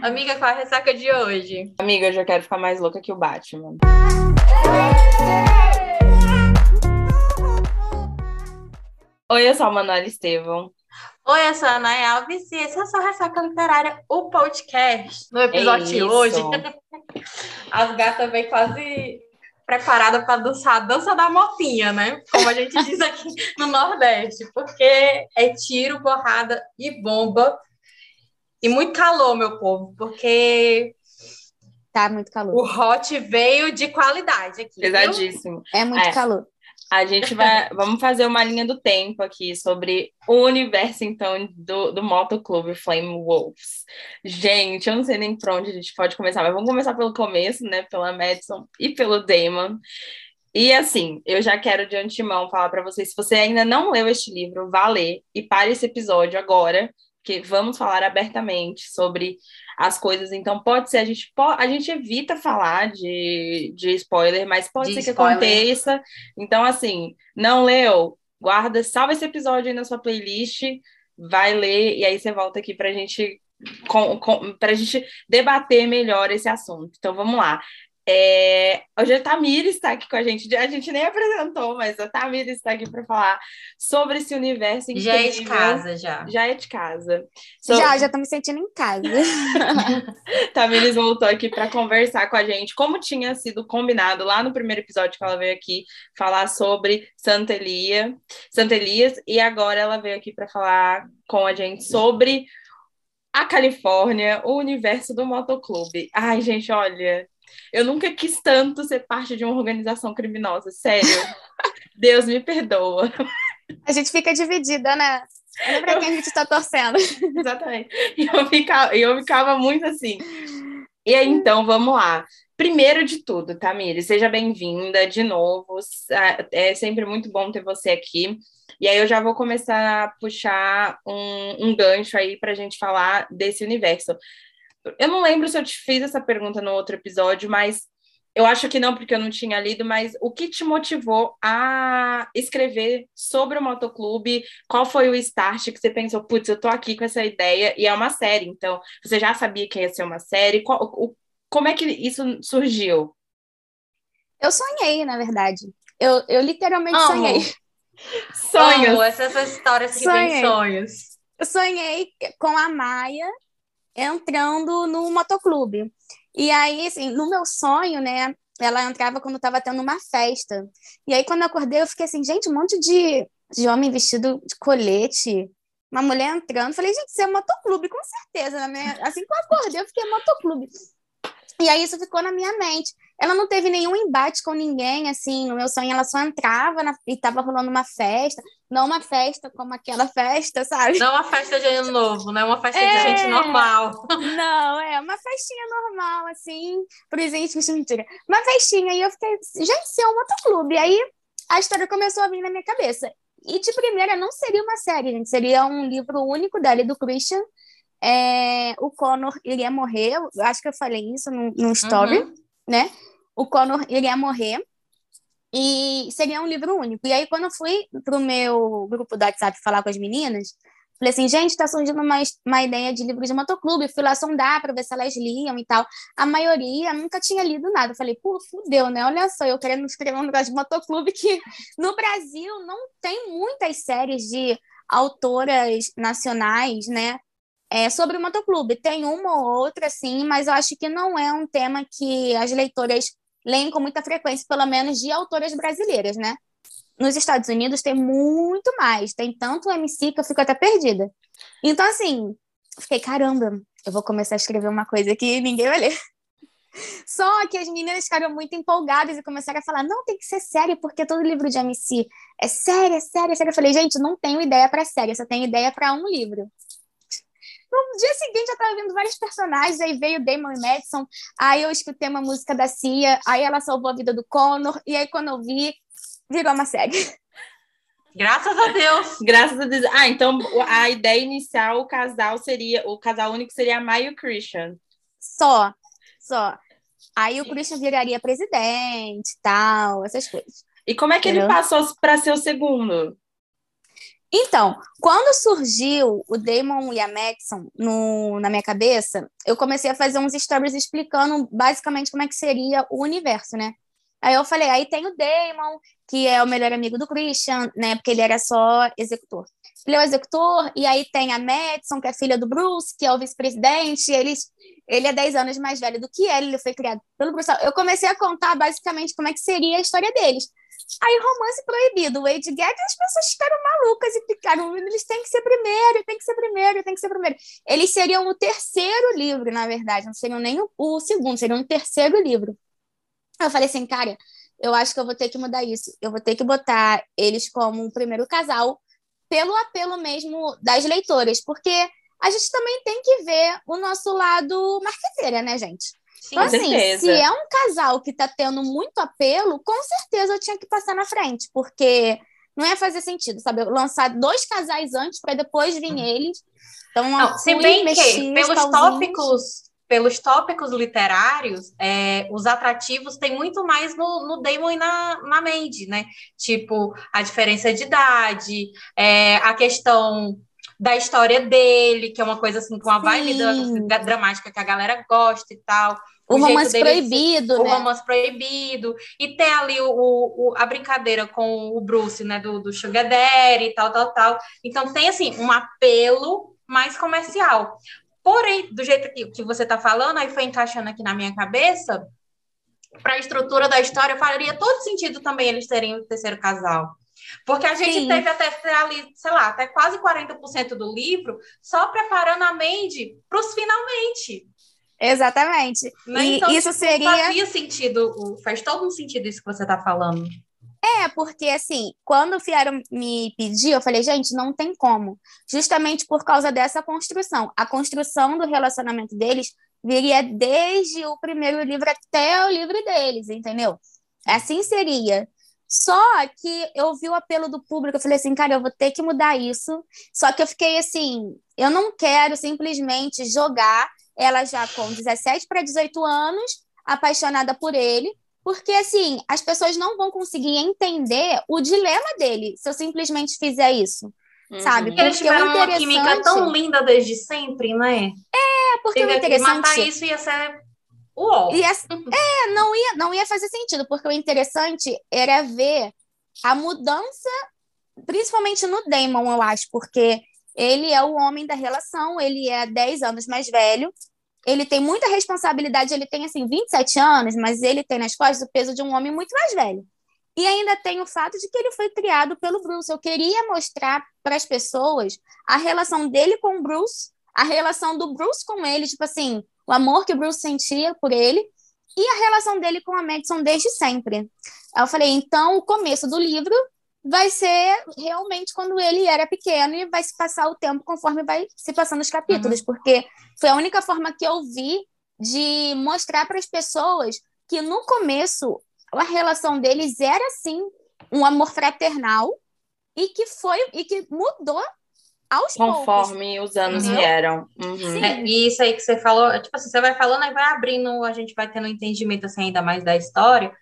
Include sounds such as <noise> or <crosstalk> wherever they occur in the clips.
Amiga, qual a ressaca de hoje? Amiga, eu já quero ficar mais louca que o Batman. Oi, eu sou a Manuela Estevão. Oi, eu sou a Nay Alves e esse é só Ressaca Literária, o podcast. No episódio de hoje, <laughs> as gatas vêm quase preparadas para dançar a dança da motinha, né? Como a gente diz aqui no Nordeste, porque é tiro, porrada e bomba. E muito calor, meu povo, porque Tá muito calor. o hot veio de qualidade aqui. viu? Pesadíssimo. É muito É. calor. A gente vai. <laughs> Vamos fazer uma linha do tempo aqui sobre o universo, então, do, do Motoclube Flame Wolves. Gente, eu não sei nem por onde a gente pode começar, mas vamos começar pelo começo, né? Pela Madison e pelo Damon. E assim, eu já quero de antemão falar para vocês: se você ainda não leu este livro, vá ler e pare esse episódio agora, porque vamos falar abertamente sobre as coisas. Então, pode ser, a gente, a gente evita falar de, de spoiler, mas pode De ser que spoiler. aconteça. Então, assim, não leu? Guarda, salva esse episódio aí na sua playlist, vai ler, e aí você volta aqui pra gente, com, com, pra gente debater melhor esse assunto. Então, vamos lá. É, hoje a Tamira está aqui com a gente. A gente nem apresentou, mas a Tamira está aqui para falar sobre esse universo incrível. Já é de casa, já. Já é de casa. So- Já, já tô me sentindo em casa. <laughs> Tamires voltou aqui para conversar com a gente, como tinha sido combinado lá no primeiro episódio que ela veio aqui falar sobre Santa Elia, Santa Elias, e agora ela veio aqui para falar com a gente sobre a Califórnia, o universo do motoclube. Ai, gente, olha, eu nunca quis tanto ser parte de uma organização criminosa, sério. <laughs> Deus me perdoa. A gente fica dividida, né? Olha pra quem a gente tá torcendo. <laughs> Exatamente. E eu ficava, eu ficava muito assim. E aí, então, vamos lá. Primeiro de tudo, Tamires, seja bem-vinda de novo. É sempre muito bom ter você aqui. E aí eu já vou começar a puxar um, um gancho aí para a gente falar desse universo. Eu não lembro se eu te fiz essa pergunta no outro episódio, mas eu acho que não, porque eu não tinha lido, mas o que te motivou a escrever sobre o motoclube? Qual foi o start que você pensou, putz, eu tô aqui com essa ideia e é uma série, então você já sabia que ia ser uma série? Qual, o, como é que isso surgiu? Eu sonhei, na verdade. Eu, eu literalmente Amo. sonhei. Sonhos! Amo essas histórias que Sonhei. têm sonhos. Eu sonhei com a Maia entrando no motoclube. E aí, assim, no meu sonho, né? Ela entrava quando tava tendo uma festa. E aí, quando eu acordei, eu fiquei assim, gente, um monte de, de homem vestido de colete. Uma mulher entrando. Falei, gente, isso é motoclube, com certeza. Minha... Assim que eu acordei, eu fiquei motoclube. E aí, isso ficou na minha mente. Ela não teve nenhum embate com ninguém, assim, no meu sonho, ela só entrava na... e tava rolando uma festa. Não uma festa como aquela festa, sabe? Não é uma festa de ano novo, não é uma festa de É. gente normal. Não, é uma festinha normal, assim, presente, isso mentira. Uma festinha, e eu fiquei, gente, isso é um motoclube. E aí a história começou a vir na minha cabeça. E de primeira não seria uma série, gente, seria um livro único dela e do Christian. É, o Connor iria morrer, acho que eu falei isso no, no story, Uhum. né? O Connor iria morrer. E seria um livro único. E aí, quando eu fui pro meu grupo do WhatsApp falar com as meninas, falei assim, gente, tá surgindo uma, uma ideia de livro de motoclube. Fui lá sondar para ver se elas liam e tal. A maioria nunca tinha lido nada. Falei, pô, fudeu, né? Olha só, eu querendo escrever um negócio de motoclube que <laughs> no Brasil não tem muitas séries de autoras nacionais, né? É, sobre o motoclube. Tem uma ou outra, sim, mas eu acho que não é um tema que as leitoras leem com muita frequência, pelo menos de autoras brasileiras, né? Nos Estados Unidos tem muito mais, tem tanto MC que eu fico até perdida. Então, assim, fiquei, caramba, eu vou começar a escrever uma coisa que ninguém vai ler. <laughs> Só que as meninas ficaram muito empolgadas e começaram a falar: não, tem que ser série, porque todo livro de MC é série, é série, é série. Eu falei, gente, não tenho ideia para série, só tenho ideia para um livro. No dia seguinte, eu tava vendo vários personagens, aí veio Damon e Madison, aí eu escutei uma música da Cia, aí ela salvou a vida do Connor, e aí quando eu vi, virou uma série. Graças a Deus. Graças a Deus. Ah, então a ideia inicial, o casal seria, o casal único seria a Mai e o Christian. Só, só. Aí o Christian viraria presidente tal, essas coisas. E como é que ele Entendeu? passou para ser o segundo? Então, quando surgiu o Damon e a Maxon no, na minha cabeça, eu comecei a fazer uns stories explicando basicamente como é que seria o universo, né? Aí eu falei, aí tem o Damon, que é o melhor amigo do Christian, né? Porque ele era só executor. Ele é o executor, e aí tem a Madison, que é filha do Bruce, que é o vice-presidente, eles ele é 10 anos mais velho do que ele, ele foi criado pelo Bruce. Eu comecei a contar basicamente como é que seria a história deles. Aí, romance proibido. O Wade Gag, as pessoas ficaram malucas e ficaram. Eles têm que ser primeiro, tem que ser primeiro, tem que ser primeiro. Eles seriam o terceiro livro, na verdade, não seriam nem o, o segundo, seriam o terceiro livro. Eu falei assim, cara, eu acho que eu vou ter que mudar isso. Eu vou ter que botar eles como um primeiro casal, pelo apelo mesmo das leitoras, porque a gente também tem que ver o nosso lado marqueteira, né, gente? Sim, então, assim, certeza. se é um casal que tá tendo muito apelo, com certeza eu tinha que passar na frente, porque não ia fazer sentido, sabe? Eu lançar dois casais antes para depois vir uhum. eles. Então, não, se bem que pelos tópicos pelos tópicos literários, é, os atrativos tem muito mais no, no Damon e na, na Mandy, né? Tipo, a diferença de idade, é, a questão da história dele, que é uma coisa assim, com a vibe da, dramática que a galera gosta e tal. O, o romance proibido, ser, né? O romance proibido. E tem ali o, o, a brincadeira com o Bruce, né? Do, do Sugar Daddy e tal, tal, tal. Então tem, assim, um apelo mais comercial. Porém, do jeito que, que você está falando, aí foi encaixando aqui na minha cabeça, para a estrutura da história, faria todo sentido também eles terem o terceiro casal. Porque a gente Sim. teve até ali, sei lá, até quase 40% do livro só preparando a Mandy para os finalmente. Exatamente. Né? E então, isso tipo, seria. Fazia sentido, faz todo um sentido isso que você está falando. É, porque assim, quando vieram me pedir, eu falei, gente, não tem como. Justamente por causa dessa construção. A construção do relacionamento deles viria desde o primeiro livro até o livro deles, entendeu? Assim seria. Só que eu vi o apelo do público, eu falei assim, cara, eu vou ter que mudar isso. Só que eu fiquei assim, eu não quero simplesmente jogar ela já com 17 para 18 anos, apaixonada por ele, porque assim, as pessoas não vão conseguir entender o dilema dele se eu simplesmente fizer isso. Uhum. Sabe? Porque eles tiveram interessante... uma química tão linda desde sempre, né? É, porque Teve o interessante... matar isso ia ser Uou. E é, não ia, não ia fazer sentido, porque o interessante era ver a mudança, principalmente no Damon, eu acho, porque ele é o homem da relação, ele é 10 anos mais velho, ele tem muita responsabilidade, ele tem, assim, 27 anos, mas ele tem nas costas o peso de um homem muito mais velho. E ainda tem o fato de que ele foi criado pelo Bruce. Eu queria mostrar para as pessoas a relação dele com o Bruce, a relação do Bruce com ele, tipo assim, o amor que o Bruce sentia por ele e a relação dele com a Madison desde sempre. Eu falei, então o começo do livro vai ser realmente quando ele era pequeno e vai se passar o tempo conforme vai se passando os capítulos, uhum. porque foi a única forma que eu vi de mostrar para as pessoas que no começo a relação deles era assim um amor fraternal e que foi e que mudou aos Conforme poucos, os anos entendeu? vieram. Uhum. É, e isso aí que você falou, tipo assim, você vai falando, aí vai abrindo, a gente vai tendo um entendimento assim, ainda mais da história.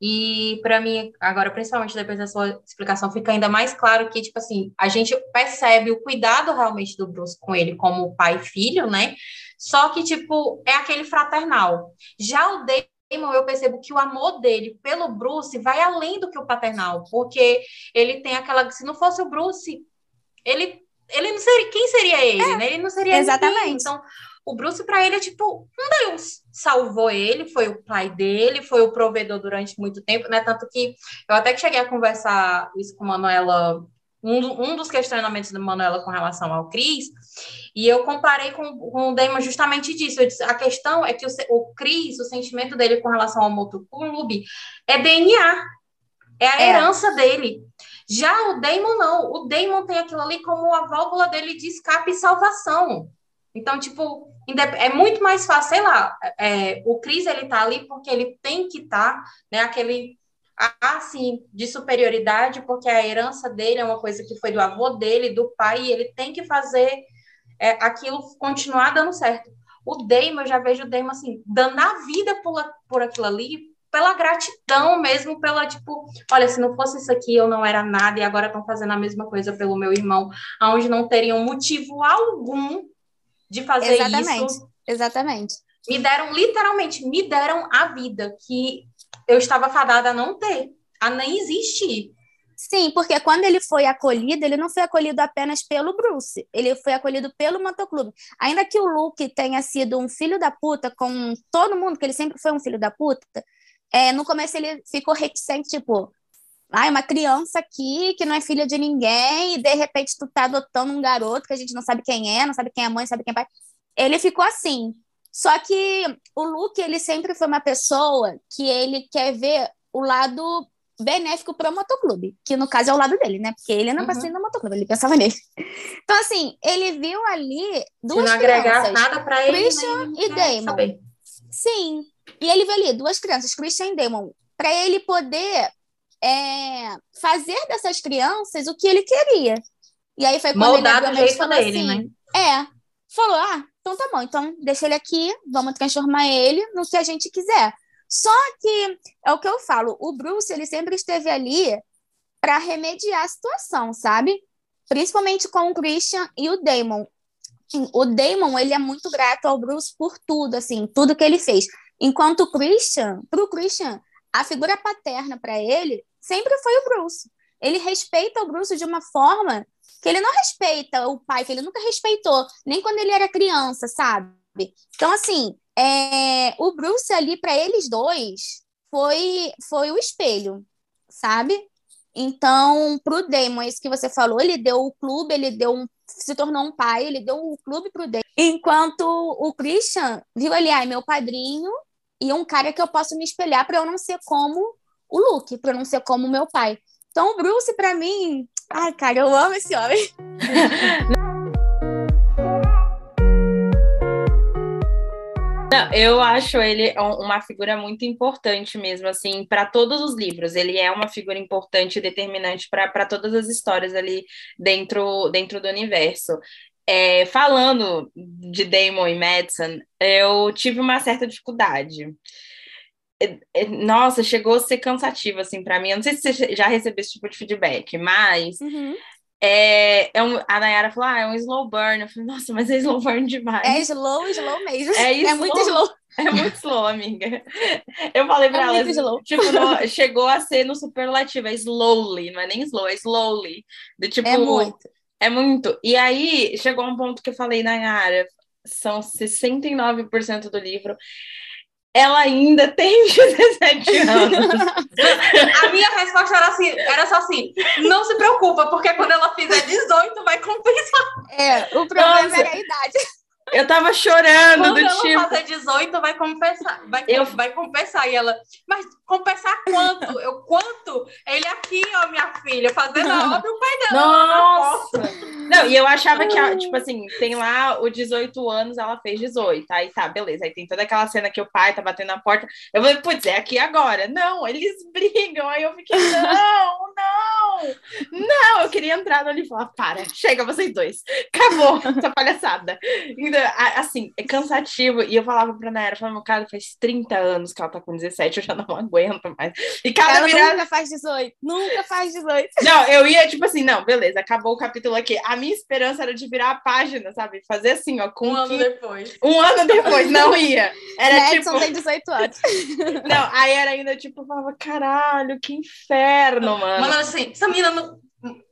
E para mim, agora, principalmente depois da sua explicação, fica ainda mais claro que, tipo assim, a gente percebe o cuidado realmente do Bruce com ele como pai e filho, né? Só que, tipo, é aquele fraternal. Já o Damon, eu percebo que o amor dele pelo Bruce vai além do que o paternal, porque ele tem aquela. Se não fosse o Bruce, ele ele não seria. Quem seria ele, é, né? Ele não seria Exatamente. Ninguém. Então, o Bruce, para ele, é tipo um Deus. Salvou ele, foi o pai dele, foi o provedor durante muito tempo, né? Tanto que eu até que cheguei a conversar isso com a Manuela, um, um dos questionamentos da Manuela com relação ao Cris, e eu comparei com, com o Damon justamente disso. Disse, a questão é que o, o Cris, o sentimento dele com relação ao motoclube, é DNA, é a é. herança dele. Já o Damon não. O Damon tem aquilo ali como a válvula dele de escape e salvação. Então, tipo, é muito mais fácil, sei lá, é, o Chris, ele tá ali porque ele tem que estar, tá, né, aquele, assim, de superioridade, porque a herança dele é uma coisa que foi do avô dele, do pai, e ele tem que fazer é, aquilo continuar dando certo. O Damon, eu já vejo o Damon, assim, dando a vida por, por aquilo ali, pela gratidão mesmo, pela tipo, olha, se não fosse isso aqui, eu não era nada, e agora estão fazendo a mesma coisa pelo meu irmão, aonde não teriam motivo algum de fazer Exatamente. isso. Exatamente. Me deram, literalmente, me deram a vida que eu estava fadada a não ter, a nem existir. Sim, porque quando ele foi acolhido, ele não foi acolhido apenas pelo Bruce, ele foi acolhido pelo motoclube. Ainda que o Luke tenha sido um filho da puta com todo mundo, que ele sempre foi um filho da puta, é, no começo ele ficou reticente, tipo, ah, uma criança aqui que não é filha de ninguém, e de repente tu tá adotando um garoto que a gente não sabe quem é, não sabe quem é mãe, não sabe quem é pai. Ele ficou assim. Só que o Luke, ele sempre foi uma pessoa que ele quer ver o lado benéfico para o motoclube, que no caso é o lado dele, né? Porque ele não uhum. passou no motoclube, ele pensava nele. <laughs> Então, assim, ele viu ali duas Se não crianças, agregar nada para ele, Christian e Damon. Saber. Sim, e ele viu ali duas crianças, Christian e Damon, para ele poder é, fazer dessas crianças o que ele queria. E aí foi quando Moldado ele jeito falou dele, assim, né? É, falou, ah, então tá bom, então deixa ele aqui, vamos transformar ele no que a gente quiser. Só que é o que eu falo, o Bruce ele sempre esteve ali para remediar a situação, sabe? Principalmente com o Christian e o Damon. O Damon ele é muito grato ao Bruce por tudo, assim, tudo que ele fez. Enquanto o Christian, para o Christian, a figura paterna para ele sempre foi o Bruce. Ele respeita o Bruce de uma forma que ele não respeita o pai, que ele nunca respeitou, nem quando ele era criança, sabe? Então, assim, é, o Bruce ali, para eles dois, foi, foi o espelho, sabe? Então, para o Damon, isso que você falou, ele deu o clube, ele deu um, se tornou um pai, ele deu o clube para o Damon. Enquanto o Christian viu ali, ai, meu padrinho e um cara que eu posso me espelhar para eu não ser como o Luke, para eu não ser como o meu pai. Então, o Bruce, para mim, ai, cara, eu amo esse homem. <laughs> Não, eu acho ele uma figura muito importante mesmo, assim, para todos os livros. Ele é uma figura importante e determinante para todas as histórias ali dentro, dentro do universo. É, falando de Damon e Madison, eu tive uma certa dificuldade. É, é, nossa, chegou a ser cansativo, assim, para mim. Eu não sei se você já recebeu esse tipo de feedback, mas uhum. É, é um, a Nayara falou, ah, é um slow burn. Eu falei, nossa, mas é slow burn demais. É slow, slow mesmo. É, slow, <laughs> é muito slow. É muito slow, amiga. Eu falei pra é ela, slow. tipo, no, chegou a ser no superlativo, é slowly, não é nem slow, é slowly. Do, tipo, é muito. É muito. E aí, chegou um ponto que eu falei, Nayara, são 69% do livro ela ainda <laughs> tem 17 anos. a minha resposta era assim, era só assim, não se preocupa, porque quando ela fizer 18 vai compensar. É, o problema Nossa. era a idade. Eu tava chorando Quando do ela tipo. fazer 18, vai compensar. Vai, eu... vai compensar. E ela, mas compensar quanto? Eu, quanto? Ele aqui, ó, minha filha, fazendo a obra, o pai dela. Nossa! Não, e eu achava que, tipo assim, tem lá o 18 anos, ela fez 18. Aí tá, beleza. Aí tem toda aquela cena que o pai tá batendo na porta. Eu falei, putz, é aqui agora. Não, eles <laughs> brigam. Aí eu fiquei, não, não, não. Eu queria entrar ali e falar, para, chega vocês dois. Acabou <laughs> essa palhaçada. Então, assim, é cansativo. E eu falava pra Nayara, falava, cara, faz 30 anos que ela tá com 17, eu já não <laughs> aguento mais. E cada ela virada... nunca faz 18, nunca faz 18. Não, eu ia, tipo assim, não, beleza, acabou o capítulo aqui. A minha esperança era de virar a página, sabe? Fazer assim, ó, com um ano depois. Um ano depois, não ia. Era Edson tipo... tem 18 anos. Não, aí era ainda tipo, eu falava, caralho, que inferno, mano. Mano, assim, essa menina não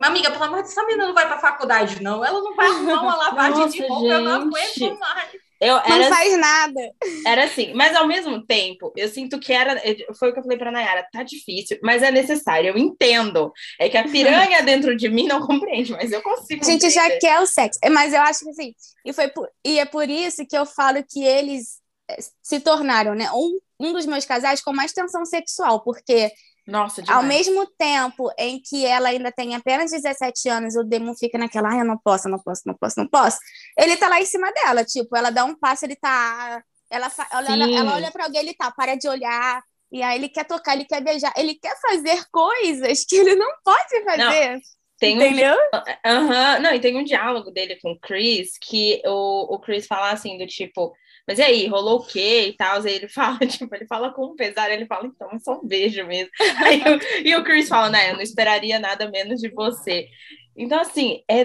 Amiga, pelo amor de Deus, essa menina não vai pra faculdade, não. Ela não vai arrumar uma lavagem Nossa, de roupa, gente. eu não aguento mais. Eu, era, não faz nada. Era assim, mas ao mesmo tempo, eu sinto que era. Foi o que eu falei pra Nayara, tá difícil, mas é necessário, eu entendo. É que a piranha <laughs> dentro de mim não compreende, mas eu consigo. A gente compreender. já quer o sexo. Mas eu acho que assim, e, foi por, e é por isso que eu falo que eles eh, se tornaram, né? Um, um dos meus casais com mais tensão sexual, porque nossa, demais. Ao mesmo tempo em que ela ainda tem apenas 17 anos, o Demon fica naquela, eu não posso, não posso, não posso, não posso. Ele tá lá em cima dela, tipo, ela dá um passo, ele tá. Ela, ela, ela olha para alguém, ele tá, para de olhar. E aí ele quer tocar, ele quer beijar, ele quer fazer coisas que ele não pode fazer. Não. Tem Entendeu? Um, uhum, não, e tem um diálogo dele com o Chris que o, o Chris fala assim, do tipo, mas e aí, rolou o quê e tal? Aí ele <laughs> fala, tipo, ele fala com um pesar, ele fala, então, é só um beijo mesmo. <laughs> Aí, e o Chris fala, né, eu não esperaria nada menos de você. Então, assim, é,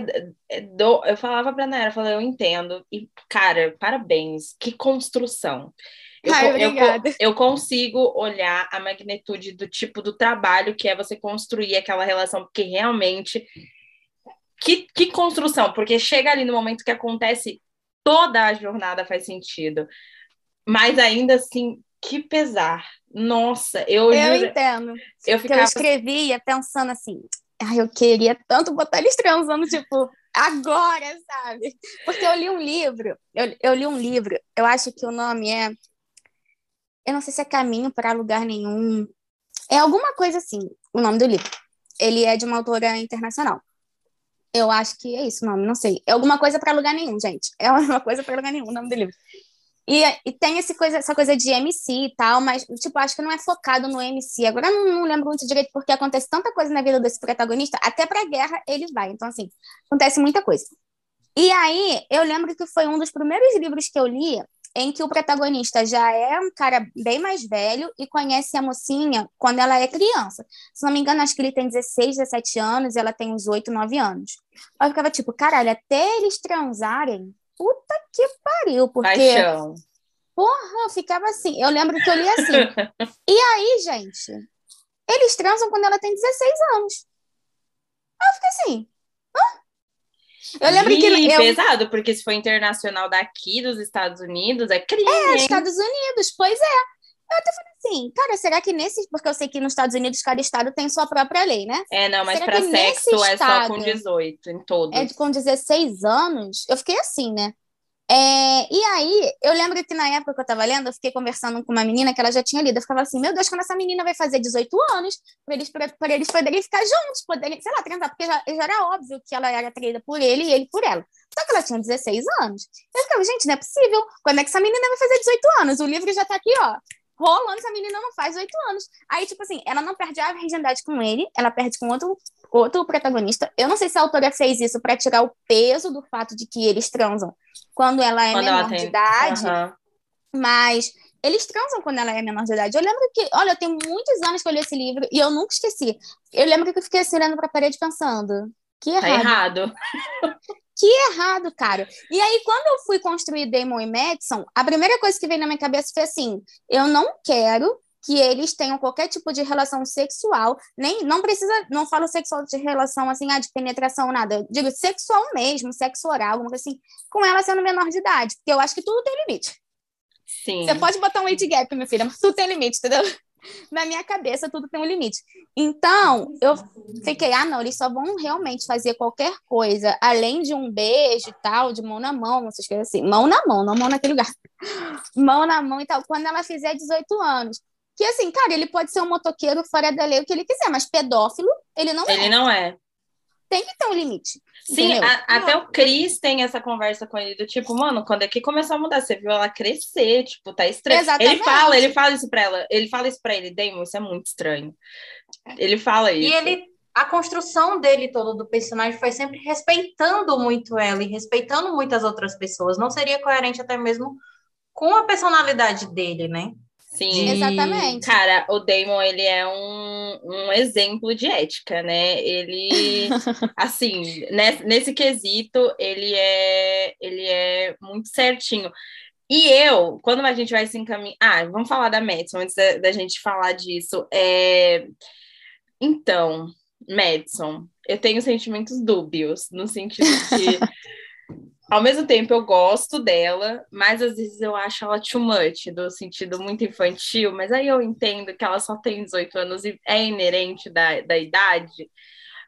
é do, eu falava pra Nayara, eu falei, eu entendo. E, cara, parabéns, que construção. Eu, Ai, eu, eu consigo olhar a magnitude do tipo do trabalho que é você construir aquela relação, porque realmente. Que, que construção, porque chega ali no momento que acontece, toda a jornada faz sentido. Mas ainda assim, que pesar. Nossa, eu, Eu juro, entendo. eu Que eu ficava escrevia pensando assim, ai, eu queria tanto botar eles transando, tipo, agora, sabe? Porque eu li um livro, eu, eu li um livro, eu acho que o nome é. Eu não sei se é Caminho para Lugar Nenhum. É alguma coisa assim, o nome do livro. Ele é de uma autora internacional. Eu acho que é isso o nome, não sei. É alguma coisa para lugar nenhum, gente. É uma coisa para lugar nenhum, o nome do livro. E, e tem esse coisa, essa coisa de MC e tal, mas, tipo, acho que não é focado no MC. Agora não, não lembro muito direito, porque acontece tanta coisa na vida desse protagonista, até pra guerra ele vai. Então, assim, acontece muita coisa. E aí, eu lembro que foi um dos primeiros livros que eu li em que o protagonista já é um cara bem mais velho e conhece a mocinha quando ela é criança. Se não me engano, acho que ele tem 16, 17 anos e ela tem uns 8, 9 anos. Eu ficava tipo, caralho, até eles transarem, puta que pariu, porque paixão. Porra, eu ficava assim. Eu lembro que eu li assim. <laughs> e aí, gente, eles transam quando ela tem 16 anos. Aí eu fiquei assim. Hã? Eu lembro que Ih, eu, pesado, porque se for internacional daqui dos Estados Unidos, é crime. é, hein? Estados Unidos, pois é. Eu até falei assim, cara, será que nesses. Porque eu sei que nos Estados Unidos cada estado tem sua própria lei, né? É, não, mas Será pra que sexo é só com estado 18, em todos. É com 16 anos. Eu fiquei assim, né? É, e aí, eu lembro que na época que eu tava lendo, eu fiquei conversando com uma menina que ela já tinha lido. Eu ficava assim, meu Deus, quando essa menina vai fazer 18 anos, para eles, eles poderem ficar juntos, poderem, sei lá, transar, porque já, já era óbvio que ela era traída por ele e ele por ela. Só que ela tinha 16 anos. Eu ficava, gente, não é possível. Quando é que essa menina vai fazer 18 anos? O livro já tá aqui, ó. Rolando, essa menina não faz 8 anos. Aí, tipo assim, ela não perde a virgindade com ele, ela perde com outro, outro protagonista. Eu não sei se a autora fez isso para tirar o peso do fato de que eles transam quando ela é Quando menor ela tem. de idade, Aham. mas eles transam quando ela é menor de idade. Eu lembro que, olha, eu tenho muitos anos que eu li esse livro e eu nunca esqueci. Eu lembro que eu fiquei assim, olhando pra parede pensando, que Tá errado, errado. <laughs> que errado, cara. E aí, quando eu fui construir Damon e Madison, a primeira coisa que veio na minha cabeça foi assim, eu não quero que eles tenham qualquer tipo de relação sexual, nem não precisa, não falo sexual de relação assim, ah, de penetração, nada. Eu digo sexual mesmo, sexo oral, alguma coisa assim, com ela sendo menor de idade, porque eu acho que tudo tem limite. Sim. Você pode botar um age gap, minha filha, mas tudo tem limite, entendeu? Na minha cabeça, tudo tem um limite. Então, eu fiquei, ah, não, eles só vão realmente fazer qualquer coisa, além de um beijo e tal, de mão na mão, essas coisas assim. Mão na mão, não mão naquele lugar. <laughs> Mão na mão e tal, quando ela fizer 18 anos. Que assim, cara, ele pode ser um motoqueiro fora da lei, o que ele quiser, mas pedófilo, ele não Ele é. não é. Tem que ter um limite. Sim, a- até o Cris tem essa conversa com ele do tipo, mano, quando é que começou a mudar? Você viu ela crescer, tipo, tá estranho. Exatamente. Ele fala, ele fala isso pra ela, ele fala isso pra ele, Damon, isso é muito estranho. Ele fala isso. E ele, a construção dele todo do personagem foi sempre respeitando muito ela e respeitando muitas outras pessoas. Não seria coerente até mesmo com a personalidade dele, né? Sim. Exatamente. Cara, o Damon, ele é um, um exemplo de ética, né? Ele, <laughs> assim, nesse, nesse quesito, ele é, ele é muito certinho. E eu, quando a gente vai se encaminhar... Ah, vamos falar da Madison, antes da, da gente falar disso. É... Então, Madison, eu tenho sentimentos dúbios, no sentido de... <laughs> Ao mesmo tempo, eu gosto dela, mas às vezes eu acho ela too much, do sentido muito infantil, mas aí eu entendo que ela só tem 18 anos e é inerente da, da idade.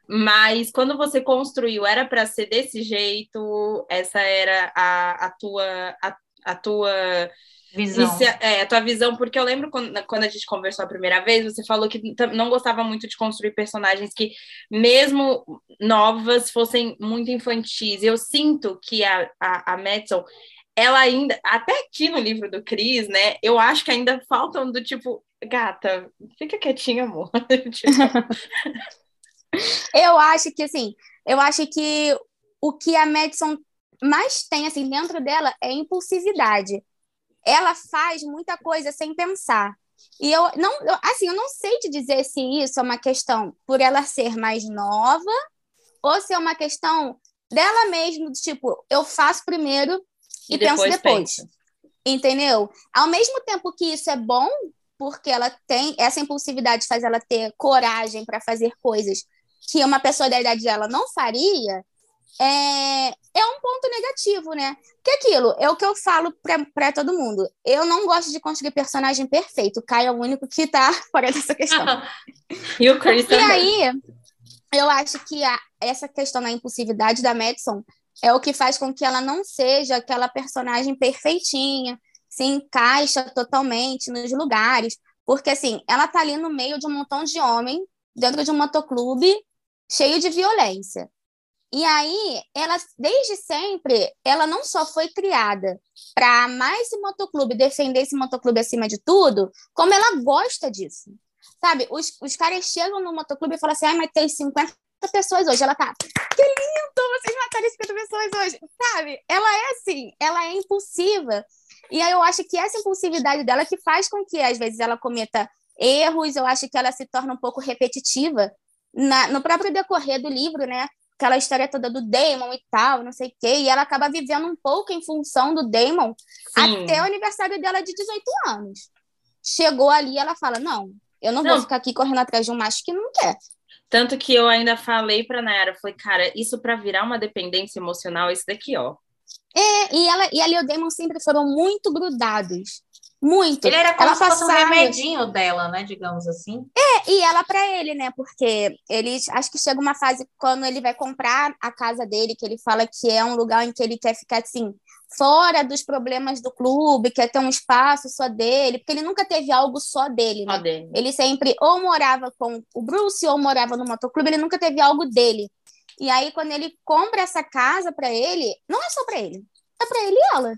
Mas quando você construiu, era para ser desse jeito, essa era a, a tua. A, a tua Visão. Inicia- é, a tua visão, porque eu lembro quando, quando a gente conversou a primeira vez, você falou que não gostava muito de construir personagens que, mesmo novas, fossem muito infantis. Eu sinto que a, a, a Madison, ela ainda, até aqui no livro do Cris, né, eu acho que ainda faltam do tipo, gata, fica quietinha, amor. <laughs> Tipo, Eu acho que, assim, eu acho que o que a Madison mais tem, assim, dentro dela é impulsividade. Ela faz muita coisa sem pensar. E eu não, eu, assim, eu não sei te dizer se isso é uma questão por ela ser mais nova ou se é uma questão dela mesmo, tipo, eu faço primeiro e, e penso depois. Entendeu? Ao mesmo tempo que isso é bom, porque ela tem essa impulsividade faz ela ter coragem para fazer coisas que uma pessoa da idade dela não faria, é, é um ponto negativo, né? Que aquilo é o que eu falo para todo mundo. Eu não gosto de construir personagem perfeito. O Caio é o único que tá <laughs> fora dessa questão. <laughs> e o Chris E aí, eu acho que a, essa questão da impulsividade da Madison é o que faz com que ela não seja aquela personagem perfeitinha, se encaixa totalmente nos lugares. Porque, assim, ela tá ali no meio de um montão de homem, dentro de um motoclube cheio de violência. E aí, ela, desde sempre, ela não só foi criada para amar esse motoclube, defender esse motoclube acima de tudo, como ela gosta disso. Sabe, os, os caras chegam no motoclube e falam assim, ai, mas tem 50 pessoas hoje. Ela tá, que lindo, vocês mataram 50 pessoas hoje. Sabe, ela é assim, ela é impulsiva. E aí eu acho que essa impulsividade dela que faz com que, às vezes, ela cometa erros, eu acho que ela se torna um pouco repetitiva na, no próprio decorrer do livro, né? Aquela história toda do Damon e tal, não sei o quê, e ela acaba vivendo um pouco em função do Damon Sim. até o aniversário dela de 18 anos. Chegou ali, ela fala: Não, eu não, não. vou ficar aqui correndo atrás de um macho que não quer. Tanto que eu ainda falei pra Nayara, falei, cara, isso para virar uma dependência emocional, é isso daqui, ó. É, e ela e a Leo Damon sempre foram muito grudados. Muito. Ele era como ela se fosse um remedinho dela, né? Digamos assim. E ela para ele, né? Porque ele acho que chega uma fase quando ele vai comprar a casa dele, que ele fala que é um lugar em que ele quer ficar assim, fora dos problemas do clube, quer ter um espaço só dele, porque ele nunca teve algo só dele, né? Só dele. Ele sempre ou morava com o Bruce ou morava no motoclube, ele nunca teve algo dele. E aí quando ele compra essa casa para ele, não é só para ele, é para ele e ela.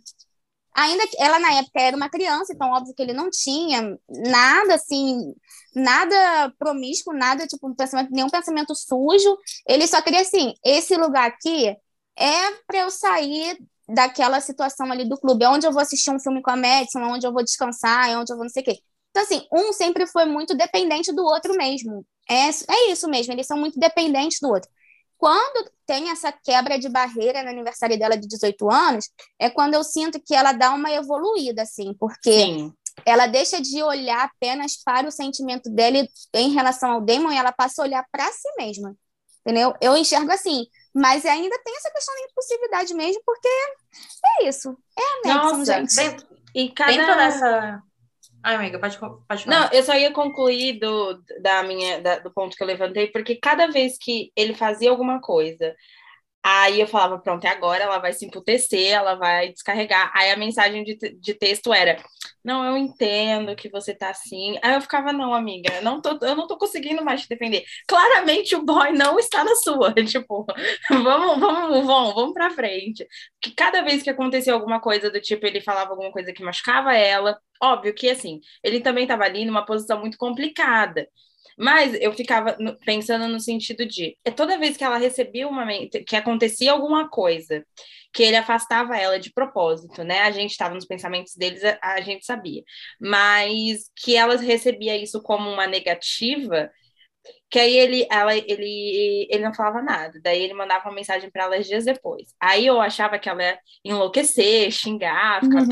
Ainda que ela na época era uma criança, então óbvio que ele não tinha nada assim, nada promíscuo, nada tipo um pensamento, nenhum pensamento sujo. Ele só queria assim, esse lugar aqui é para eu sair daquela situação ali do clube, é onde eu vou assistir um filme com a Madison, é onde eu vou descansar, é onde eu vou não sei o quê. Então, assim, um sempre foi muito dependente do outro mesmo. É, é isso mesmo, eles são muito dependentes do outro. Quando tem essa quebra de barreira no aniversário dela de 18 anos, é quando eu sinto que ela dá uma evoluída, assim, porque Sim. ela deixa de olhar apenas para o sentimento dele em relação ao Damon e ela passa a olhar para si mesma. Entendeu? Eu enxergo assim, mas ainda tem essa questão da impulsividade mesmo, porque é isso. É a Madison, Nossa, gente. Dentro, e cada... dentro dessa Ai, amiga, pode, pode falar. Não, eu só ia concluir do, da minha, da, do ponto que eu levantei, porque cada vez que ele fazia alguma coisa, aí eu falava, pronto, é agora ela vai se emputecer, ela vai descarregar. Aí a mensagem de, de texto era, não, eu entendo que você tá assim. Aí eu ficava, não, amiga, não tô, eu não tô conseguindo mais te defender. Claramente o boy não está na sua. <laughs> Tipo, vamos, vamos, vamos, vamos pra frente. Que cada vez que acontecia alguma coisa do tipo, ele falava alguma coisa que machucava ela, óbvio que assim, ele também estava ali numa posição muito complicada. Mas eu ficava pensando no sentido de, é toda vez que ela recebia uma que acontecia alguma coisa, que ele afastava ela de propósito, né? A gente estava nos pensamentos deles, a, a, gente sabia. Mas que ela recebia isso como uma negativa, que aí ele, ela, ele, ele não falava nada. Daí ele mandava uma mensagem para ela dias depois. Aí eu achava que ela ia enlouquecer, xingar, ficar uhum.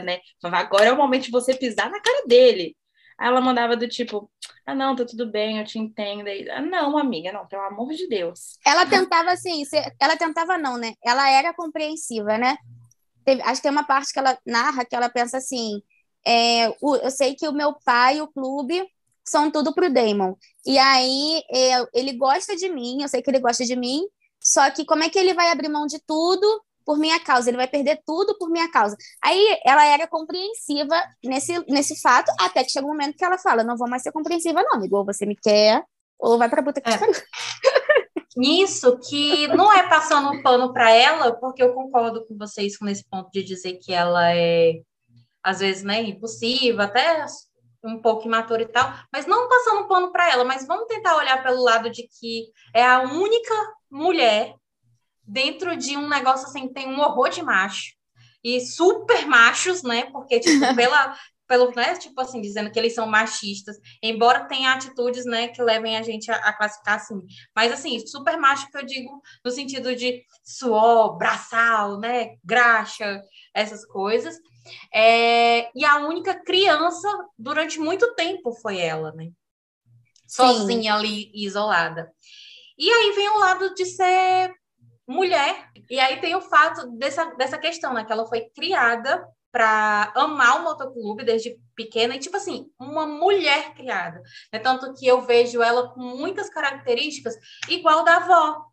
né? Falava, agora é o momento de você pisar na cara dele. Aí ela mandava do tipo, ah, não, tá tudo bem, eu te entendo. Aí, ah, não, amiga, não, pelo amor de Deus. Ela tentava assim, ela tentava não, né? Ela era compreensiva, né? Teve, acho que tem uma parte que ela narra que ela pensa assim: é, o, eu sei que o meu pai o clube são tudo pro Damon. E aí é, ele gosta de mim, eu sei que ele gosta de mim, só que como é que ele vai abrir mão de tudo por minha causa, ele vai perder tudo por minha causa. Aí ela era compreensiva nesse, nesse fato, até que chega um momento que ela fala: não vou mais ser compreensiva, não, amigo, ou você me quer, ou vai pra puta que é. pariu. <laughs> Nisso que não é passando um pano para ela, porque eu concordo com vocês nesse ponto de dizer que ela é, às vezes, né, impulsiva, até um pouco imatura e tal, mas não passando um pano para ela, mas vamos tentar olhar pelo lado de que é a única mulher dentro de um negócio assim, tem um horror de macho. e super machos, né? Porque, tipo, <laughs> pela, pelo, né, tipo assim, dizendo que eles são machistas, embora tenha atitudes, né, que levem a gente a, a, classificar assim. Mas, assim, super macho que eu digo no sentido de suor, braçal, né, graxa, essas coisas. É, e a única criança durante muito tempo foi ela, né? Sozinha Sim. ali, isolada. E aí vem o lado de ser mulher. E aí tem o fato dessa, dessa questão, né? Que ela foi criada para amar o motoclube desde pequena e tipo assim uma mulher criada. É tanto que eu vejo ela com muitas características igual da avó.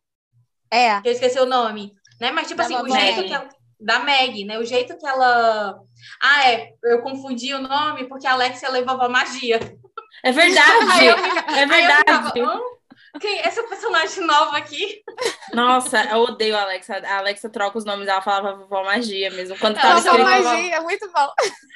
É. Que eu esqueci o nome né? Mas tipo da assim o jeito que ela, da Meg né? O jeito que ela ah é eu confundi o nome porque a Alexia levava magia. É verdade. <laughs> É verdade quem é essa personagem nova aqui? Nossa, eu odeio a Alexa. A Alexa troca os nomes, ela falava vovó magia mesmo. Quando tava vovó magia, vovó... muito bom.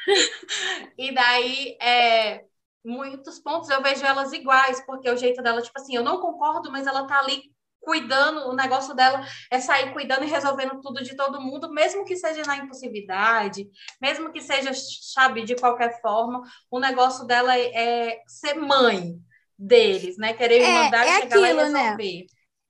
<laughs> E daí, é, muitos pontos eu vejo elas iguais, porque o jeito dela, tipo assim, eu não concordo, mas ela tá ali cuidando, o negócio dela é sair cuidando e resolvendo tudo de todo mundo, mesmo que seja na impulsividade, mesmo que seja, sabe, de qualquer forma, o negócio dela é, é ser mãe, deles, né? Querer é, mandar é chegar aquilo, lá e né? resolver. Né?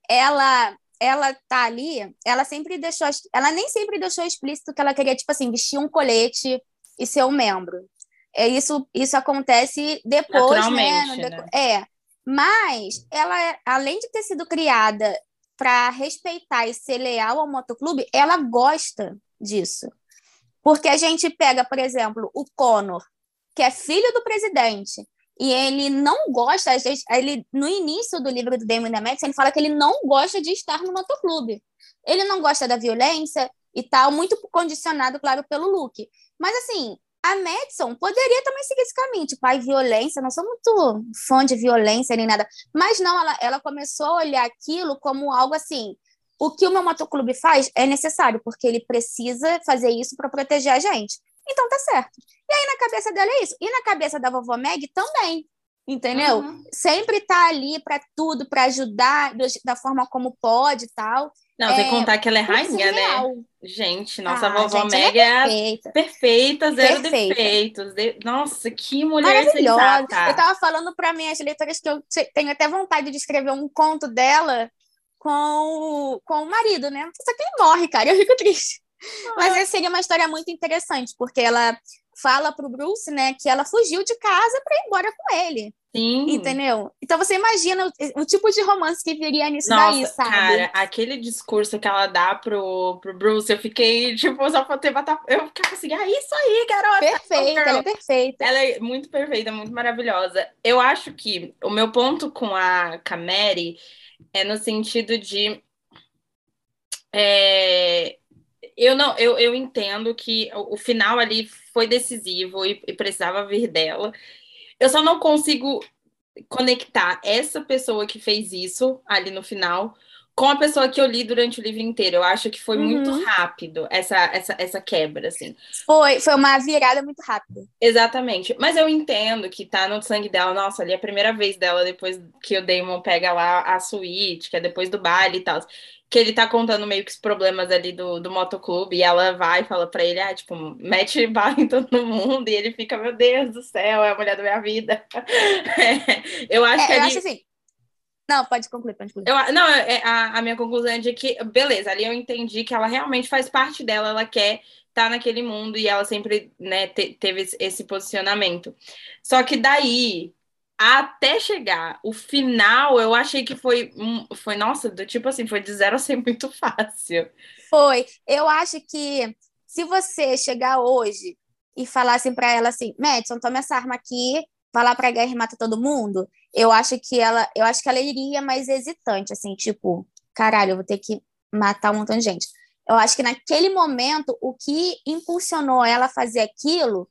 Ela ela tá ali, ela sempre deixou, ela nem sempre deixou explícito que ela queria, tipo assim, vestir um colete e ser um membro. É, isso, isso acontece depois, né? né? É. Mas ela, além de ter sido criada para respeitar e ser leal ao motoclube, ela gosta disso. Porque a gente pega, por exemplo, o Conor, que é filho do presidente, e ele não gosta, ele no início do livro do Damon da Max, ele fala que ele não gosta de estar no motoclube. Ele não gosta da violência e tal, muito condicionado, claro, pelo Luke. Mas assim, a Madison poderia também seguir esse caminho, tipo, ai, violência, não sou muito fã de violência nem nada. Mas não, ela, ela começou a olhar aquilo como algo assim, o que o meu motoclube faz é necessário, porque ele precisa fazer isso para proteger a gente. Então tá certo. E aí na cabeça dela é isso. E na cabeça da vovó Meg também. Entendeu? Uhum. Sempre tá ali para tudo, para ajudar da forma como pode e tal. Não, é, tem que contar que ela é rainha, né? Gente, nossa ah, vovó gente, Meg é perfeita. perfeita, zero perfeita. defeitos. De... Nossa, que mulher sensata. Eu tava falando para minhas leitoras que eu tenho até vontade de escrever um conto dela com, com o marido, né? Só que ele morre, cara, eu fico triste. Mas essa seria uma história muito interessante, porque ela fala pro Bruce, né, que ela fugiu de casa para ir embora com ele. Sim. Entendeu? Então você imagina o, o tipo de romance que viria nisso Nossa, daí, sabe? Cara, aquele discurso que ela dá pro, pro Bruce, eu fiquei, tipo, só pra ter. Eu ficava assim, ah, isso aí, garota! Perfeita, ela é perfeita. Ela é muito perfeita, muito maravilhosa. Eu acho que o meu ponto com a Cameri é no sentido de. É, eu não, eu, eu entendo que o, final ali foi decisivo e, e precisava vir dela. Eu só não consigo conectar essa pessoa que fez isso ali no final com a pessoa que eu li durante o livro inteiro. Eu acho que foi uhum. muito rápido essa, essa, essa quebra, assim. Foi, foi uma virada muito rápida. Exatamente. Mas eu entendo que tá no sangue dela. Nossa, ali é a primeira vez dela depois que o Damon pega lá a suíte, que é depois do baile e tal que ele tá contando meio que os problemas ali do, do motoclube, e ela vai e fala pra ele, ah, tipo, mete <laughs> bala em todo mundo, e ele fica, meu Deus do céu, é a mulher da minha vida. <laughs> É, eu acho é, que eu ali... acho assim, não, pode concluir, pode concluir. Eu, não, é, a, a minha conclusão é de que, beleza, ali eu entendi que ela realmente faz parte dela, ela quer estar tá naquele mundo e ela sempre né, te, teve esse posicionamento. Só que daí, até chegar o final, eu achei que foi, foi nossa, do tipo assim, foi de zero a ser muito fácil. Foi. Eu acho que se você chegar hoje e falar assim para ela assim, Madison, toma essa arma aqui, vai lá pra guerra e mata todo mundo, eu acho que ela, eu acho que ela iria mais hesitante, assim, tipo, caralho, eu vou ter que matar um montão de gente. Eu acho que naquele momento, o que impulsionou ela a fazer aquilo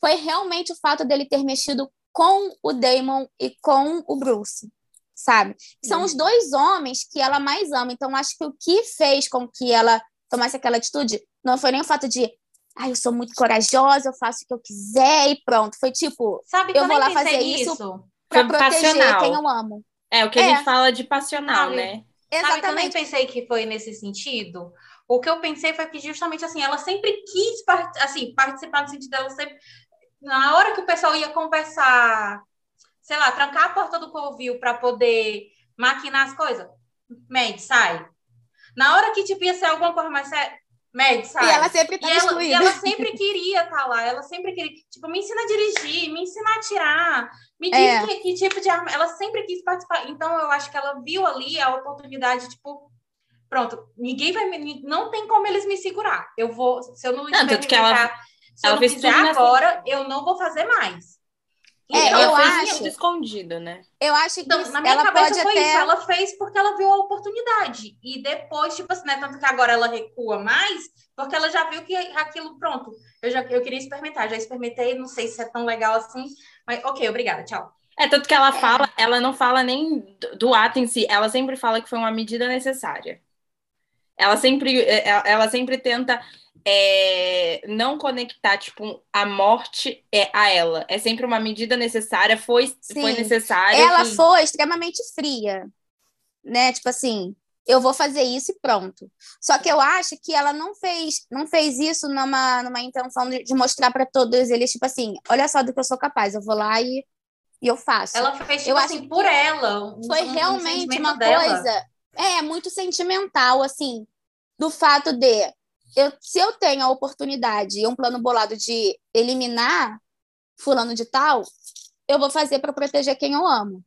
foi realmente o fato dele ter mexido com o Damon e com o Bruce, sabe? São os dois homens que ela mais ama. Então, acho que o que fez com que ela tomasse aquela atitude não foi nem o fato de, ah, eu sou muito corajosa, eu faço o que eu quiser e pronto. Foi tipo, Sabe, eu vou lá fazer isso para proteger passional. quem eu amo. É o que é. a gente fala de passional, Sabe, né? Exatamente. Sabe, eu também pensei que foi nesse sentido, O que eu pensei foi que justamente assim, ela sempre quis assim, participar no sentido dela sempre. Na hora que o pessoal ia conversar, sei lá, trancar a porta do covil para poder maquinar as coisas, Med, sai. Na hora que tipo, ia ser alguma coisa mais séria, Med, sai. E ela sempre tá e ela, e ela sempre queria estar tá lá, ela sempre queria, tipo, me ensina a dirigir, me ensina a atirar, me diz é. que, que, tipo de arma. Ela sempre quis participar. Então, eu acho que ela viu ali a oportunidade, tipo, pronto, ninguém vai me. Não tem como eles me segurar. Eu vou. Se eu não, não tanto que ela, se ela eu não fizer agora, eu não vou fazer mais. É, eu acho escondido, né? Eu acho que então, na minha ela cabeça pode foi até... isso. Ela fez porque ela viu a oportunidade e depois, tipo assim, né, tanto que agora ela recua mais, porque ela já viu que aquilo pronto. Eu já eu queria experimentar, já experimentei, não sei se é tão legal assim, mas ok, obrigada, tchau. É tanto que ela fala, ela não fala nem do ato em si, ela sempre fala que foi uma medida necessária. Ela sempre, é, é, ela sempre tenta é, não conectar, tipo, a morte é a ela. É sempre uma medida necessária, foi, foi necessária. Ela que... foi extremamente fria, né? Tipo assim, eu vou fazer isso e pronto. Só que eu acho que ela não fez, não fez isso numa, numa intenção de, de mostrar para todos eles, tipo assim, olha só do que eu sou capaz, eu vou lá e, e eu faço. Ela fez, tipo eu assim, acho por ela. Um, foi realmente um uma dela. coisa, é, muito sentimental, assim, do fato de eu, se eu tenho a oportunidade e um plano bolado de eliminar fulano de tal, eu vou fazer para proteger quem eu amo.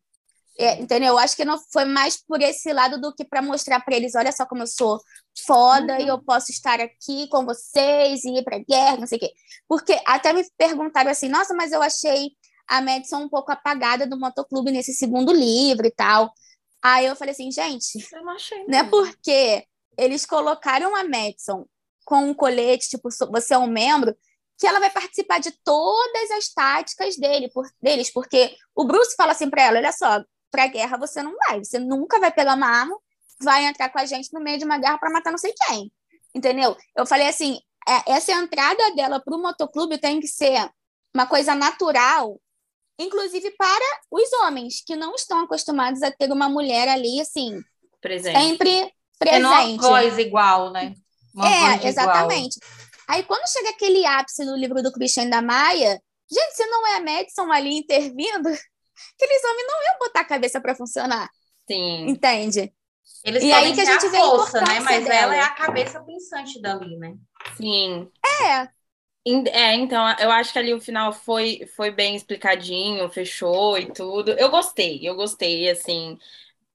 É, entendeu? Eu acho que não foi mais por esse lado do que para mostrar para eles, olha só como eu sou foda uhum. e eu posso estar aqui com vocês e ir para guerra, não sei o quê. Porque até me perguntaram assim, nossa, mas eu achei a Madison um pouco apagada do motoclube nesse segundo livro e tal. Aí eu falei assim, gente, eu não, achei não é porque eles colocaram a Madison com um colete, tipo, você é um membro, que ela vai participar de todas as táticas dele, por, deles, porque o Bruce fala assim para ela, olha só, para guerra você não vai, você nunca vai pegar uma arma, vai entrar com a gente no meio de uma guerra para matar não sei quem, entendeu? Eu falei assim, é, essa entrada dela para o motoclube tem que ser uma coisa natural, inclusive para os homens que não estão acostumados a ter uma mulher ali assim, presente. sempre presente. É uma voz igual, né? Uma é, exatamente. Igual. Aí quando chega aquele ápice no livro do Christian da Maia, gente, se não é a Madison ali intervindo, <laughs> aqueles homens não iam botar a cabeça para funcionar. Sim. Entende? Eles e aí que a gente a vê força, a né? Mas dela. ela é a cabeça pensante dali, né? Sim. É. É, então, eu acho que ali o final foi, foi bem explicadinho, fechou e tudo. Eu gostei, eu gostei, assim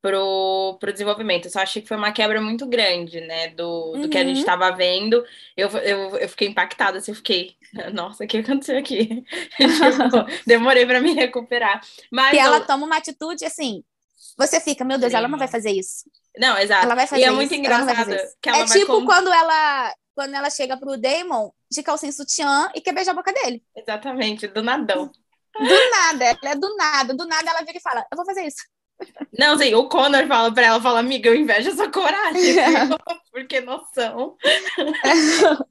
pro, pro desenvolvimento. Eu só achei que foi uma quebra muito grande, né, do, do uhum. que a gente estava uhum. vendo. Eu, eu, eu fiquei impactada, assim, eu fiquei, nossa, o que aconteceu aqui? <laughs> tipo, <laughs> demorei para me recuperar. Mas e ela toma uma atitude assim, você fica, meu Deus, Sim. ela não vai fazer isso. Não, exato. Ela vai fazer e é isso. muito engraçado que ela É tipo quando ela quando ela chega pro Damon de calcinha sutiã e quer beijar a boca dele. Exatamente, do nadão. Do nada, ela é do nada, do nada ela vira e fala, eu vou fazer isso. Não, sim, o Connor fala pra ela, fala, amiga, eu invejo essa coragem, <laughs> <laughs> porque noção. <laughs>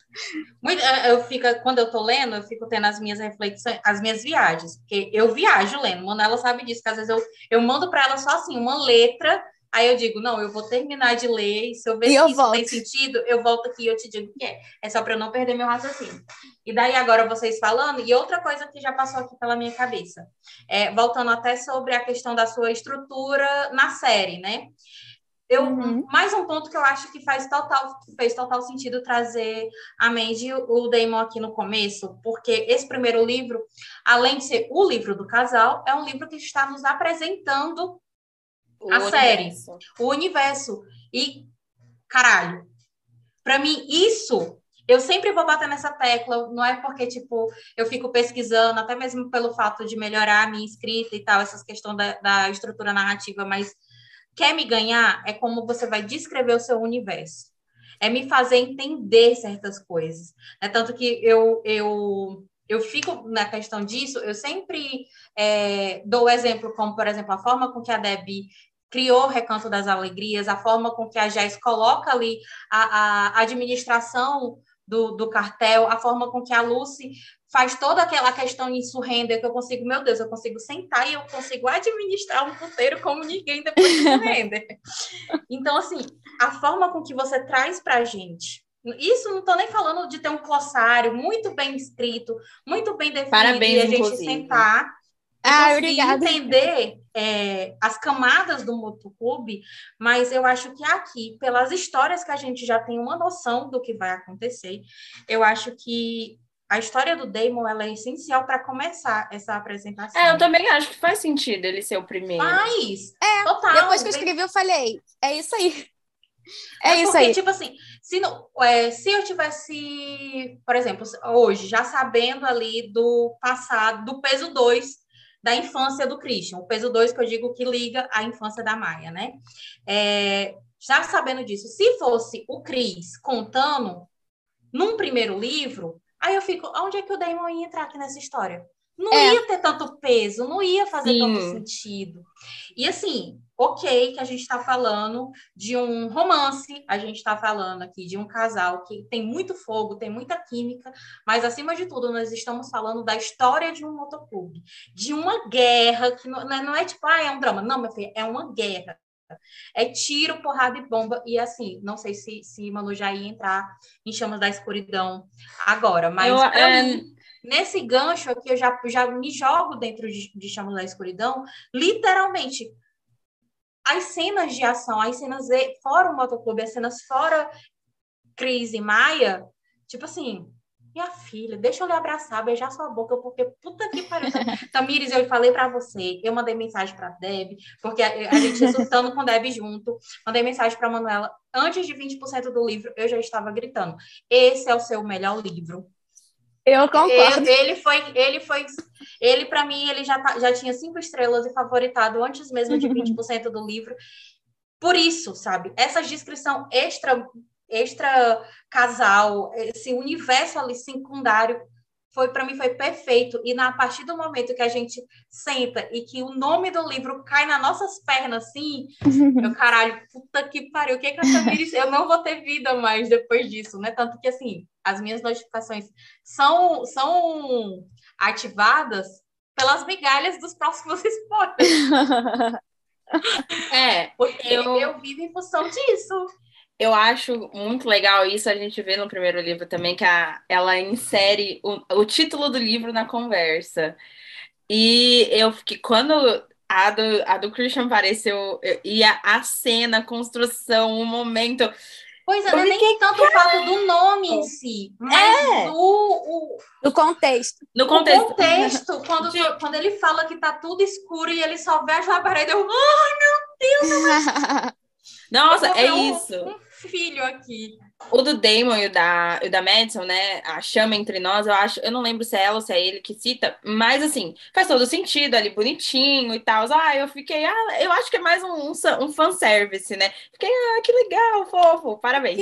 Muito, eu fico, quando eu tô lendo, eu fico tendo as minhas reflexões, as minhas viagens, porque eu viajo lendo, Manela sabe disso, que às vezes eu, eu mando para ela só assim, uma letra Aí eu digo, não, eu vou terminar de ler, e se eu ver e que eu isso volto. tem sentido, eu volto aqui e eu te digo que é. É só para eu não perder meu raciocínio. E daí agora vocês falando, e outra coisa que já passou aqui pela minha cabeça, é, voltando até sobre a questão da sua estrutura na série, né? Eu, uhum. Mais um ponto que eu acho que faz total, fez total sentido trazer a Mandy o Damon aqui no começo, porque esse primeiro livro, além de ser o livro do casal, é um livro que está nos apresentando o a universo. série, o universo. E, caralho, para mim, isso eu sempre vou bater nessa tecla, não é porque, tipo, eu fico pesquisando, até mesmo pelo fato de melhorar a minha escrita e tal, essas questões da, da estrutura narrativa, mas quer me ganhar é como você vai descrever o seu universo. É me fazer entender certas coisas. É tanto que eu, eu eu fico na questão disso, eu sempre é, dou exemplo, como, por exemplo, a forma com que a Debbie criou o Recanto das Alegrias, a forma com que a Jess coloca ali a, a administração do, do cartel, a forma com que a Lucy faz toda aquela questão em surrender, que eu consigo, meu Deus, eu consigo sentar e eu consigo administrar um puteiro como ninguém depois de surrender. <laughs> então, assim, a forma com que você traz para a gente Isso não estou nem falando de ter um glossário muito bem escrito, muito bem definido, Parabéns, e a gente inclusive. sentar Ah, obrigada. entender é, as camadas do motoclube, mas eu acho que aqui, pelas histórias que a gente já tem uma noção do que vai acontecer, eu acho que a história do Damon ela é essencial para começar essa apresentação. É, eu também acho que faz sentido ele ser o primeiro. Faz, é, total. Depois que eu escrevi, eu falei, é isso aí. É, É isso porque, aí. tipo assim, se, não- é, se eu tivesse, por exemplo, hoje, já sabendo ali do passado, do peso 2 da infância do Christian, o peso 2 que eu digo que liga à infância da Maia, né? É, já sabendo disso, se fosse o Cris contando num primeiro livro, aí eu fico, onde é que o Damon ia entrar aqui nessa história? Não É. ia ter tanto peso, não ia fazer Sim. tanto sentido. E assim, ok que a gente está falando de um romance, a gente está falando aqui de um casal que tem muito fogo, tem muita química, mas acima de tudo, nós estamos falando da história de um motoclube, de uma guerra, que não, não é- não é tipo, ah, é um drama. Não, meu filho, é uma guerra. É tiro, porrada e bomba. E assim, não sei se, se Manu já ia entrar em Chamas da Escuridão agora, mas Eu, é, mim, nesse gancho aqui, eu já, já me jogo dentro de, de Chamas da Escuridão, literalmente. As cenas de ação, as cenas fora o motoclube, as cenas fora Cris e Maia, tipo assim, minha filha, deixa eu lhe abraçar, beijar sua boca, porque puta que pariu. <laughs> Tamires, eu falei pra você, eu mandei mensagem pra Deb, porque a, a gente surtando com Deb junto, mandei mensagem pra Manuela, antes de 20% do livro, eu já estava gritando, esse é o seu melhor livro. Eu concordo. Ele, ele foi, ele foi, ele para mim, ele já, tá- já tinha cinco estrelas e favoritado antes mesmo de <laughs> 20% do livro. Por isso, sabe? Essa descrição extra, extra casal, esse universo ali secundário, foi para mim foi perfeito. E na a partir do momento que a gente senta e que o nome do livro cai nas nossas pernas, assim, <laughs> meu caralho, puta que pariu, o que que essa Tamires, eu não vou ter vida mais depois disso, né? Tanto que, assim, as minhas notificações são, são ativadas pelas migalhas dos próximos <laughs> spoilers, <laughs> é, porque Eu- eu, vivo em função disso. Eu acho muito legal isso, a gente vê no primeiro livro também, que a, ela insere o, o título do livro na conversa. E eu fiquei, quando a do, a do Christian apareceu, eu- e a, a cena, a construção, o momento. Pois é, Eu não é nem fiquei, tanto o fato do nome em si, mas É. do o, Do contexto. No o contexto. contexto, quando, quando ele fala que tá tudo escuro e ele só vê a parede, eu, ah, <laughs> Nossa, eu vou é ver um- isso. um filho aqui. O do Damon e o da, o da Madison, né? A chama entre nós, eu acho, eu não lembro se é ela ou se é ele que cita, mas assim, faz todo sentido ali, bonitinho e tal. Ah, eu fiquei, ah, eu acho que é mais um, um, um fanservice, né? Fiquei, ah, que legal, fofo, parabéns.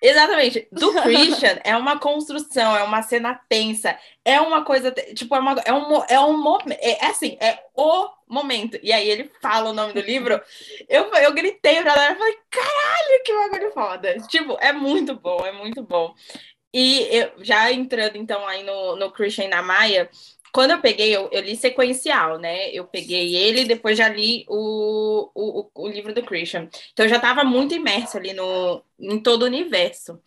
Exatamente. Do <laughs> Christian é uma construção, é uma cena tensa, é uma coisa, tipo, é, uma, é um, é um momento, é, é assim, é o momento. E aí ele fala o nome do livro, eu, eu gritei pra eu falei, caralho, que bagulho foda. Tipo, é muito bom, é muito bom. E eu, já entrando então aí no, no Christian na Maia, quando eu peguei, eu, eu li sequencial, né? Eu peguei ele e depois já li o, o, o- o livro do Christian. Então eu já estava muito imersa ali no, em todo o universo.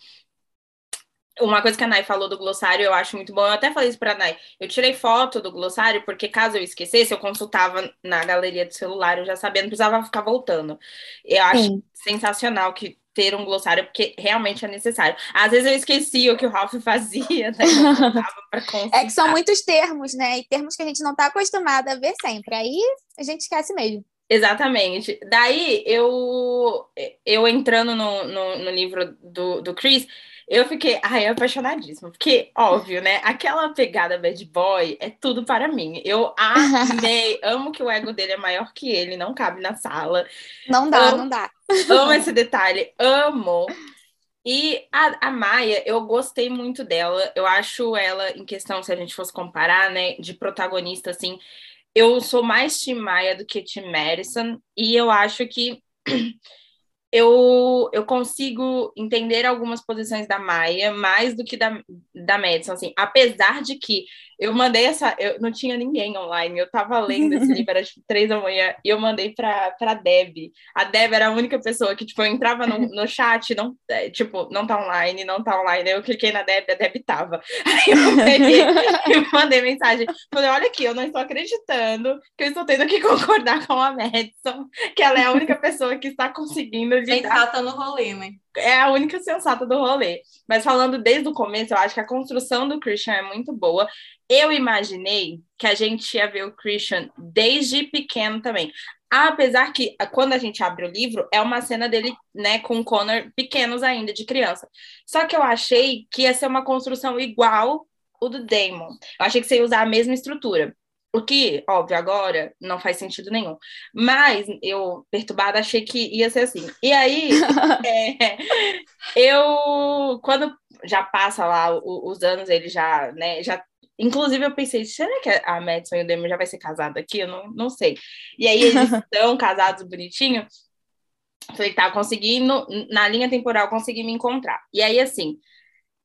Uma coisa que a Nay falou do glossário, eu acho muito bom. Eu até falei isso pra Nay. Eu tirei foto do glossário, porque caso eu esquecesse, eu consultava na galeria do celular, eu já sabia, não precisava ficar voltando. Eu acho Sim. sensacional que ter um glossário, porque realmente é necessário. Às vezes eu esquecia o que o Ralph fazia, <laughs> consultar. É que são muitos termos, né? E termos que a gente não está acostumado a ver sempre. Aí a gente esquece mesmo. Exatamente. Daí eu eu entrando no, no, no livro do, do Chris, eu fiquei ai, apaixonadíssima, porque, óbvio, né? Aquela pegada bad boy é tudo para mim. Eu amei, <laughs> amo que o ego dele é maior que ele, não cabe na sala. Não dá, Eu- não dá. Amo esse detalhe, amo. E a, a Maia, eu gostei muito dela. Eu acho ela, em questão, se a gente fosse comparar, né, de protagonista, assim, eu sou mais Tim Maia do que Tim Madison. E eu acho que eu, eu consigo entender algumas posições da Maia mais do que da, da Madison, assim. Apesar de que Eu mandei essa. Eu não tinha ninguém online. Eu tava lendo esse livro, era tipo três da manhã, e eu mandei pra, pra Deb. A Deb era a única pessoa que, tipo, eu entrava no, no chat, não, é, tipo, não tá online, não tá online. Eu cliquei na Deb, a Deb tava. <laughs> Aí eu peguei e mandei mensagem. Falei, olha aqui, eu não estou acreditando que eu estou tendo que concordar com a Madison, que ela é a única pessoa que está conseguindo lidar. Sensata no rolê, né? É a única sensata do rolê. Mas falando desde o começo, eu acho que a construção do Christian é muito boa. Eu imaginei que a gente ia ver o Christian desde pequeno também. Apesar que, quando a gente abre o livro, é uma cena dele, né, com o Connor pequenos ainda, de criança. Só que eu achei que ia ser uma construção igual o do Damon. Eu achei que você ia usar a mesma estrutura. O que, óbvio, agora não faz sentido nenhum. Mas eu, perturbada, achei que ia ser assim. E aí, <laughs> é, eu, quando já passa lá os anos, ele já, né, já Inclusive, eu pensei, será que a Madison e o Damon já vai ser casado aqui? Eu não, não sei. E aí, eles <laughs> estão casados bonitinho. Falei, tá, consegui, no, na linha temporal, consegui me encontrar. E aí, assim,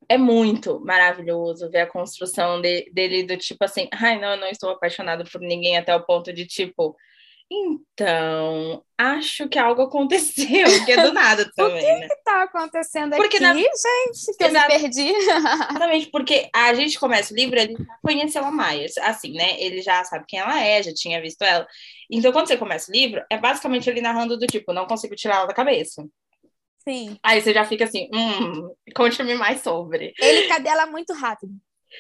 é muito maravilhoso ver a construção de, dele do tipo assim, ai, não, eu não estou apaixonado por ninguém até o ponto de tipo, então, acho que algo aconteceu, que é do nada <laughs> também. o que né? que tá acontecendo porque aqui, na... gente? Que Exato. eu me perdi. <laughs> Exatamente, porque a gente começa o livro, ele já conheceu a Maia, assim, né? Ele já sabe quem ela é, já tinha visto ela. Então, quando você começa o livro, é basicamente ele narrando do tipo, não consigo tirar ela da cabeça. Sim. Aí você já fica assim, hum, conte-me mais sobre. Ele cadela muito rápido.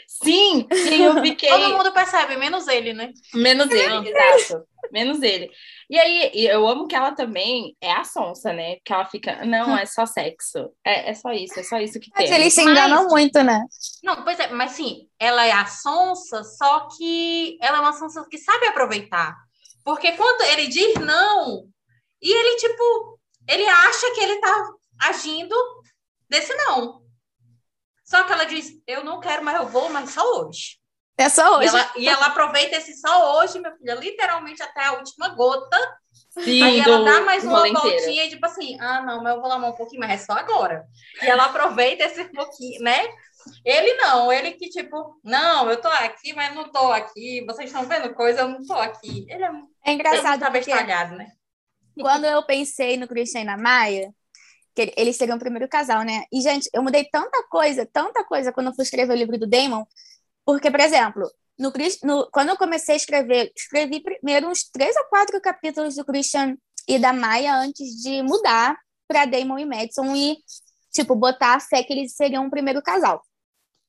Sim, sim, eu fiquei. Todo mundo percebe, menos ele, né? Menos ele, exato. Menos ele. E aí, eu amo que ela também é a sonsa, né? Que ela fica, não, é só sexo. É, é só isso, é só isso que tem. Mas eles se enganam mas... muito, né? Não, pois é, mas sim, ela é a sonsa, só que ela é uma sonsa que sabe aproveitar. Porque quando ele diz não, e ele, tipo, ele acha que ele tá agindo desse não. Só que ela diz, eu não quero, mas eu vou, mas só hoje. É só hoje. E ela, e ela aproveita esse só hoje, minha filha, literalmente até a última gota. Sim, aí ela dá mais uma voltinha e tipo assim, ah, não, mas eu vou lamar um pouquinho, mas é só agora. E ela aproveita esse pouquinho, né? Ele não, ele que tipo, não, eu tô aqui, mas não tô aqui. Vocês estão vendo coisa, eu não tô aqui. Ele é, é engraçado ele tá bestalhado, né? Quando eu pensei no Christian e na Maia, que eles seriam o primeiro casal, né? E, gente, eu mudei tanta coisa, tanta coisa quando eu fui escrever o livro do Damon, porque, por exemplo, no, no, quando eu comecei a escrever, escrevi primeiro uns três ou quatro capítulos do Christian e da Maia antes de mudar para Damon e Madison e, tipo, botar a fé que eles seriam o primeiro casal.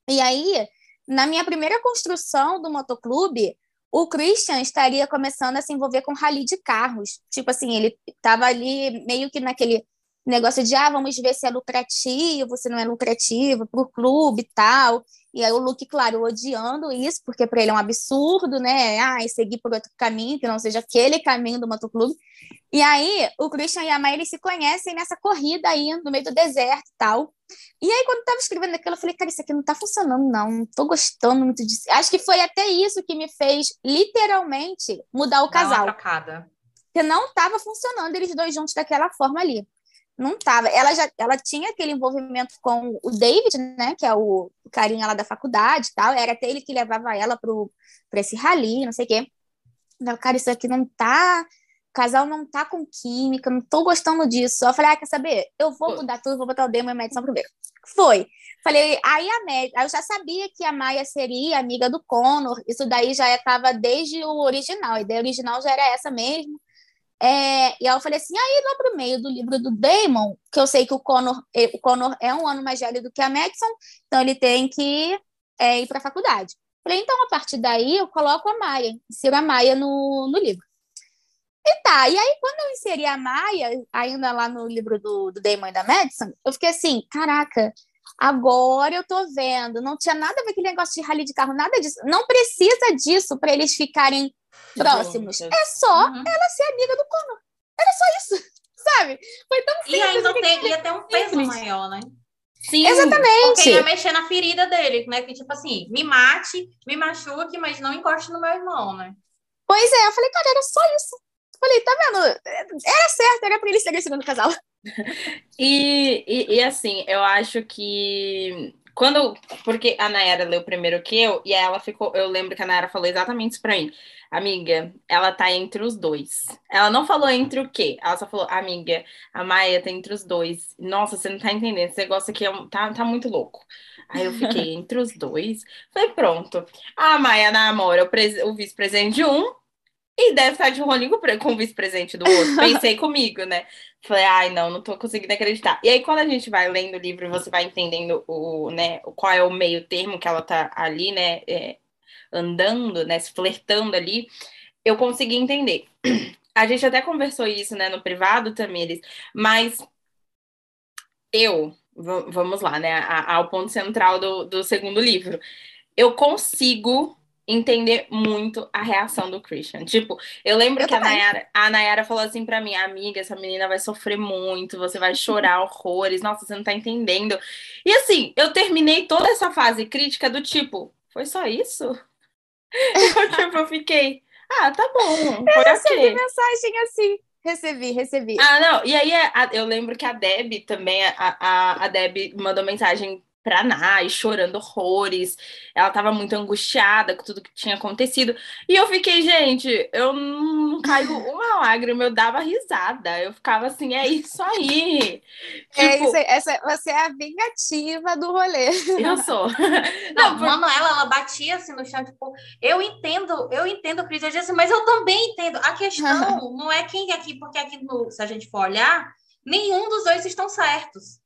E aí, na minha primeira construção do motoclube, o Christian estaria começando a se envolver com rally de carros. Tipo assim, ele estava ali meio que naquele negócio de, ah, vamos ver se é lucrativo, se não é lucrativo, para o clube e tal. E aí o Luke, claro, odiando isso, porque para ele é um absurdo, né? Ah, e seguir por outro caminho, que não seja aquele caminho do motoclube. E aí o Christian e a Maya, eles se conhecem nessa corrida aí, no meio do deserto e tal. E aí, quando eu tava escrevendo aquilo, eu falei, cara, isso aqui não tá funcionando, não. Não tô gostando muito disso. Acho que foi até isso que me fez, literalmente, mudar o casal. Porque não tava funcionando eles dois juntos daquela forma ali não tava. Ela já ela tinha aquele envolvimento com o David, né, que é o, carinha lá da faculdade e tal, era até ele que levava ela pro para esse rally, não sei o quê. Não, cara, isso aqui não tá, o casal não tá com química, não tô gostando disso. Eu falei, ah, quer saber? Eu vou mudar tudo, vou botar o Demo e a Madison primeiro. Foi. Falei, aí a Mad, aí eu já sabia que a Maia seria amiga do Connor, isso daí já estava desde o original, a ideia original já era essa mesmo. É, e eu falei assim, aí lá pro meio do livro do Damon, que eu sei que o Connor, o Connor é um ano mais velho do que a Madison, então ele tem que é, ir para a faculdade. Falei, então a partir daí eu coloco a Maia, insiro a Maia no, no livro. E tá, e aí quando eu inseri a Maia, ainda lá no livro do, do Damon e da Madison, eu fiquei assim, caraca, agora eu tô vendo, não tinha nada a ver com aquele negócio de rally de carro, nada disso, não precisa disso para eles ficarem próximos. É só uhum. ela ser amiga do Conor. Era só isso, <laughs> sabe? Foi tão simples. E ainda tem, ia ter um peso simples. maior, né? Sim, exatamente. Porque ia mexer na ferida dele, né? Que tipo assim, me mate, me machuque, mas não encoste no meu irmão, né? Pois é, eu falei, cara, era só isso. Falei, tá vendo? Era certo, era pra ele ser segundo casal. <laughs> e, e, e assim, eu acho que Quando, porque a Nayara leu primeiro que eu, e ela ficou, eu lembro que a Nayara falou exatamente isso pra mim. Amiga, ela tá entre os dois. Ela não falou entre o quê? Ela só falou, amiga, a Maia tá entre os dois. Nossa, você não tá entendendo, esse negócio aqui é, tá, tá muito louco. Aí eu fiquei <laughs> entre os dois. Falei, pronto. A Maia namora o, o vice-presidente de um e deve estar de rolinho com o vice-presidente do outro. Pensei <laughs> comigo, né? Falei, ai, não, não tô conseguindo acreditar. E aí, quando a gente vai lendo o livro, você vai entendendo o, né, qual é o meio termo que ela tá ali, né? É, andando, né? Se flertando ali, eu consegui entender. A gente até conversou isso, né, no privado, Tamires, mas eu, vamos lá, né, ao ponto central do, do segundo livro. Eu consigo entender muito a reação do Christian. Tipo, eu lembro eu que a Nayara, a Nayara falou assim para mim, amiga, essa menina vai sofrer muito, você vai chorar horrores, nossa, você não tá entendendo. E assim, eu terminei toda essa fase crítica do tipo, foi só isso? <laughs> Eu, tipo, eu fiquei, ah, tá bom. Eu recebi mensagem assim. Recebi, recebi. Ah, não. E aí eu lembro que a Deb também, a, a, a Deb mandou mensagem pra Nai, chorando horrores. Ela tava muito angustiada com tudo que tinha acontecido. E eu fiquei, gente, eu não caiu uma lágrima, eu dava risada. Eu ficava assim, é isso aí. É tipo, isso aí, essa, você é a vingativa do rolê. Eu <laughs> sou. Não, não por... Manuela, ela batia assim no chão, tipo, eu entendo, eu entendo, Cris, eu disse, mas eu também entendo. A questão <laughs> não é quem é aqui, porque aqui, no, se a gente for olhar, nenhum dos dois estão certos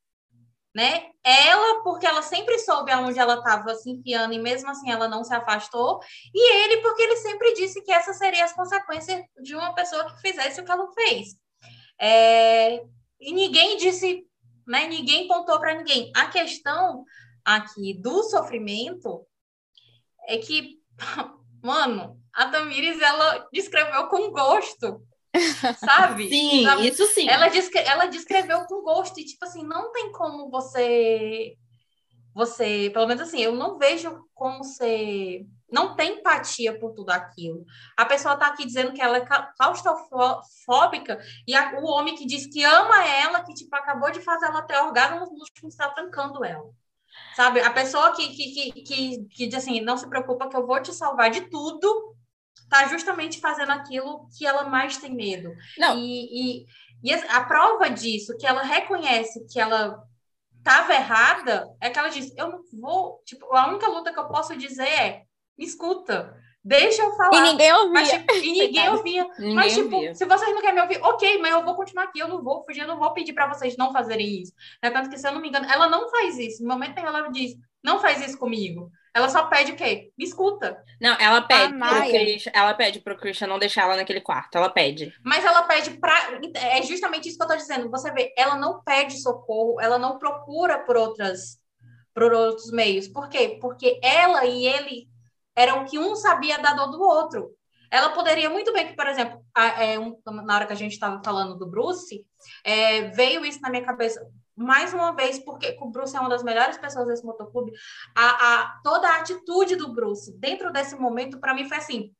né? Ela, porque ela sempre soube aonde ela estava se enfiando e mesmo assim ela não se afastou, e ele, porque ele sempre disse que essas seriam as consequências de uma pessoa que fizesse o que ela fez. É... E ninguém disse, né? Ninguém pontou para ninguém. A questão aqui do sofrimento é que, <laughs> mano, a Tamires ela descreveu com gosto sabe? Sim, sabe? isso sim. Ela, descre ela descreveu com gosto e, tipo assim, não tem como você. Você, pelo menos assim, eu não vejo como você não tem empatia por tudo aquilo. A pessoa tá aqui dizendo que ela é claustrofóbica e a, o homem que diz que ama ela, que tipo acabou de fazer ela ter orgasmo, no último está trancando ela. Sabe? A pessoa que, que, que, que, que diz assim, não se preocupa que eu vou te salvar de tudo, está justamente fazendo aquilo que ela mais tem medo. Não. E, e, e a prova disso, que ela reconhece que ela estava errada, é que ela diz: Eu não vou. Tipo, a única luta que eu posso dizer é: me escuta. Deixa eu falar. E ninguém ouvia. Mas, tipo, e ninguém ouvia. Ninguém mas, tipo, ouvia. se vocês não querem me ouvir, ok, mas eu vou continuar aqui. Eu não vou fugir, eu não vou pedir para vocês não fazerem isso. É tanto que, se eu não me engano, ela não faz isso. No momento em que ela diz, não faz isso comigo. Ela só pede o quê? Me escuta. Não, ela pede pro Christian, ela pede pro Christian não deixar ela naquele quarto. Ela pede. Mas ela pede pra. É justamente isso que eu tô dizendo. Você vê, ela não pede socorro, ela não procura por outras por outros meios. Por quê? Porque ela e ele eram que um sabia da dor do outro. Ela poderia muito bem que, por exemplo, a, é, um, na hora que a gente estava falando do Bruce, é, veio isso na minha cabeça mais uma vez, porque o Bruce é uma das melhores pessoas desse motoclube, a, a, toda a atitude do Bruce dentro desse momento, para mim, foi assim: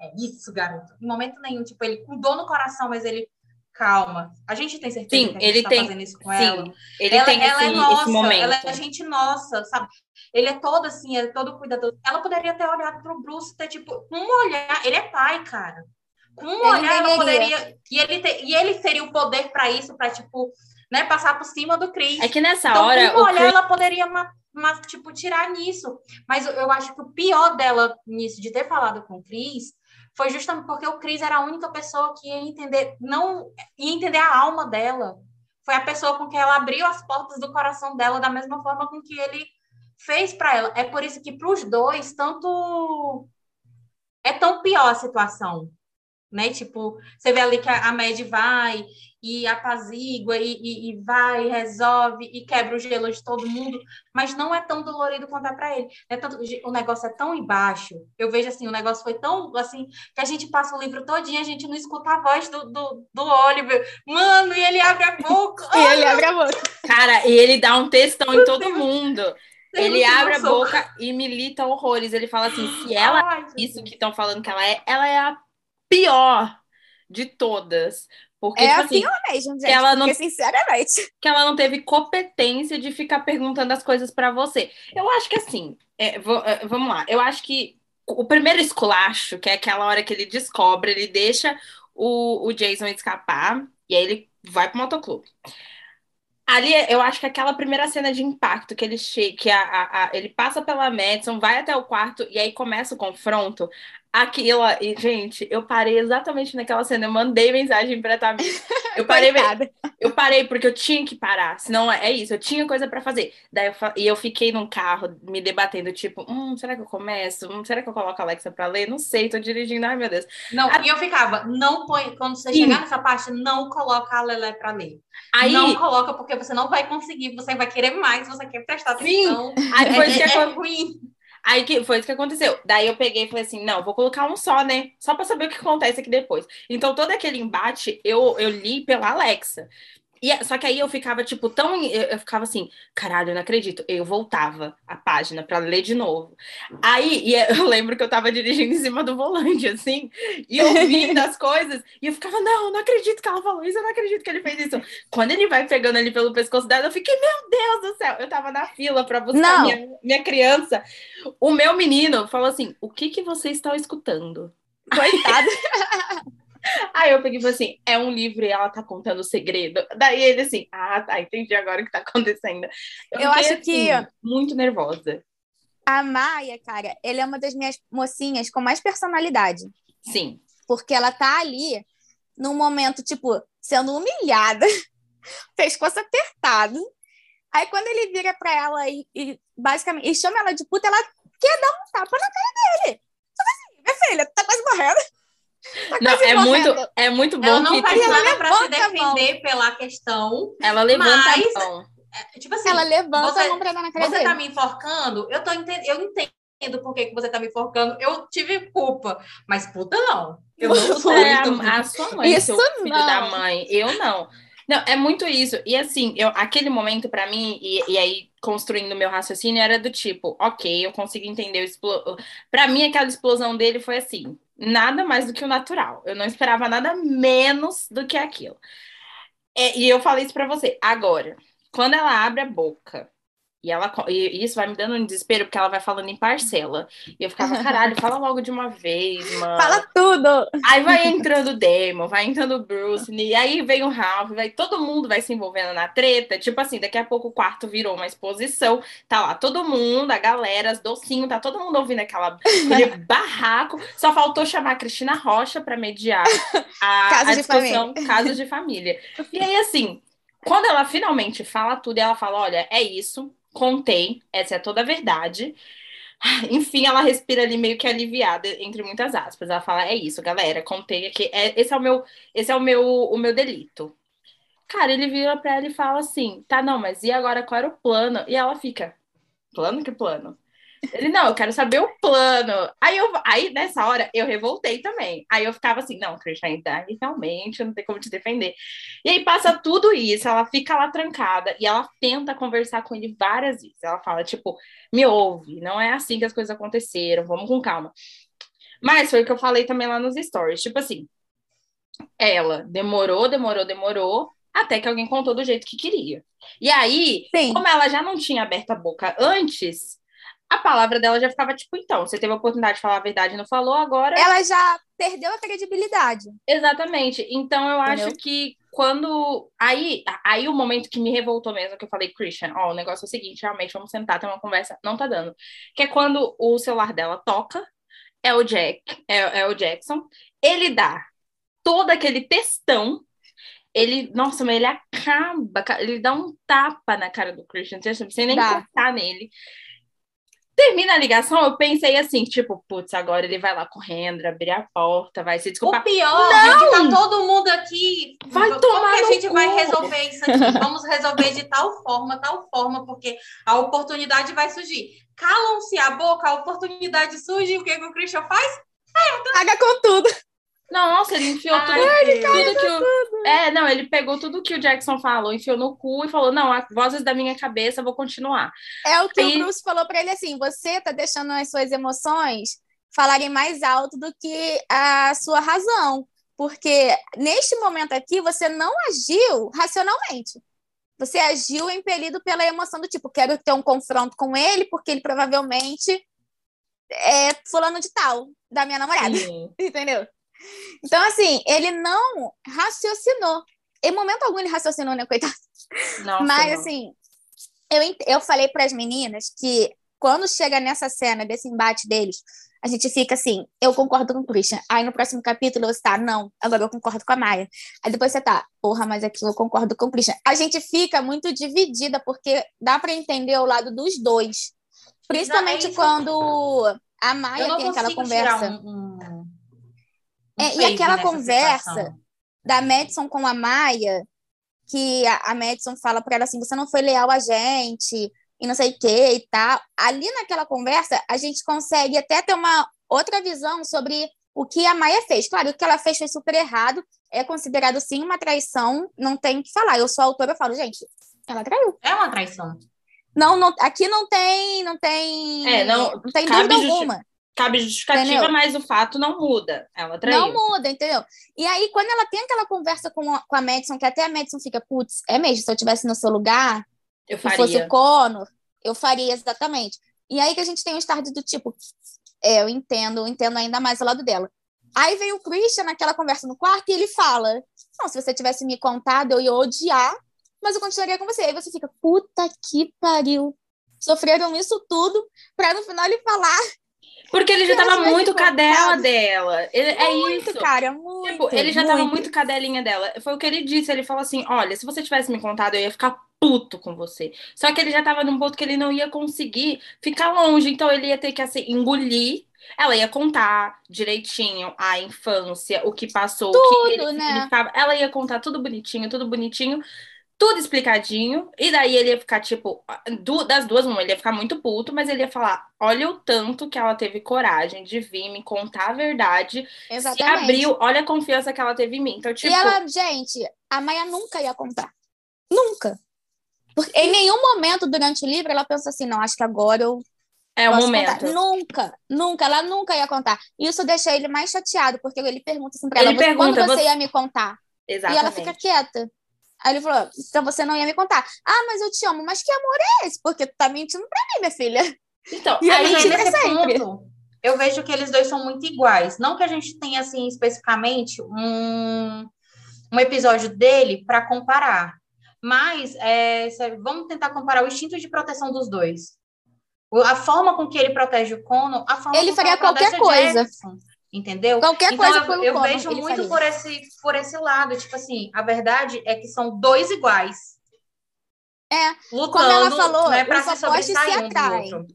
é isso, garoto. Em momento nenhum, tipo, ele com dor no coração, mas ele. Calma, a gente tem certeza sim, que a gente ele tá tem, fazendo isso com sim, ela. Ele ela, tem ela é esse, é nossa, ela é gente nossa, sabe? Ele é todo assim, é todo cuidadoso. Ela poderia ter olhado pro Bruce, ter tipo, um olhar. Ele é pai, cara. Com um ele olhar, ela poderia. E ele, e ele teria o poder para isso, para tipo, né, passar por cima do Chris. É que nessa então, hora. Com um olhar, Chris... ela poderia, uma, tipo, tirar nisso. Mas eu, acho que o pior dela nisso, de ter falado com o Chris, foi justamente porque o Chris era a única pessoa que ia entender, não ia entender a alma dela. Foi a pessoa com quem ela abriu as portas do coração dela da mesma forma com que ele fez para ela. É por isso que para os dois, tanto é tão pior a situação, né? Tipo, você vê ali que a Mad vai e apazigua e, e, e, vai, resolve e quebra o gelo de todo mundo, mas não é tão dolorido quanto é para ele. É tanto, o negócio é tão embaixo. Eu vejo assim, o negócio foi tão assim que a gente passa o livro todinho, a gente não escuta a voz do, do, do Oliver. Mano, e ele abre a boca. <laughs> e ele abre a boca. Cara, e ele dá um textão em todo mundo. Ele abre a boca e milita horrores. Ele fala assim: se ela Ai, isso que estão falando que ela é, ela é a pior de todas. Porque, é tipo assim, pior mesmo, gente. ela não- Porque, sinceramente. que ela não teve competência de ficar perguntando as coisas pra você. Eu acho que assim, é, é, vamos lá. Eu acho que o primeiro esculacho, que é aquela hora que ele descobre, ele deixa o, o Jason escapar e aí ele vai pro motoclube. Ali, eu acho que aquela primeira cena de impacto que ele chega, que a, a- a- ele passa pela Madison, vai até o quarto e aí começa o confronto. Aquilo, e, gente, eu parei exatamente naquela cena. Eu mandei mensagem pra Tamir. <laughs> Eu parei, eu parei porque eu tinha que parar, senão é isso, eu tinha coisa pra fazer. Daí eu, e eu fiquei num carro me debatendo, tipo, hum, será que eu começo? Hum, será que eu coloco a Alexa pra ler? Não sei, tô dirigindo, ai meu Deus. Não, A- e eu ficava, não põe, quando você Sim. chegar nessa parte, não coloca a Lelé pra ler. Aí, Não coloca porque você não vai conseguir, você vai querer mais, você quer prestar Sim. atenção. aí foi, isso que é, é ruim. Aí que foi isso que aconteceu. Daí eu peguei e falei assim, não, vou colocar um só, né? Só pra saber o que acontece aqui depois. Então todo aquele embate eu, eu li pela Alexa. E, é- só que aí eu ficava, tipo, tão. Eu, eu ficava assim, caralho, eu não acredito. Eu voltava a página pra ler de novo. Aí, e <laughs> eu lembro que eu tava dirigindo em cima do volante, assim, e ouvindo as <laughs> coisas, e eu ficava, não, não acredito que ela falou isso, eu não acredito que ele fez isso. Quando ele vai pegando ali pelo pescoço dela, eu fiquei, meu Deus do céu, eu tava na fila pra buscar Não. minha, minha criança. O meu menino falou assim: o que que vocês estão escutando? Coitada. <laughs> Aí eu peguei e falei assim: é um livro e ela tá contando o segredo. Daí ele assim: ah, tá, entendi agora o que tá <laughs> acontecendo. Eu fiquei, acho que- assim, Muito nervosa. A Maia, cara, ela é uma das minhas mocinhas com mais personalidade. Sim. Porque ela tá ali num momento, tipo, sendo humilhada, <laughs> pescoço apertado. Aí quando ele vira pra ela e, e basicamente e chama ela de puta, ela quer dar um tapa na cara dele. Tipo assim, minha filha, tu tá quase morrendo. Tá Não, é morrendo. muito, é muito bom Ela não que faz tipo, nada pra se defender pela questão. ela levanta Mas- a mão. É, Tipo assim, Ela levanta você- a mão pra dar na cara você dele. tá me enforcando, eu, tô enten- eu entendo por que, que você tá me enforcando. Eu tive culpa, mas puta não. Eu não sou É muito- a, a sua mãe, Isso seu filho não. da mãe. Eu não. Não, é muito isso. E assim, eu, aquele momento pra mim, e, e aí construindo meu raciocínio, era do tipo, ok, eu consigo entender explo... Pra mim, aquela explosão dele foi assim, nada mais do que o natural. Eu não esperava nada menos do que aquilo. É, e eu falei isso pra você. Agora, quando ela abre a boca. E, ela, e isso vai me dando um desespero, porque ela vai falando em parcela. E eu ficava, caralho, fala logo de uma vez, mano. Fala tudo. Aí vai entrando o Damon, vai entrando o Bruce, e aí vem o Ralph, vai, todo mundo vai se envolvendo na treta. Tipo assim, daqui a pouco o quarto virou uma exposição, tá lá todo mundo, a galera, as docinhos, tá todo mundo ouvindo aquela, aquele <laughs> barraco. Só faltou chamar a Cristina Rocha pra mediar a, <laughs> Casos a de discussão casos de família. E aí, assim, quando ela finalmente fala tudo, e ela fala: olha, é isso, contei, essa é toda a verdade. <laughs> Enfim, ela respira ali meio que aliviada, entre muitas aspas. Ela fala: é isso, galera, contei aqui. É, esse é o meu, esse é o meu, o meu delito. Cara, ele vira pra ela e fala assim: tá, não, mas e agora qual era o plano? E ela fica: plano que plano? Ele, não, eu quero saber o plano. Aí, eu, aí, nessa hora, eu revoltei também. Aí eu ficava assim, não, Christian, daí realmente não tem como te defender. E aí passa tudo isso, ela fica lá trancada e ela tenta conversar com ele várias vezes. Ela fala, tipo, me ouve, não é assim que as coisas aconteceram, vamos com calma. Mas foi o que eu falei também lá nos stories. Tipo assim, ela demorou, demorou, demorou, até que alguém contou do jeito que queria. E aí, Sim. como ela já não tinha aberto a boca antes, a palavra dela já ficava tipo, então, você teve a oportunidade de falar a verdade e não falou, agora. Ela já perdeu a credibilidade. Exatamente. Então eu Entendeu? acho que quando. Aí, aí o momento que me revoltou mesmo, que eu falei, Christian, ó, o negócio é o seguinte, realmente, vamos sentar, ter uma conversa, não tá dando. Que é quando o celular dela toca, é o Jack, é, é o Jackson, ele dá todo aquele textão. Ele, nossa, mas ele acaba, ca- ele dá um tapa na cara do Christian, sem nem Dá. encostar nele. Termina a ligação, eu pensei assim, tipo, putz, agora ele vai lá correndo, abrir a porta, vai se desculpar. O pior é que tá todo mundo aqui. Vai Como tomar que a gente vai cu. resolver isso aqui? Vamos resolver de tal forma, tal forma, porque a oportunidade vai surgir. Calam-se a boca, a oportunidade surge, o que, que o Christian faz? Paga com tudo. Nossa, ele enfiou Ai, tudo, Deus. tudo que o... É, não, ele pegou tudo que o Jackson falou, enfiou no cu e falou, não, a vozes da minha cabeça, vou continuar. É o que Aí- o Bruce falou pra ele assim: você tá deixando as suas emoções falarem mais alto do que a sua razão. Porque neste momento aqui você não agiu racionalmente. Você agiu impelido pela emoção do tipo, quero ter um confronto com ele, porque ele provavelmente é fulano de tal, da minha namorada. <laughs> Entendeu? Então, assim, ele não raciocinou. Em momento algum ele raciocinou, né, coitado? Nossa, Mas, não. assim, eu, eu falei para as meninas que quando chega nessa cena desse embate deles, a gente fica assim, eu concordo com o Christian. Aí no próximo capítulo você tá, não, agora eu concordo com a Maia. Aí depois você tá, porra, mas aqui eu concordo com o Christian. A gente fica muito dividida, porque dá para entender o lado dos dois. Principalmente é quando a Maia tem aquela conversa. Um, um é, e aquela conversa situação. da Madison com a Maia, que a, a Madison fala para ela assim: você não foi leal a gente, e não sei o que e tal. Ali naquela conversa, a gente consegue até ter uma outra visão sobre o que a Maia fez. Claro, o que ela fez foi super errado, é considerado sim uma traição, não tem o que falar. Eu sou autora, eu falo, gente, ela traiu. É uma traição. Não, não aqui não tem, não tem, é, não, não tem dúvida alguma. Cabe justificativa, entendeu? mas o fato não muda. Ela traiu. Não muda, entendeu? E aí, quando ela tem aquela conversa com a, com a Madison, que até a Madison fica, putz, é mesmo, se eu estivesse no seu lugar, eu faria. fosse o Conor, eu faria exatamente. E aí que a gente tem um start do tipo, é, eu entendo, eu entendo ainda mais o lado dela. Aí vem o Christian naquela conversa no quarto e ele fala: Não, se você tivesse me contado, eu ia odiar, mas eu continuaria com você. Aí você fica, puta que pariu. Sofreram isso tudo para no final ele falar porque ele já tava muito cadela dela. Ele, é muito, isso. cara, muito. Tipo, ele já muito. tava muito cadelinha dela. Foi o que ele disse. Ele falou assim: olha, se você tivesse me contado, eu ia ficar puto com você. Só que ele já tava num ponto que ele não ia conseguir ficar longe. Então ele ia ter que assim, engolir. Ela ia contar direitinho a infância, o que passou, tudo, o que ele né? Ela ia contar tudo bonitinho, tudo bonitinho tudo explicadinho, e daí ele ia ficar, tipo, das duas, uma, ele ia ficar muito puto, mas ele ia falar: olha o tanto que ela teve coragem de vir me contar a verdade. Exatamente. Se abriu, olha a confiança que ela teve em mim. Então, tipo. E ela, gente, a Maia nunca ia contar. Nunca. Porque em nenhum momento durante o livro ela pensa assim: não, acho que agora eu. É o momento. Contar. Nunca, nunca, ela nunca ia contar. Isso deixa ele mais chateado, porque ele pergunta assim pra ele ela: pergunta, quando você, você ia me contar? Exatamente. E ela fica quieta. Aí ele falou: então você não ia me contar. Ah, mas eu te amo. Mas que amor é esse? Porque tu tá mentindo pra mim, minha filha. Então, e aí, nesse sempre. ponto, eu vejo que eles dois são muito iguais. Não que a gente tenha, assim, especificamente um, um episódio dele para comparar. Mas é, vamos tentar comparar o instinto de proteção dos dois. A forma com que ele protege o Cono, a forma ele faria qualquer coisa. Jackson entendeu? Qualquer então, coisa eu, eu vejo muito por esse, por esse lado, tipo assim, a verdade é que são dois iguais. É, lutando, como ela falou, né, os opostos se atraem. Um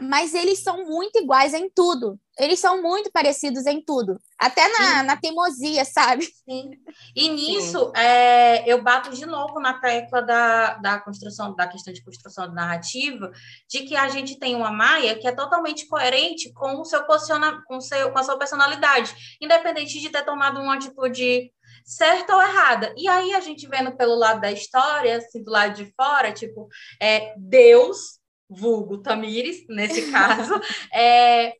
mas eles são muito iguais em tudo. Eles são muito parecidos em tudo. Até na, na teimosia, sabe? Sim. E nisso, é, eu bato de novo na tecla da, da construção, da questão de construção de narrativa, de que a gente tem uma Maia que é totalmente coerente com o seu posiciona, com, seu, com a sua personalidade, independente de ter tomado uma atitude certa ou errada. E aí a gente vendo pelo lado da história, assim, do lado de fora, tipo, é, Deus vulgo Tamires, nesse <laughs> caso, é,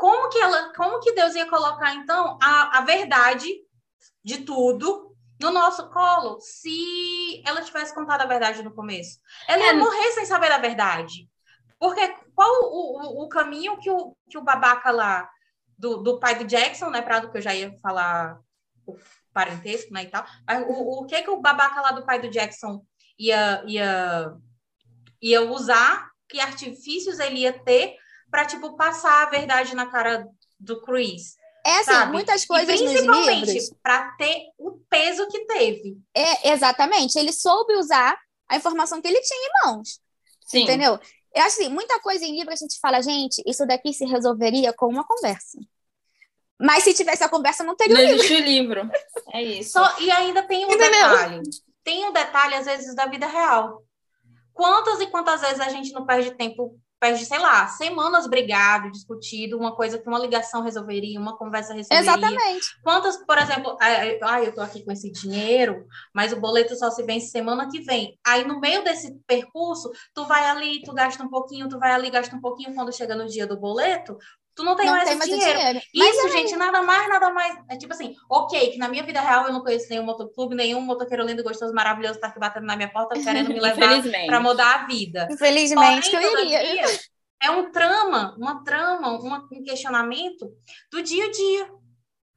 como que ela, como que Deus ia colocar então a, a verdade de tudo no nosso colo se ela tivesse contado a verdade no começo? Ela ia é. morrer sem saber a verdade. Porque qual o, o, o, caminho que o, que o babaca lá do, do pai do Jackson, né, para que eu já ia falar o parentesco, né, e tal, mas o, o que que o babaca lá do pai do Jackson ia, ia, ia usar que artifícios ele ia ter para tipo passar a verdade na cara do Chris. É assim, sabe? muitas coisas e principalmente para ter o peso que teve. É, exatamente, ele soube usar a informação que ele tinha em mãos. Sim. Entendeu? Eu acho assim, muita coisa em livro a gente fala, gente, isso daqui se resolveria com uma conversa. Mas se tivesse a conversa, não teria não livro. existe livro. <laughs> É isso. Só, e ainda tem um Entendeu? detalhe. Tem um detalhe, às vezes, da vida real. Quantas e quantas vezes a gente não perde tempo, perde, sei lá, semanas brigado, discutido, uma coisa que uma ligação resolveria, uma conversa resolveria. Exatamente. Quantas, por exemplo, ah, eu tô aqui com esse dinheiro, mas o boleto só se vence semana que vem. Aí no meio desse percurso, tu vai ali, tu gasta um pouquinho, tu vai ali, gasta um pouquinho, quando chega no dia do boleto, tu não tem não mais tem esse mais o dinheiro. dinheiro. Mas Isso, gente, nada mais, nada mais. É tipo assim, ok, que na minha vida real eu não conheço nenhum motoclube, nenhum motoqueiro lindo, gostoso, maravilhoso tá aqui batendo na minha porta <laughs> querendo me levar para mudar a vida. infelizmente que eu Porém, iria. é um trama, uma trama, uma- um questionamento do dia a dia.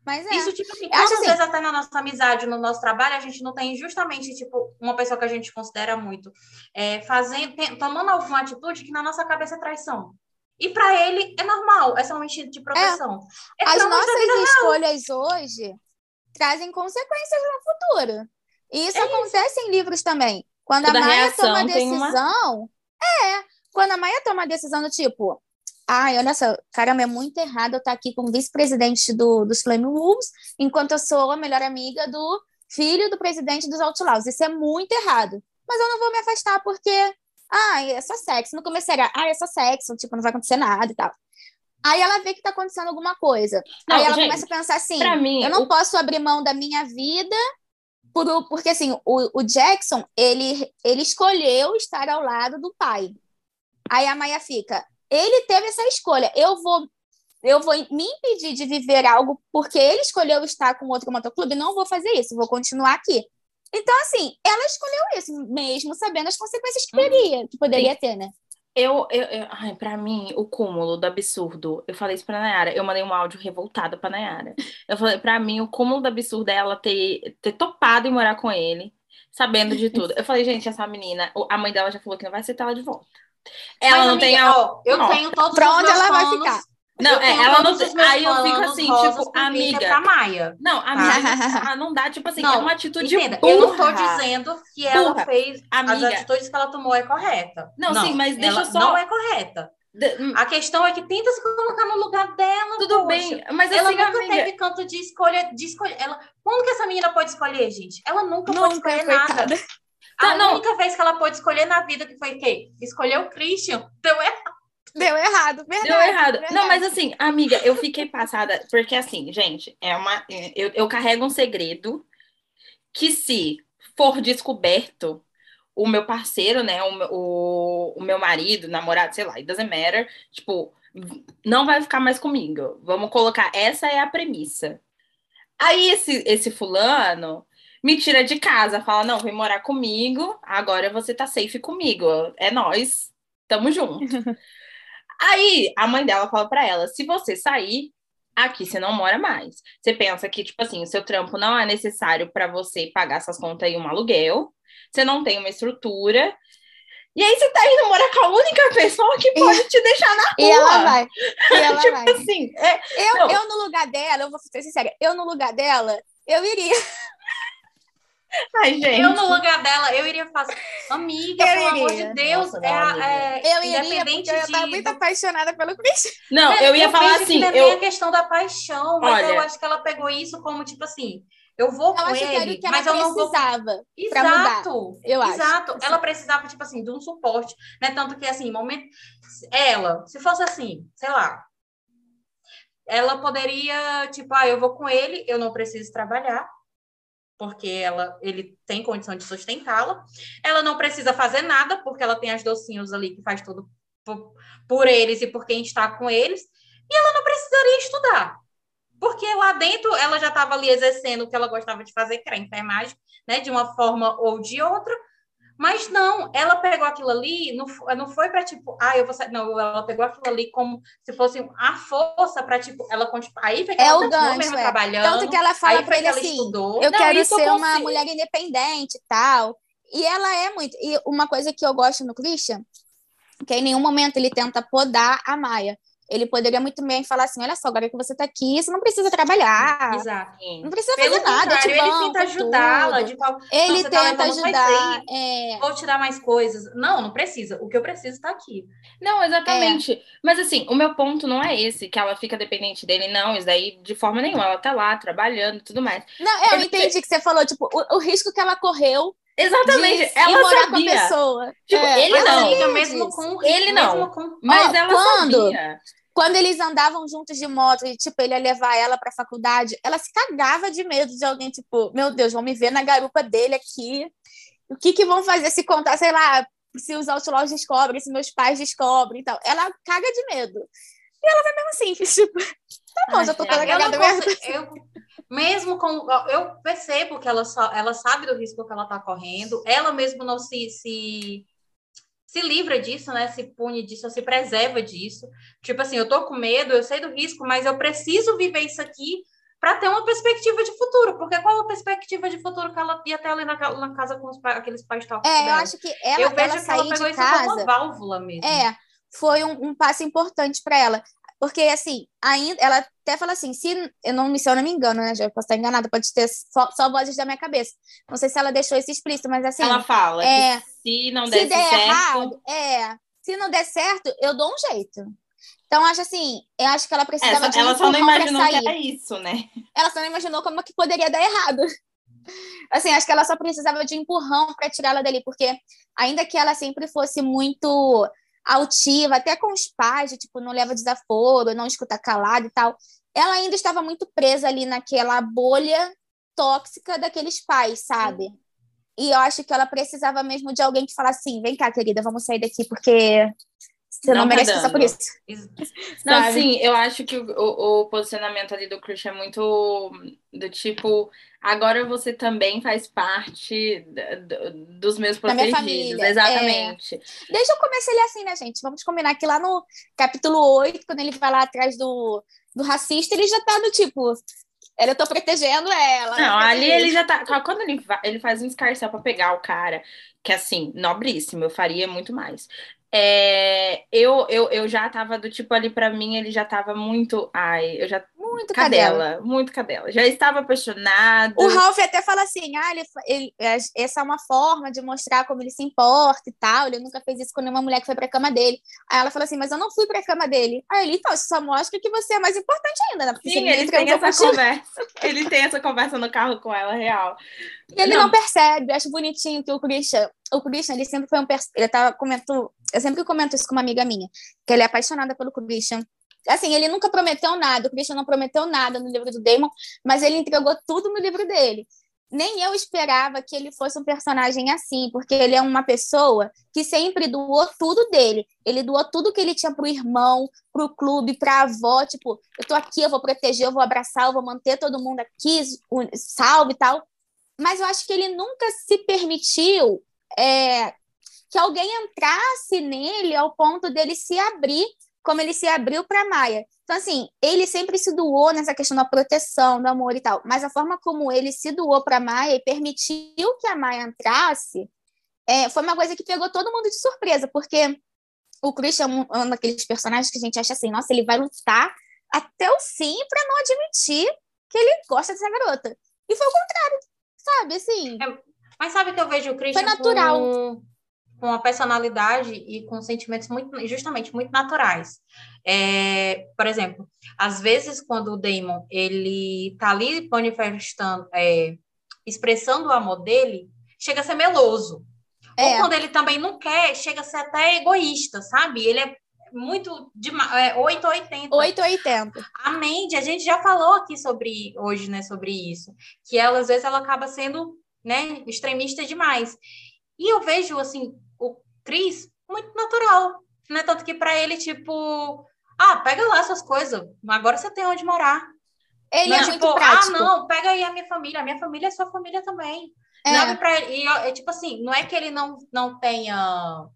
Mas é. Isso, tipo assim, quantas assim- vezes até na nossa amizade, no nosso trabalho, a gente não tem justamente, tipo, uma pessoa que a gente considera muito, é, fazendo, tem- tomando alguma atitude que na nossa cabeça é traição. E para ele é normal, é só um instinto de proteção. É, As nossas escolhas hoje trazem consequências no futuro. E isso É acontece em livros também. Quando Toda a Maia reação toma tem uma- decisão. É, quando a Maia toma a decisão do tipo. Ai, olha só, caramba, é muito errado eu estar aqui como vice-presidente do, dos Flame Wolves, enquanto eu sou a melhor amiga do filho do presidente dos Outlaws. Isso é muito errado. Mas eu não vou me afastar porque, ai, é só sexo. No começo era, ai, é só sexo, tipo, não vai acontecer nada e tal. Aí ela vê que tá acontecendo alguma coisa. Não, Aí ela gente, começa a pensar assim: mim, eu não o- posso abrir mão da minha vida, por, porque assim, o, o Jackson, ele, ele escolheu estar ao lado do pai. Aí a Maia fica: ele teve essa escolha, eu vou. Eu vou me impedir de viver algo porque ele escolheu estar com outro motoclube, não vou fazer isso, vou continuar aqui. Então, assim, ela escolheu isso, mesmo sabendo as consequências que, Uhum. teria, que poderia ter, né? Eu, eu, eu- ai, pra mim, o cúmulo do absurdo, eu falei isso pra Nayara, eu mandei um áudio revoltada pra Nayara. Eu falei, pra mim, o cúmulo do absurdo é ela ter, ter topado em morar com ele, sabendo de tudo. Eu falei, gente, essa menina, a mãe dela já falou que não vai aceitar ela de volta. Ela Mas, não amiga, tem a. ó, eu Não. tenho todos Pra os onde ela vai planos- ficar? Não, eu é, ela não Aí eu fico assim, tipo, amiga. pra Maia. Não, amiga, <laughs> ah, não dá, tipo assim, é Não, uma atitude Entenda, eu não tô burra. dizendo que ela Burra. fez as Amiga. atitudes que ela tomou é correta. Não, sim, mas deixa ela eu só- Não é correta. De- hum, A questão é que tenta se colocar no lugar dela. Tudo poxa. bem, mas Ela assim, nunca amiga, teve canto de escolha, de escolha. Ela, quando que essa menina pode escolher, gente? Ela nunca, pode Nunca, escolher coitada. nada. Tá, a não. única vez que ela pôde escolher na vida que foi o quê? Escolher o Christian. Então é Deu errado, verdade. Deu errado. verdade. Não, mas assim, amiga, eu fiquei passada, porque assim, gente, é uma. Eu, eu carrego um segredo que se for descoberto, o meu parceiro, né, o, meu- o, o meu marido, namorado, sei lá, it doesn't matter, tipo, não vai ficar mais comigo. Vamos colocar, essa é a premissa. Aí esse, esse fulano me tira de casa, fala, não, vem morar comigo, agora você tá safe comigo, é nós, tamo junto. <laughs> Aí a mãe dela fala pra ela: se você sair, aqui você não mora mais. Você pensa que, tipo assim, o seu trampo não é necessário pra você pagar essas contas e um aluguel, você não tem uma estrutura. E aí você tá indo morar com a única pessoa que pode te deixar na rua. E ela vai. E <laughs> ela tipo vai. assim, é, Eu, Não. eu, no lugar dela, eu vou ser sincera, eu no lugar dela, eu iria. Ai, gente. Eu, no lugar dela, eu iria fazer. Amiga, Eu pelo amor iria. de Deus, Nossa, é, é, Eu iria independente porque eu ia estar de- muito apaixonada pelo Christian. Não, É, eu ia falar vejo que assim, não é nem a eu, questão da paixão, mas Olha- eu acho que ela pegou isso como tipo assim, eu vou Eu com que ele, que ela mas eu não vou. precisava. pra mudar, Exato, eu acho. exato. Ela precisava tipo assim de um suporte, né? Tanto que assim, momento, ela, se fosse assim, sei lá, ela poderia tipo, ah, eu vou com ele, eu não preciso trabalhar. Porque ela, ele tem condição de sustentá-la. Ela não precisa fazer nada, porque ela tem as docinhos ali que faz tudo por, por eles e por quem está com eles. E ela não precisaria estudar. Porque lá dentro ela já estava ali exercendo o que ela gostava de fazer, que era enfermagem, né? De uma forma ou de outra. Mas não, ela pegou aquilo ali, não, não foi para tipo, ah, eu vou sair. Não, ela pegou aquilo ali como se fosse a força para tipo, ela continua. Aí foi que É ela o gancho, mesmo é. trabalhando. Tanto que ela fala que ele ela assim: estudou. eu Não, quero ser uma consigo. mulher independente e tal. E ela é muito. E uma coisa que eu gosto no Christian, que em nenhum momento ele tenta podar a Maia. Ele poderia muito bem falar assim: olha só, agora que você tá aqui, você não precisa trabalhar. Exato. Não precisa Pelo fazer nada. Te ele tenta ajudá-la tudo. de qual... Ele você tá tenta faz ajudar. é, Vou te dar mais coisas. Não, não precisa. O que eu preciso está aqui. Não, exatamente. Mas assim, o meu ponto não é esse, que ela fica dependente dele, não. Isso daí, de forma nenhuma. Ela tá lá trabalhando e tudo mais. Não, é, eu Porque- entendi que você falou, tipo, o, o risco que ela correu Exatamente. de ela morar com a sabia. pessoa. Tipo, É, ele não. amiga, sabia mesmo com... Ele não. mesmo com- Mas ela quando- sabia. Quando eles andavam juntos de moto e, tipo, ele ia levar ela pra faculdade, ela se cagava de medo de alguém, tipo, meu Deus, vão me ver na garupa dele aqui. O que que vão fazer se contar, sei lá, se os outlaws descobrem, se meus pais descobrem e tal. Ela caga de medo. E ela vai mesmo assim, <laughs> tipo, tá bom, Ai, já tô toda cagada mesmo. Eu, mesmo com. Eu percebo que ela, só, ela sabe do risco que ela tá correndo, ela mesmo não se, se se livra disso, né? Se pune disso, se preserva disso. Tipo assim, eu tô com medo, eu sei do risco, mas eu preciso viver isso aqui para ter uma perspectiva de futuro. Porque qual a perspectiva de futuro que ela ia ter ali na, na casa com os, aqueles pais tóxicos? É, dela? eu acho que ela, eu vejo ela que ela pegou isso casa, como uma válvula mesmo. É, foi um, um passo importante para ela. Porque, assim, ainda, ela até fala assim, se eu não, se eu não me engano, né, já posso estar enganada, pode ter só, só, vozes da minha cabeça. Não sei se ela deixou isso explícito, mas assim... Ela fala é, se não der certo... Errado, é, se não der certo, eu dou um jeito. Então, acho assim, eu acho que ela precisava é, de um Ela só não imaginou que era isso, né? Ela só não imaginou como que poderia dar errado. Assim, acho que ela só precisava de empurrão para tirá-la dali, porque ainda que ela sempre fosse muito altiva, até com os pais, de, tipo, não leva desaforo, não escuta calado e tal, ela ainda estava muito presa ali naquela bolha tóxica daqueles pais, sabe? E eu acho que ela precisava mesmo de alguém que falasse assim: vem cá, querida, vamos sair daqui, porque você não, não tá merece passar por isso. <laughs> Não, sim, eu acho que o, o, posicionamento ali do Christian é muito do tipo, agora você também faz parte do, dos meus protegidos. É. Exatamente. É. Desde o começo ele é assim, né, gente? Vamos combinar que lá no capítulo 8, quando ele vai lá atrás do, do racista, ele já tá no tipo, eu tô protegendo ela. Não, ali ele já tá. Quando ele, ele faz um escarcel pra pegar o cara, que assim, nobríssimo, eu faria muito mais. É, eu, eu, eu já tava do tipo ali para mim, ele já tava muito. Ai, eu já. Muito cadela, cadela. Muito cadela. Já estava apaixonado. O Ralph até fala assim: ah, ele, ele, é, essa é uma forma de mostrar como ele se importa e tal. Ele nunca fez isso com nenhuma mulher que foi pra cama dele. Aí ela fala assim: mas eu não fui pra cama dele. Aí ele, então, isso só mostra que você é mais importante ainda, né? Porque Sim, ele tem essa conversa. ele tem essa conversa no carro com ela, real. Ele não, não percebe. Eu acho bonitinho que o Christian. O Christian, ele sempre foi um. Ele tava comentando eu sempre comento isso com uma amiga minha, que ele é apaixonada pelo Christian. Assim, ele nunca prometeu nada, o Christian não prometeu nada no livro do Damon, mas ele entregou tudo no livro dele. Nem eu esperava que ele fosse um personagem assim, porque ele é uma pessoa que sempre doou tudo dele. Ele doou tudo que ele tinha pro irmão, pro clube, pra avó. Tipo, eu tô aqui, eu vou proteger, eu vou abraçar, eu vou manter todo mundo aqui, salve e tal. Mas eu acho que ele nunca se permitiu é, que alguém entrasse nele ao ponto dele se abrir como ele se abriu para Maia. Então, assim, ele sempre se doou nessa questão da proteção, do amor e tal, mas a forma como ele se doou para Maia e permitiu que a Maia entrasse é, foi uma coisa que pegou todo mundo de surpresa, porque o Christian é um daqueles personagens que a gente acha assim, nossa, ele vai lutar até o fim para não admitir que ele gosta dessa garota. E foi o contrário, sabe? Assim. É, mas sabe que eu vejo o Christian. Foi natural. Com com a personalidade e com sentimentos muito, justamente, muito naturais. É, por exemplo, às vezes quando o Damon, ele tá ali manifestando, é, expressando o amor dele, chega a ser meloso. É. Ou quando ele também não quer, chega a ser até egoísta, sabe? Ele é muito de é, 8 ou 80. 8 ou 80. A Mandy, a gente já falou aqui sobre hoje, né, sobre isso, que ela às vezes ela acaba sendo, né, extremista demais. E eu vejo assim, Cris, muito natural, né? Tanto que para ele, tipo, ah, pega lá suas coisas, agora você tem onde morar. Ele não, é tipo, muito prático. Ah, não, pega aí a minha família, a minha família é sua família também. É. Não, pra e, é, tipo assim, não é que ele não, não tenha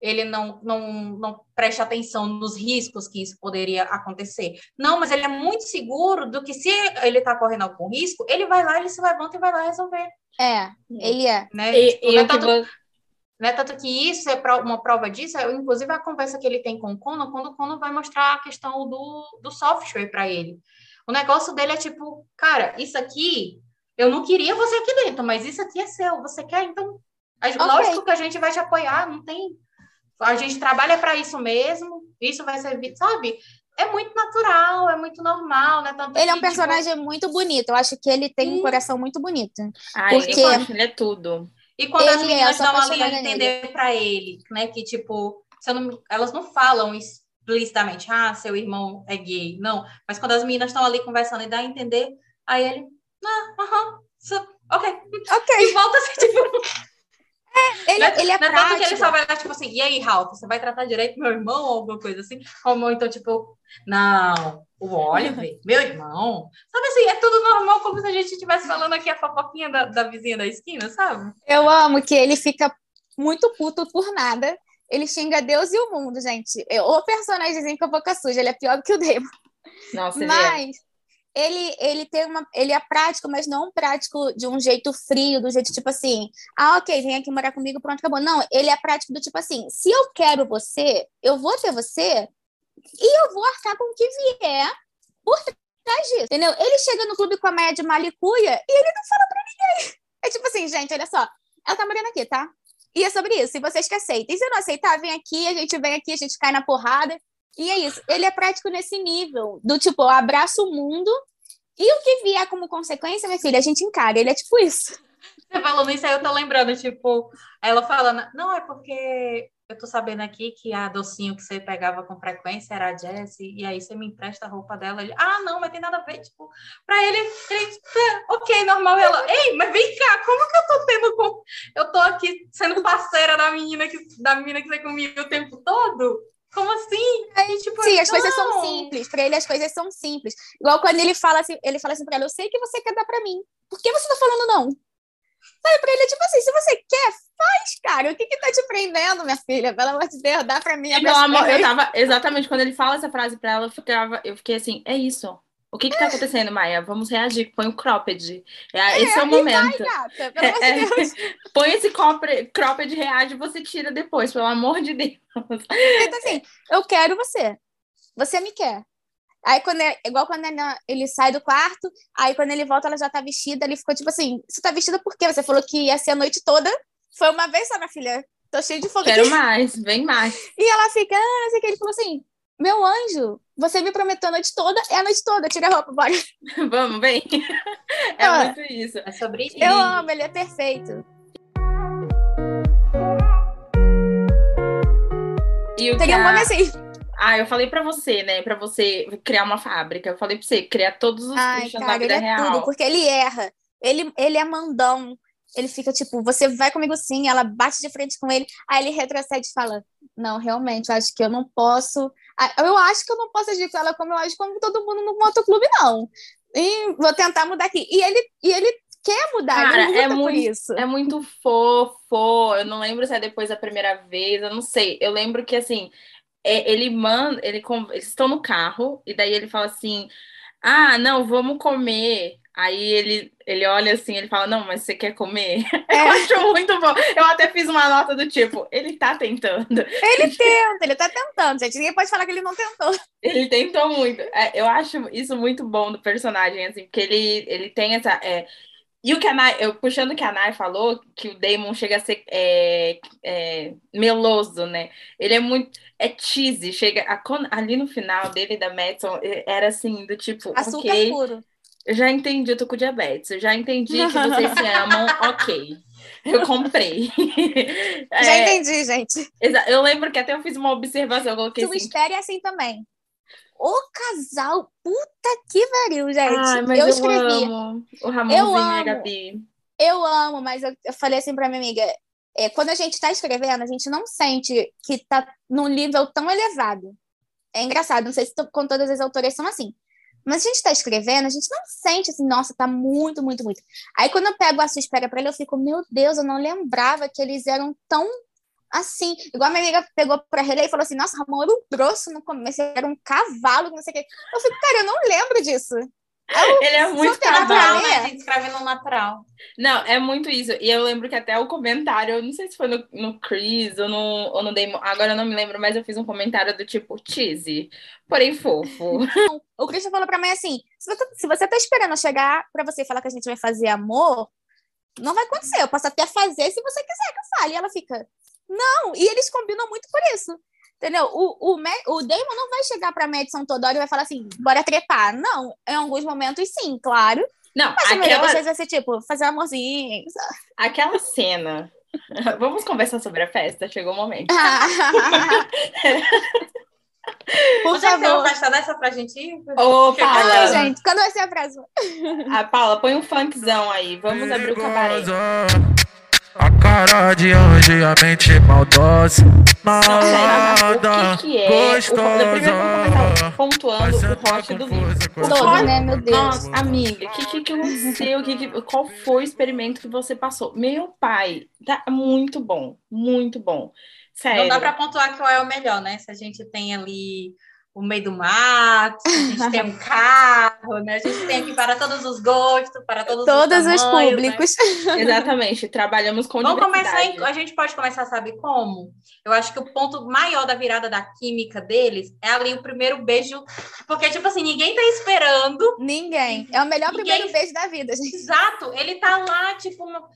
ele não, não, não preste atenção nos riscos que isso poderia acontecer. Não, mas ele é muito seguro do que se ele está correndo algum risco, ele vai lá, ele se levanta e vai lá resolver. É, ele é. Né? E, tipo, e é tanto, né? Tanto que isso é uma prova disso, é, inclusive a conversa que ele tem com o Conan, quando o Conan vai mostrar a questão do, do software para ele. O negócio dele é tipo, cara, isso aqui, eu não queria você aqui dentro, mas isso aqui é seu, você quer? Então, okay. lógico que a gente vai te apoiar, não tem. A gente trabalha para isso mesmo, isso vai servir, sabe? É muito natural, é muito normal, né? Tanto ele é um tipo personagem tipo... muito bonito, eu acho que ele tem um coração muito bonito. Ai, porque... eu acho, ele é tudo. E quando ele as meninas é, dão ali a entender para ele, né, que tipo, não, elas não falam explicitamente, ah, seu irmão é gay, não. Mas quando as meninas estão ali conversando e dá a entender, aí ele, ah, aham, uh -huh, ok. Ok. E volta a ser <laughs> tipo. É, ele, Não ele é não é tanto prático. que ele só vai lá, tipo assim, e aí, Ralph, você vai tratar direito meu irmão ou alguma coisa assim? Como então, tipo, não, o Oliver, <laughs> meu irmão. Sabe assim, é tudo normal, como se a gente estivesse falando aqui a fofoquinha da, da vizinha da esquina, sabe? Eu amo que ele fica muito puto por nada. Ele xinga Deus e o mundo, gente. Eu- O personagemzinho com a boca suja, ele é pior do que o Damon. Nossa, ele é. Mas ele, ele tem uma. Ele é prático, mas não prático de um jeito frio, do jeito tipo assim, ah, ok, vem aqui morar comigo, pronto, acabou. Não, ele é prático do tipo assim, se eu quero você, eu vou ter você e eu vou arcar com o que vier por trás disso. Entendeu? Ele chega no clube com a Maia de malicuia e ele não fala pra ninguém. <laughs> É tipo assim, gente, olha só, ela tá morando aqui, tá? E é sobre isso. E vocês que aceitem. Se não aceitar, vem aqui, a gente vem aqui, a gente cai na porrada. E é isso. Ele é prático nesse nível. Do tipo, eu abraço o mundo e o que vier como consequência, minha filha, a gente encara. Ele é tipo isso. <laughs> Você falando isso aí, eu tô lembrando, tipo, ela falando, não, é porque eu tô sabendo aqui que a docinho que você pegava com frequência era a Jessie, e aí você me empresta a roupa dela. Ele, ah, não, mas tem nada a ver, tipo, pra ele, ele "Tá, ok, normal. Ela, ei, mas vem cá, como que eu tô tendo, eu tô aqui sendo parceira da menina que, da menina que você comigo o tempo todo? Como assim? Aí, tipo, Sim, as coisas são não. simples. Pra ele, as coisas são simples. Igual quando ele fala assim, ele fala assim pra ela, eu sei que você quer dar pra mim. Por que você tá falando não? Sabe, pra ele é tipo assim, se você quer, faz, cara. O que que tá te prendendo, minha filha? Pelo amor de Deus, dá pra mim. Meu abraça pra amor, eu tava exatamente quando ele fala essa frase pra ela, eu ficava, eu fiquei assim, é isso. O que que tá acontecendo, Maia? Vamos reagir. Põe o cropped. É, esse é o e vai, momento. gata, <laughs> É. <laughs> Põe esse cropped, reage e você tira depois, pelo amor de Deus. Então, assim, eu quero você. Você me quer. Aí, quando é, igual quando ele, ele sai do quarto, aí quando ele volta, ela já tá vestida. Ele ficou tipo assim: Você tá vestida por quê? Você falou que ia ser a noite toda. Foi uma vez só, minha filha. Tô cheio de fogo Quero mais, vem mais. <laughs> E ela fica, ah, não sei o que. Ele falou assim: Meu anjo, você me prometeu a noite toda, é a noite toda, tira a roupa, bora. <laughs> Vamos, vem. <laughs> É Ah. muito isso. É sobre isso. Eu amo, ele é perfeito. E o Teria um nome assim. Ah, eu falei pra você, né? Pra você criar uma fábrica. Eu falei pra você criar todos os Ai, Christians da cara, vida ele é real. tudo, porque ele erra. Ele, ele é mandão. Ele fica tipo, você vai comigo sim, ela bate de frente com ele, aí ele retrocede e fala: Não, realmente, eu acho que eu não posso. Eu acho que eu não posso agir com ela como eu acho com todo mundo no motoclube, não. E vou tentar mudar aqui. E ele, e ele quer mudar, Cara, ele é muito- isso. É muito fofo. Eu não lembro se é depois da primeira vez, eu não sei. Eu lembro que assim, é, ele manda, ele eles estão no carro e daí ele fala assim: "Ah, não, vamos comer". Aí ele ele olha assim, ele fala: "Não, mas você quer comer?". <laughs> É. Eu acho muito bom. Eu até fiz uma nota do tipo, ele tá tentando. Ele <laughs> tenta, ele tá tentando, gente. Ninguém pode falar que ele não tentou. Ele tentou muito. É, eu acho isso muito bom do personagem, assim, porque ele, ele tem essa. é, E o que a Nai, eu, puxando o que a Nai falou, que o Damon chega a ser é, é, meloso, né? Ele é muito. É cheesy, chega. a- ali no final dele da Madison, era assim, do tipo, Açúcar ok, puro. Eu já entendi, eu tô com diabetes, eu já entendi que vocês se amam, <laughs> ok. Eu comprei. <laughs> Já É, entendi, gente. eu lembro que até eu fiz uma observação, eu coloquei Se o assim, espere é assim também. O casal, puta que pariu, gente. Ai, eu eu, escrevi. amo o Ramonzinho e a amo. Gabi. Eu amo, mas eu, eu falei assim pra minha amiga: é, quando a gente tá escrevendo, a gente não sente que tá num nível tão elevado. É engraçado, não sei se to- com todas as autoras são assim. Mas a gente tá escrevendo, a gente não sente assim, nossa, tá muito, muito, muito. Aí quando eu pego a sua espera pra ele, eu fico, meu Deus, eu não lembrava que eles eram tão assim. Igual a minha amiga pegou pra reler e falou assim: nossa, Ramon era um grosso no começo, era um cavalo, não sei o quê. Eu fico, cara, eu não lembro disso. Ele é muito Natural, né? A gente escreve no natural. Não, é muito isso. E eu lembro que até o comentário, eu não sei se foi no, no Chris ou no, ou no Damon, agora eu não me lembro, mas eu fiz um comentário do tipo cheesy, porém fofo. <laughs> O Christian falou pra mim assim: se você, se você tá esperando chegar pra você falar que a gente vai fazer amor, não vai acontecer. Eu posso até fazer se você quiser que eu fale. E ela fica, não. E eles combinam muito por isso. Entendeu? O, o, o Damon não vai chegar pra Madison toda hora e vai falar assim, bora trepar. Não, em alguns momentos sim, claro. Não, Mas a maioria das aquela, vezes vai ser tipo, fazer um amorzinho. aquela cena. <laughs> Vamos conversar sobre a festa, chegou o momento. <laughs> Por que tem uma favor. festa dessa pra gente ir? Ô, Ai, Paula, gente, quando vai ser a próxima? a Paula, põe um funkzão aí, vamos abrir o cabaré. A cara de anjo e a mente maldosa. Nada o que, que é? gostosa. O, primeiro vamos começar pontuando o hot do livro. Todo, né, meu Deus. Nossa, amiga, o que, que, que aconteceu? Que, que, qual foi o experimento que você passou? Meu pai, tá muito bom, muito bom. Sério. Não dá para pontuar qual é o melhor, né? Se a gente tem ali o meio do mato, a gente tem um <laughs> carro, né? A gente tem aqui para todos os gostos, para todos, todos os, os tamanhos, públicos. Né? <laughs> Exatamente, trabalhamos com Vamos começar, em, a gente pode começar, sabe como? Eu acho que o ponto maior da virada da química deles é ali o primeiro beijo, porque, tipo assim, ninguém tá esperando. Ninguém. É o melhor Ninguém- primeiro beijo da vida, gente. Exato, ele tá lá, tipo, no-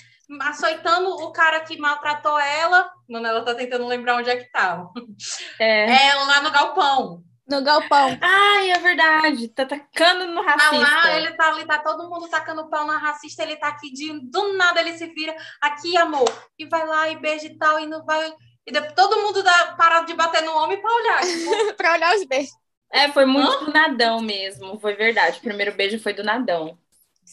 açoitando o cara que maltratou ela. Mano, ela tá tentando lembrar onde é que tava. É. É lá no galpão. No galpão. Ai, é verdade, tá tacando no Tá racista. lá, ele tá ali, tá todo mundo tacando pau na racista, ele tá aqui de do nada ele se vira aqui, amor, e vai lá e beija e tal, e não vai. E depois todo mundo dá, para de bater no homem pra olhar. tipo, <laughs> pra olhar os beijos. É, foi muito do nadão mesmo, foi verdade. O primeiro beijo foi do nadão.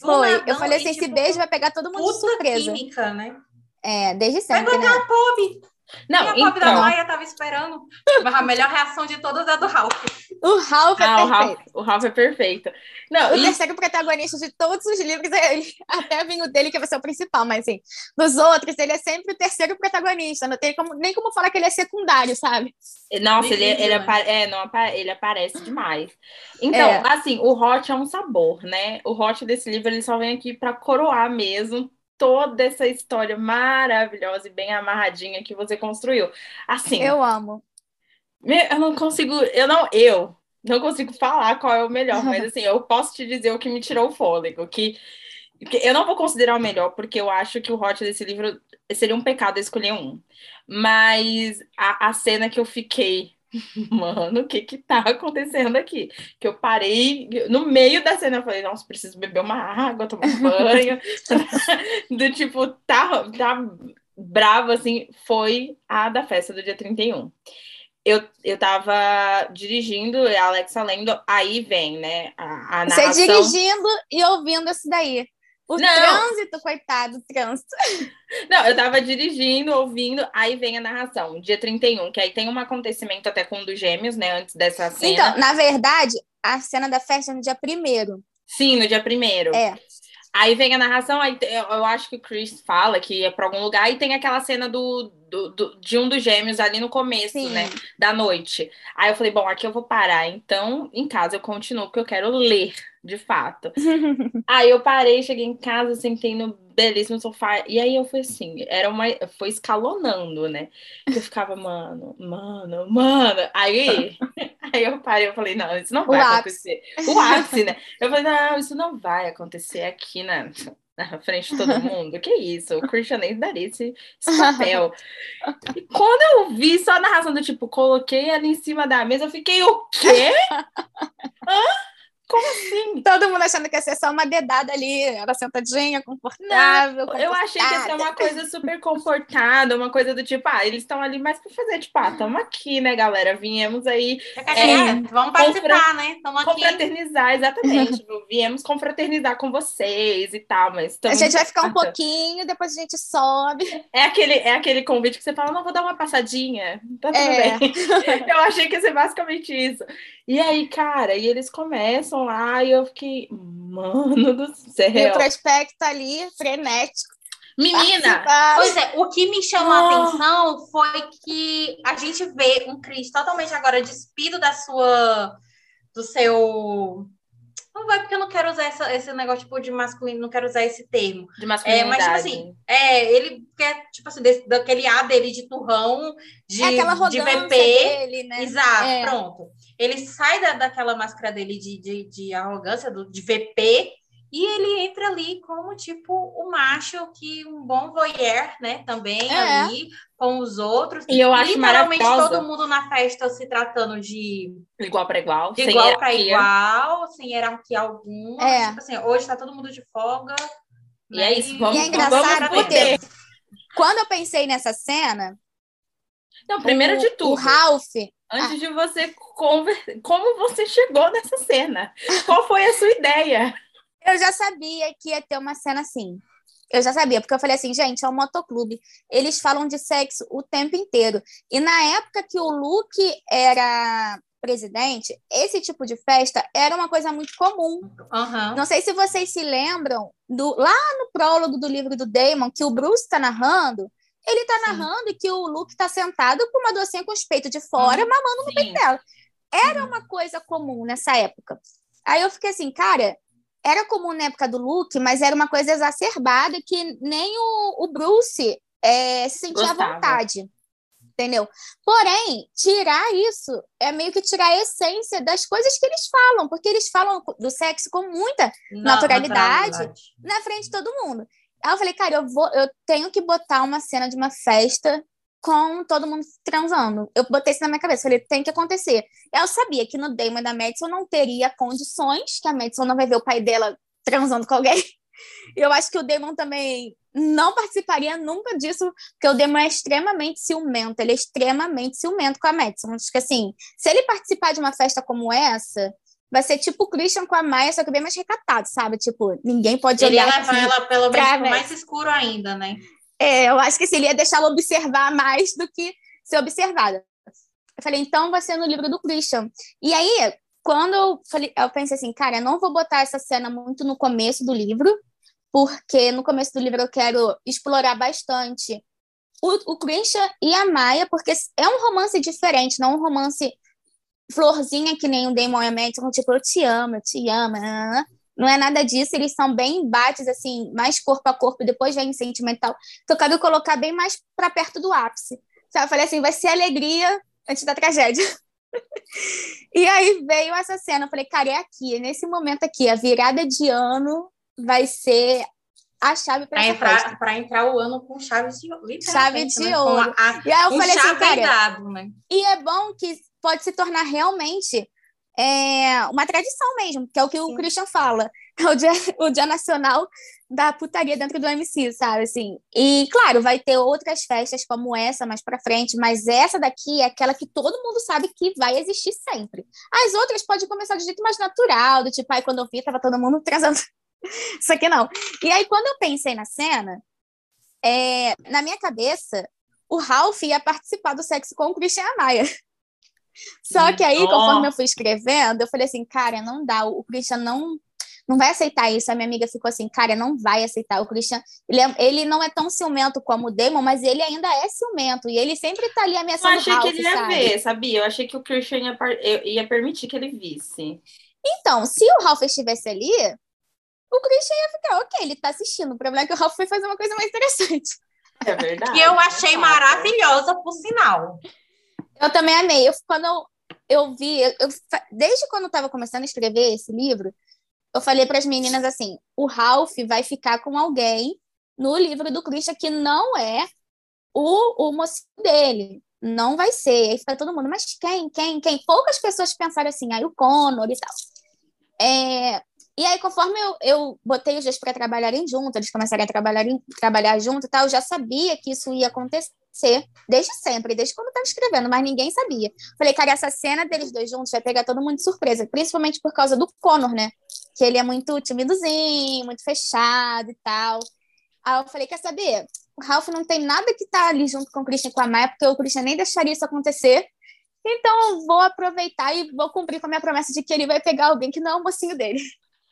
do Foi. nadão, Eu falei e, assim: esse tipo, beijo vai pegar todo mundo de surpresa. química, né? É, desde Vai sempre, botar né? a Pob. Não, e a Pob da então. Maia tava esperando. Mas a melhor reação de todas é a do Ralph. O Ralph é Ah, o perfeito. Ralph, o Ralph é perfeito. Não, O e terceiro protagonista de todos os livros é ele. <laughs> Até vinho dele, que vai ser o principal, mas assim, dos outros, ele é sempre o terceiro protagonista. Não tem como, nem como falar que ele é secundário, sabe? Nossa, ele, ele, né? apa- é, não, apa- ele aparece demais. Então, É. assim, o hot é um sabor, né? O hot desse livro, ele só vem aqui para coroar mesmo toda essa história maravilhosa e bem amarradinha que você construiu. Assim, Eu amo. eu não consigo, eu não, eu não consigo falar qual é o melhor, mas assim, eu posso te dizer o que me tirou o fôlego, que, que eu não vou considerar o melhor, porque eu acho que o hot desse livro seria um pecado escolher um. Mas a, a cena que eu fiquei, <laughs> mano, o que que tá acontecendo aqui? Que eu parei, no meio da cena, eu falei, nossa, preciso beber uma água, tomar um banho. <laughs> Do tipo, tá, tá bravo, assim, foi a da festa do dia 31. Eu, eu tava dirigindo, a Alexa lendo, aí vem, né, a, a Você dirigindo e ouvindo isso daí. O Não. trânsito, coitado, o trânsito. <laughs> Não, eu tava dirigindo, ouvindo, aí vem a narração, dia 31, que aí tem um acontecimento até com um dos gêmeos, né, antes dessa cena. Então, na verdade, a cena da festa é no dia primeiro. Sim, no dia primeiro. É. Aí vem a narração, aí eu acho que o Chris fala que é pra algum lugar, e tem aquela cena do, do, do- de um dos gêmeos ali no começo, Sim. né, da noite. Aí eu falei, bom, aqui eu vou parar, então em casa eu continuo, porque eu quero ler, de fato. <laughs> Aí eu parei, cheguei em casa, sentei no belíssimo sofá, e aí eu fui assim, era uma, foi escalonando, né, eu ficava, mano, mano, mano, aí, <laughs> aí eu parei, eu falei, não, isso não O vai ápice. acontecer. O ápice, né? Eu falei, não, isso não vai acontecer aqui na, na frente de todo mundo. Que isso? O Christian nem daria esse, esse papel. E quando eu vi só a narração do tipo, coloquei ela em cima da mesa, eu fiquei, o quê? <laughs> Hã? Como assim? Todo mundo achando que ia ser só uma dedada ali, ela sentadinha, confortável. Eu achei que ia ser uma coisa super comportada, uma coisa do tipo, ah, eles estão ali mais pra fazer, tipo, ah, tamo aqui, né, galera? Viemos aí É, vamos participar, né? Estamos aqui. confraternizar, exatamente. tipo, viemos confraternizar com vocês e tal, mas A estamos gente vai ficar um pouquinho, depois a gente sobe. É aquele, é aquele convite que você fala, não, vou dar uma passadinha. Tá tudo É. bem. <laughs> Eu achei que ia ser basicamente isso. E aí, cara, e eles começam lá e eu fiquei, mano do E o céu. prospecto ali, frenético. Menina! participar. Pois é, o que me chamou Ah. a atenção foi que a gente vê um Chris totalmente agora despido da sua. do seu. Não vai, porque eu não quero usar essa- esse negócio tipo, de masculino, não quero usar esse termo. De É, masculinidade. mas, tipo assim, é, ele quer, tipo assim, desse- daquele ar dele de turrão, de, é aquela de VP. dele, né? Exato, É. pronto. Ele sai da, daquela máscara dele de, de, de arrogância, do, de VP, e ele entra ali como, tipo, o macho que um bom voyeur, né, também É. ali com os outros. E eu acho Literalmente todo mundo na festa se tratando de, Igual para igual. de sem igual para igual, sem hierarquia alguma. É. Tipo assim, hoje tá todo mundo de folga. E né, é isso, vamos, E é engraçado vamos porque-. Quando eu pensei nessa cena, Não, primeiro o, de tudo. o Ralph, Antes de você conver... como você chegou nessa cena? Qual foi a sua ideia? eu já sabia que ia ter uma cena assim. Eu já sabia, porque eu falei assim, gente, é um motoclube. Eles falam de sexo o tempo inteiro. E na época que o Luke era presidente, esse tipo de festa era uma coisa muito comum. Uhum. Não sei se vocês se lembram do lá no prólogo do livro do Damon, que o Bruce está narrando, ele está narrando que o Luke está sentado com uma docinha com os peitos de fora, uhum. mamando no peito dela. Era uhum. uma coisa comum nessa época. Aí eu fiquei assim, cara, era comum na época do Luke, mas era uma coisa exacerbada que nem o, o Bruce é, se sentia Gostava. à vontade. Entendeu? Porém, tirar isso é meio que tirar a essência das coisas que eles falam, porque eles falam do sexo com muita naturalidade, naturalidade. na frente de todo mundo. Aí eu falei, cara, eu, vou, eu tenho que botar uma cena de uma festa com todo mundo transando. Eu botei isso na minha cabeça, falei, tem que acontecer. Eu sabia que no Damon da Madison não teria condições, que a Madison não vai ver o pai dela transando com alguém. Eu acho que o Damon também não participaria nunca disso, porque o Damon é extremamente ciumento, ele é extremamente ciumento com a Madison. Acho que assim, se ele participar de uma festa como essa, vai ser tipo o Christian com a Maia, só que bem mais recatado, sabe? Tipo, ninguém pode ele olhar. Ele ia levar ela pelo menos mais escuro ainda, né? É, eu acho que assim, ele ia deixar ela observar mais do que ser observada. Eu falei, então vai ser no livro do Christian. E aí, quando eu falei, eu pensei assim, cara, eu não vou botar essa cena muito no começo do livro, porque no começo do livro eu quero explorar bastante o, o Christian e a Maia, porque é um romance diferente, não um romance florzinha que nem o Damon e a Madison, tipo, eu te amo, eu te amo, não é nada disso, eles são bem embates, assim, mais corpo a corpo, depois vem sentimental. Então, quero colocar bem mais para perto do ápice. Sabe? Eu falei assim, vai ser alegria antes da tragédia. <laughs> e aí veio essa cena, eu falei, cara, é aqui, é nesse momento aqui, a virada de ano vai ser a chave para entrar para entrar o ano com chaves de chave de né? ouro. A, e aí eu falei assim, cara, dado, né? e é bom que pode se tornar realmente é uma tradição mesmo, que é o que Sim. o Christian fala. <laughs> É o dia, o dia nacional da putaria dentro do MC, sabe? Assim, e claro, vai ter outras festas como essa mais para frente, mas essa daqui é aquela que todo mundo sabe que vai existir sempre. As outras podem começar de jeito mais natural, do tipo, aí quando eu vi, tava todo mundo transando. <laughs> Isso aqui não. E aí, quando eu pensei na cena, é, na minha cabeça, o Ralph ia participar do sexo com o Christian Maia. Só que aí, conforme eu fui escrevendo, eu falei assim, cara, não dá, o Christian não não vai aceitar isso. A minha amiga ficou assim, cara, não vai aceitar. O Christian, ele, é, ele não é tão ciumento como o Damon, mas ele ainda é ciumento. E ele sempre tá ali ameaçando Eu achei Ralph, que ele ia sabe? ver, sabia? Eu achei que o Christian ia, ia permitir que ele visse. Então, se o Ralph estivesse ali, o Christian ia ficar, ok, ele tá assistindo. O problema é que o Ralph foi fazer uma coisa mais interessante. É verdade. E eu achei maravilhosa, por sinal. Eu também amei. Eu, quando eu, eu vi, eu, desde quando eu estava começando a escrever esse livro, eu falei para as meninas assim: o Ralph vai ficar com alguém no livro do Christian que não é o, o mocinho dele. Não vai ser. Aí fica todo mundo, mas quem, quem, quem? Poucas pessoas pensaram assim, aí o Connor e tal. É, e aí, conforme eu, eu botei os dois para trabalharem juntos, eles começaram a trabalhar, trabalhar junto e tal, eu já sabia que isso ia acontecer desde sempre, desde quando eu estava escrevendo, mas ninguém sabia. Falei, cara, essa cena deles dois juntos vai pegar todo mundo de surpresa, principalmente por causa do Connor, né? Que ele é muito timidozinho, muito fechado e tal. Aí eu falei, quer saber? O Ralph não tem nada que tá ali junto com o Christian e com a Maia, porque o Christian nem deixaria isso acontecer. Então eu vou aproveitar e vou cumprir com a minha promessa de que ele vai pegar alguém que não é o mocinho dele.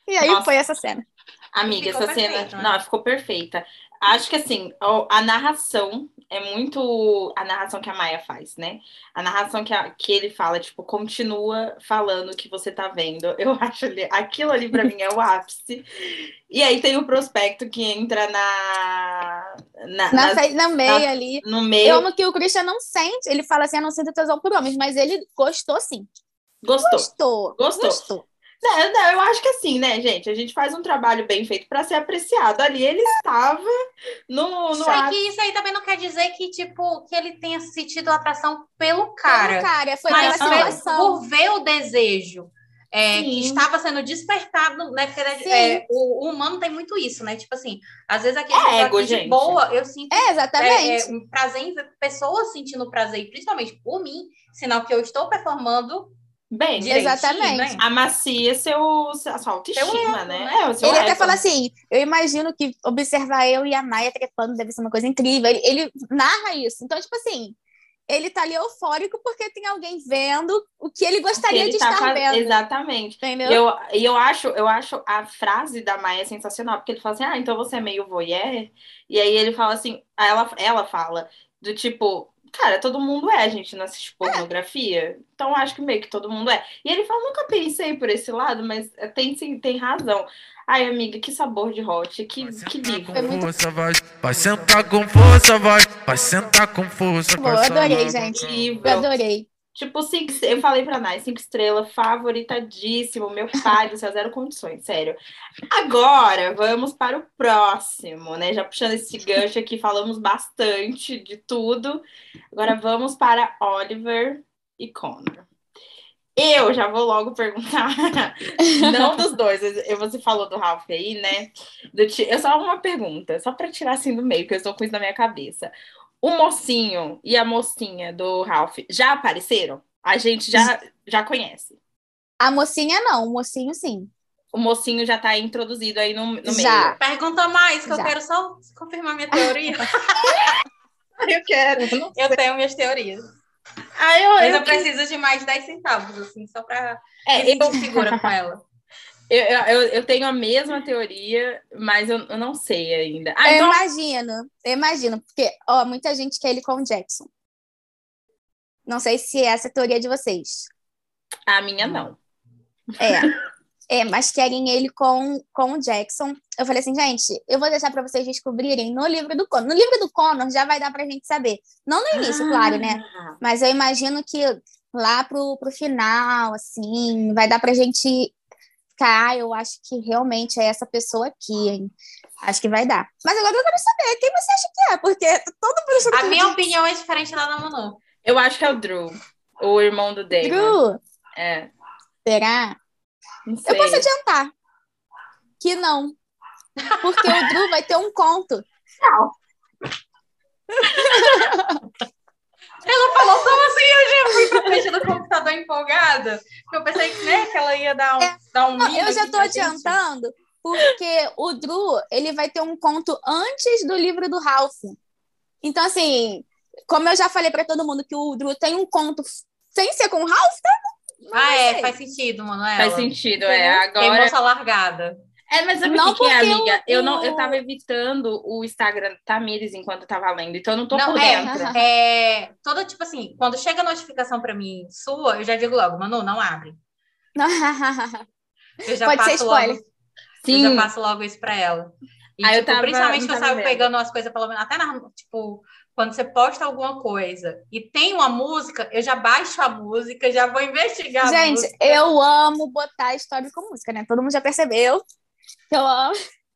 E aí Nossa. foi essa cena. Amiga, essa perfeito, cena. Né? Não, ficou perfeita. Acho que assim, a narração é muito a narração que a Maia faz, né? A narração que, a, que ele fala, tipo, continua falando o que você tá vendo. Eu <laughs> acho ali, aquilo ali para mim é o ápice. E aí tem o prospecto que entra na. Na, na, nas, na meio na, ali. No meio. Eu amo que o Christian não sente. Ele fala assim: eu não sinto tesão por homens, mas ele gostou sim. Gostou. Gostou. Gostou. Gostou. Não, não, eu acho que assim, né, gente? A gente faz um trabalho bem feito para ser apreciado. Ali ele estava no. no Sei que isso aí também não quer dizer que, tipo, que ele tenha sentido atração pelo cara. Pelo cara, foi mas pela situação. por ver o desejo. É, que estava sendo despertado, né? Porque é, o, o, humano tem muito isso, né? Tipo assim, às vezes aqui é ego, de gente. boa, eu sinto é, exatamente. É, um prazer em ver pessoas sentindo prazer, principalmente por mim, sinal que eu estou performando bem, Exatamente. né? amacia seu, a sua autoestima, né? né? É, o seu Ele até fala assim: eu imagino que observar eu e a Maia trepando deve ser uma coisa incrível. Ele, ele narra isso. Então, tipo assim, ele tá ali eufórico porque tem alguém vendo o que ele que gostaria ele de tá estar vendo. Exatamente. Entendeu? E eu, eu, acho, eu acho a frase da Maia sensacional, porque ele fala assim: ah, então você é meio voyeur? E aí ele fala assim: ela, ela fala, do tipo, cara, todo mundo é, a gente não assiste pornografia, então acho que meio que todo mundo é. E ele fala: nunca pensei por esse lado, mas tem sim, tem razão. Ai, amiga, que sabor de hot, que, Vai que sentar livro. com força, vai. Vai sentar com força, vai. Vai sentar com força. Pô, eu adorei, gente. Eu adorei. Tipo, cinco, eu falei pra Nai, cinco estrelas, favoritadíssimo. Meu pai do céu, zero condições, sério. Agora, vamos para o próximo, né? Já puxando esse gancho aqui, falamos bastante de tudo. Agora vamos para Oliver e Connor. Eu já vou logo perguntar, <laughs> não dos dois, você falou do Ralph aí, né? Do eu só uma pergunta, só para tirar assim do meio, que eu estou com isso na minha cabeça. O mocinho e a mocinha do Ralph já apareceram? A gente já, já conhece. A mocinha não, o mocinho sim. O mocinho já tá introduzido aí no, no Já. meio. Pergunta mais, que eu Já. quero só confirmar minha teoria. <laughs> Eu quero. eu tenho minhas teorias. Ah, eu, Mas eu, eu preciso de mais 10 centavos, assim, só pra é, eu, segura com ela. Eu, eu, eu tenho a mesma teoria, mas eu, eu não sei ainda. Ah, eu então, imagino, eu imagino, porque, ó, muita gente quer ele com o Jackson. Não sei se essa é a teoria de vocês. a minha não. É. É, mas querem ele com, com o Jackson. Eu falei assim, gente, eu vou deixar para vocês descobrirem no livro do Conor. No livro do Conor já vai dar pra gente saber. Não no início, claro, né? Ah, Mas eu imagino que lá pro, pro final, assim, vai dar pra gente ah, eu acho que realmente é essa pessoa aqui, hein? Acho que vai dar. Mas agora eu quero saber quem você acha que é, porque todo mundo A minha opinião é diferente da da Manu. Eu acho que é o Drew, o irmão do Damon. Drew, É, será? não. Eu posso adiantar que não. Porque o Drew vai ter um conto. <laughs> Ela falou como assim? Eu já fui pra frente do computador empolgada. Eu pensei que, né, que ela ia dar um, dar um Não, eu já tô pra gente. adiantando, porque o Drew, ele vai ter um conto antes do livro do Ralph. Então, assim, como eu já falei pra todo mundo que o Drew tem um conto sem ser com o Ralph, tá? Não Ah, é, faz sentido, Manuela. Faz sentido, é. Entendeu? Tem Agora. moça largada. É, mas sabe Não que, que é, porque amiga? o- Eu não, eu tava evitando o Instagram da Tamires enquanto eu tava lendo, então eu não tô Não, por é. dentro. É, toda, tipo assim, quando chega a notificação pra mim sua, eu já digo logo, Manu, não abre. <laughs> Eu já Pode ser passo spoiler. logo, eu Sim, já passo logo isso pra ela. E, Ah, eu tipo, tava- principalmente que eu tava saio pegando as coisas, pelo menos, até na, tipo, quando você posta alguma coisa e tem uma música, eu já baixo a música, já vou investigar a Gente, música. eu amo botar história com música, né? Todo mundo já percebeu. Eu amo.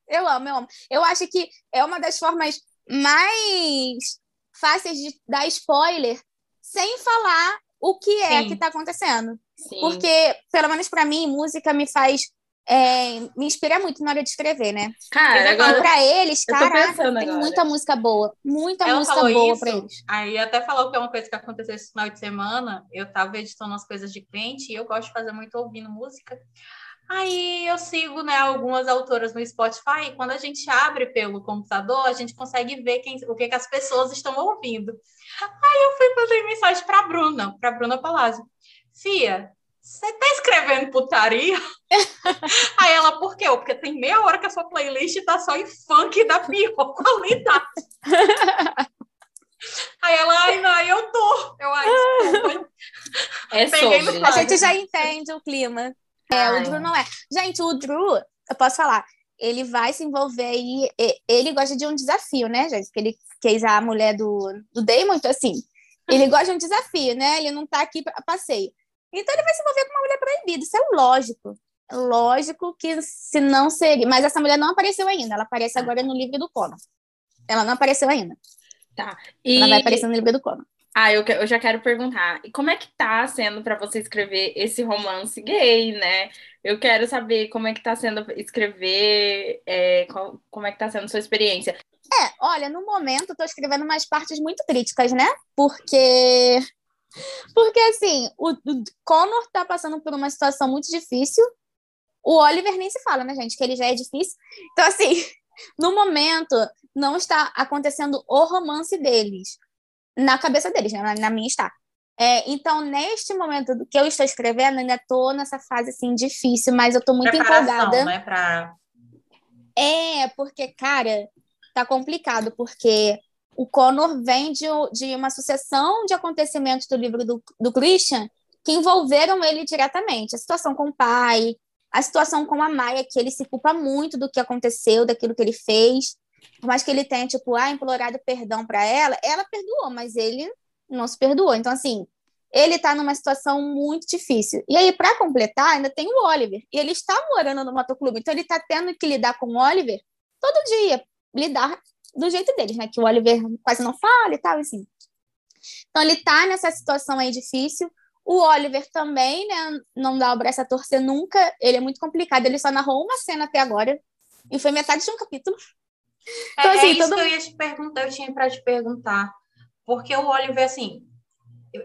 Eu amo, eu amo. Eu acho que é uma das formas mais fáceis de dar spoiler sem falar o que é Sim. que tá acontecendo. sim. Porque, pelo menos pra mim, música me faz. é, me inspira muito na hora de escrever, né? Cara, já E agora pra eles, pensando tem agora. muita música boa. Muita Ela música boa isso, pra eles. aí até falou que é uma coisa que aconteceu esse final de semana. Eu tava editando umas coisas de cliente e eu gosto de fazer muito ouvindo música. Aí eu sigo, né, algumas autoras no Spotify e quando a gente abre pelo computador, a gente consegue ver quem, o que, que as pessoas estão ouvindo. Aí eu fui fazer mensagem pra Bruna, pra Bruna Palazzo. Fia, você tá escrevendo putaria? <laughs> Aí ela, por quê? Porque tem meia hora que a sua playlist tá só em funk da pior <laughs> qualidade. Aí ela, ai, não, eu tô. Eu, ai, desculpa. é peguei sobre. A gente já entende o clima. É, o Drew não é. Gente, o Drew, eu posso falar, ele vai se envolver aí. Ele gosta de um desafio, né, gente? Porque ele quis a mulher do, do Damon, então assim, ele <laughs> gosta de um desafio, né? Ele não tá aqui a passeio. Então ele vai se envolver com uma mulher proibida. Isso é lógico. É lógico que se não seria. Mas essa mulher não apareceu ainda. Ela aparece agora no livro do Conor. Ela não apareceu ainda. E... Ela vai aparecer no livro do Conor. Ah, eu, eu já quero perguntar. E como é que tá sendo para você escrever esse romance gay, né? Eu quero saber como é que tá sendo escrever, é, qual- como é que tá sendo sua experiência. É, olha, no momento eu tô escrevendo umas partes muito críticas, né? Porque Porque, assim, o, o Connor tá passando por uma situação muito difícil. O Oliver nem se fala, né, gente? Que ele já é difícil. Então, assim, <laughs> no momento, não está acontecendo o romance deles. Na cabeça deles, né? Na minha está. É, então, neste momento que eu estou escrevendo, ainda estou nessa fase assim difícil, mas eu estou muito Preparação, empolgada. Né, pra... É, porque, cara, tá complicado, porque o Connor vem de, de uma sucessão de acontecimentos do livro do, do Christian que envolveram ele diretamente. A situação com o pai, a situação com a Maia, que ele se culpa muito do que aconteceu, daquilo que ele fez. Por mais que ele tenha, tipo, ah, implorado perdão para ela, ela perdoou, mas ele não se perdoou. Então, assim, ele tá numa situação muito difícil. E aí, para completar, ainda tem o Oliver. E ele está morando no motoclube, então ele tá tendo que lidar com o Oliver todo dia, lidar do jeito deles, né? Que o Oliver quase não fala e tal, assim. Então ele tá nessa situação aí difícil. O Oliver também, né? Não dá o braço a torcer nunca. Ele é muito complicado. Ele só narrou uma cena até agora. E foi metade de um capítulo. Então, é, assim, é isso todo... que eu ia te perguntar, eu tinha para te perguntar. Porque o Oliver, assim,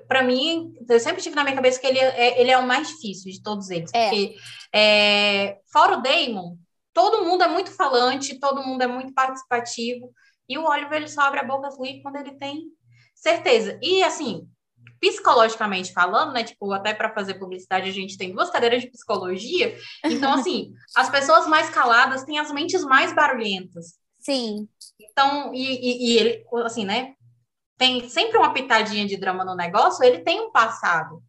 para mim, eu sempre tive na minha cabeça que ele é, ele é o mais difícil de todos eles. É. Porque, é, fora o Damon, todo mundo é muito falante, todo mundo é muito participativo, e o Oliver ele só abre a boca ali quando ele tem certeza. E assim, psicologicamente falando, né, tipo, até para fazer publicidade a gente tem duas cadeiras de psicologia, então assim, <laughs> as pessoas mais caladas têm as mentes mais barulhentas. Sim. Então, e, e, e ele, assim, né, tem sempre uma pitadinha de drama no negócio, ele tem um passado.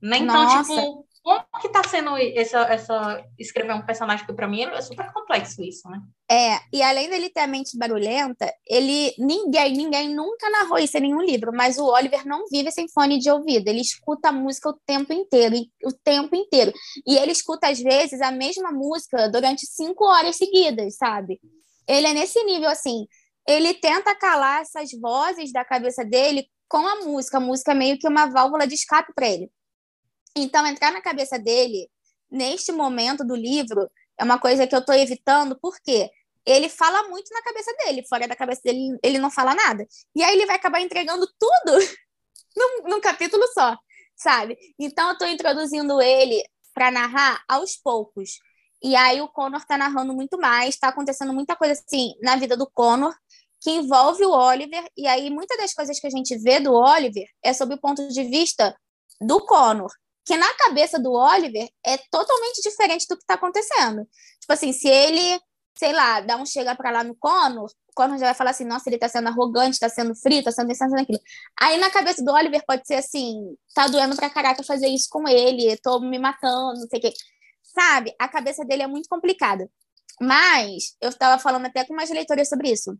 Né? Então, Nossa. tipo, como que tá sendo essa, essa escrever um personagem que para mim é super complexo isso, né? É, e além dele ter a mente barulhenta, ele ninguém, ninguém nunca narrou isso em nenhum livro, mas o Oliver não vive sem fone de ouvido, ele escuta a música o tempo inteiro, o tempo inteiro. E ele escuta às vezes a mesma música durante cinco horas seguidas, sabe? Ele é nesse nível assim, ele tenta calar essas vozes da cabeça dele com a música, a música é meio que uma válvula de escape para ele. Então, entrar na cabeça dele, neste momento do livro, é uma coisa que eu estou evitando, porque ele fala muito na cabeça dele, fora da cabeça dele, ele não fala nada. E aí ele vai acabar entregando tudo <laughs> num, num capítulo só, sabe? Então, eu estou introduzindo ele para narrar aos poucos. E aí o Connor está narrando muito mais, está acontecendo muita coisa assim na vida do Connor que envolve o Oliver, e aí muitas das coisas que a gente vê do Oliver é sob o ponto de vista do Connor que na cabeça do Oliver é totalmente diferente do que está acontecendo. Tipo assim, se ele, sei lá, dá um chega para lá no Conor, o Conor já vai falar assim, nossa, ele está sendo arrogante, está sendo frio, está sendo isso, tá sendo aquilo. Aí na cabeça do Oliver pode ser assim, tá doendo pra caraca fazer isso com ele, tô me matando, não sei o quê. Sabe? A cabeça dele é muito complicada. Mas eu estava falando até com umas leitoras sobre isso.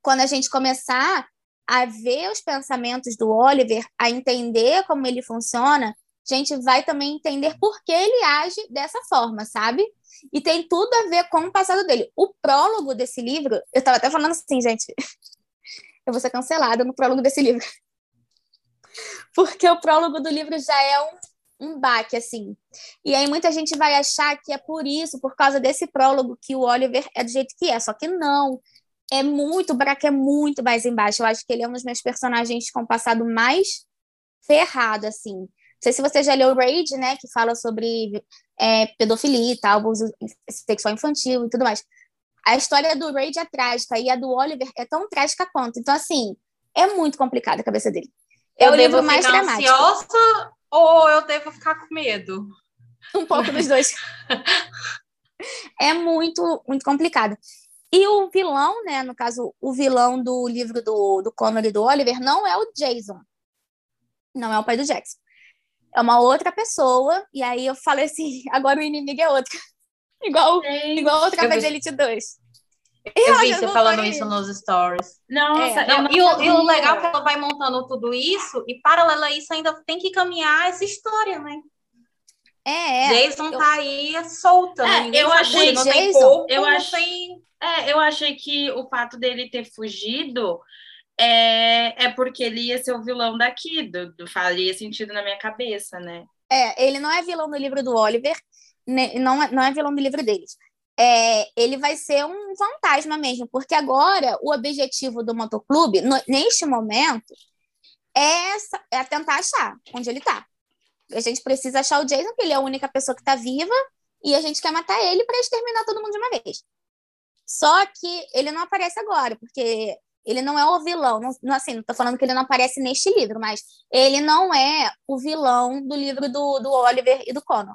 Quando a gente começar a ver os pensamentos do Oliver, a entender como ele funciona, a gente vai também entender por que ele age dessa forma, sabe? E tem tudo a ver com o passado dele. O prólogo desse livro, eu estava até falando assim, gente, <laughs> eu vou ser cancelada no prólogo desse livro. <laughs> Porque o prólogo do livro já é um, um baque, assim. E aí muita gente vai achar que é por isso, por causa desse prólogo, que o Oliver é do jeito que é. Só que não. É muito, o buraco é muito mais embaixo. Eu acho que ele é um dos meus personagens com passado mais ferrado, assim sei se você já leu Rage, né, que fala sobre é, pedofilia e tal, abuso sexual infantil e tudo mais. A história do Rage é trágica e a do Oliver é tão trágica quanto. Então, assim, é muito complicada a cabeça dele. É eu o livro mais dramático. ansiosa ou eu devo ficar com medo? Um pouco dos dois. <laughs> é muito, muito complicado. E o vilão, né, no caso, o vilão do livro do, do Connor e do Oliver não é o Jason. Não é o pai do Jackson é uma outra pessoa, e aí eu falei assim, <laughs> agora o inimigo é outro. <laughs> igual, igual outra Tropa de Elite 2. E eu vi você falando isso nos stories. Nossa, é, não, e, o, e, o, legal é que ela vai montando tudo isso, e paralelo a isso ainda tem que caminhar essa história, né? É, é. Jason eu... tá aí solta. É, eu achei, não Jason, tem corpo, eu achei, é, eu achei que o fato dele ter fugido é, é porque ele ia ser o vilão daqui, do, do, faria sentido na minha cabeça, né? É, ele não é vilão do livro do Oliver, né, não, é, não é vilão do livro deles. É, ele vai ser um fantasma mesmo, porque agora o objetivo do motoclube, no, neste momento, é, é tentar achar onde ele tá. A gente precisa achar o Jason, porque ele é a única pessoa que tá viva, e a gente quer matar ele para exterminar todo mundo de uma vez. Só que ele não aparece agora, porque ele não é o vilão. Não, assim, não tô falando que ele não aparece neste livro, mas ele não é o vilão do livro do, do Oliver e do Connor.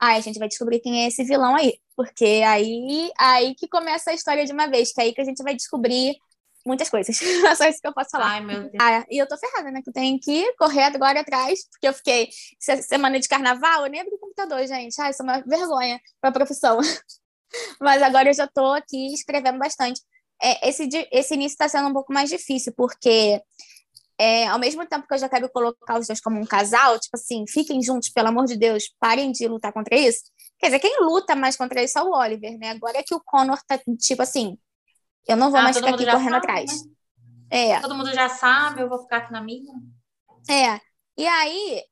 Aí a gente vai descobrir quem é esse vilão aí. Porque aí, aí que começa a história de uma vez, que é aí que a gente vai descobrir muitas coisas. <laughs> É só isso que eu posso falar. Ai, meu Deus. Ah, e eu tô ferrada, né? Que eu tenho que correr agora atrás, porque eu fiquei semana de carnaval, eu nem abri o computador, gente. Ai, isso é uma vergonha pra profissão. <laughs> Mas agora eu já tô aqui escrevendo bastante. É, esse, esse início está sendo um pouco mais difícil, porque é, ao mesmo tempo que eu já quero colocar os dois como um casal, tipo assim, fiquem juntos, pelo amor de Deus, parem de lutar contra isso. Quer dizer, quem luta mais contra isso é o Oliver, né? Agora é que o Connor tá, tipo assim, eu não vou ah, mais ficar aqui correndo sabe, atrás. Né? É. Todo mundo já sabe, eu vou ficar aqui na minha. É. E aí,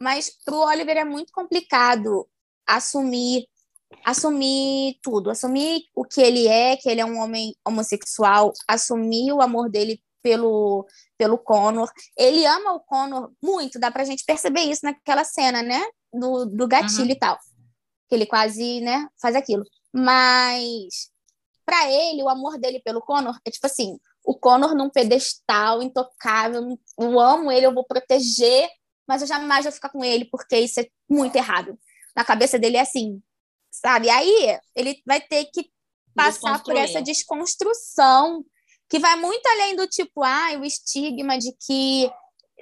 mas pro Oliver é muito complicado assumir assumir tudo, assumir o que ele é, que ele é um homem homossexual, assumir o amor dele pelo pelo Connor. Ele ama o Connor muito, dá pra gente perceber isso naquela cena, né? Do, do gatilho uhum. e tal. Que ele quase, né, faz aquilo. Mas para ele, o amor dele pelo Connor é tipo assim, o Connor num pedestal intocável, eu amo ele, eu vou proteger, mas eu jamais vou ficar com ele porque isso é muito errado. Na cabeça dele é assim, sabe? Aí ele vai ter que passar por essa desconstrução que vai muito além do tipo, ah, o estigma de que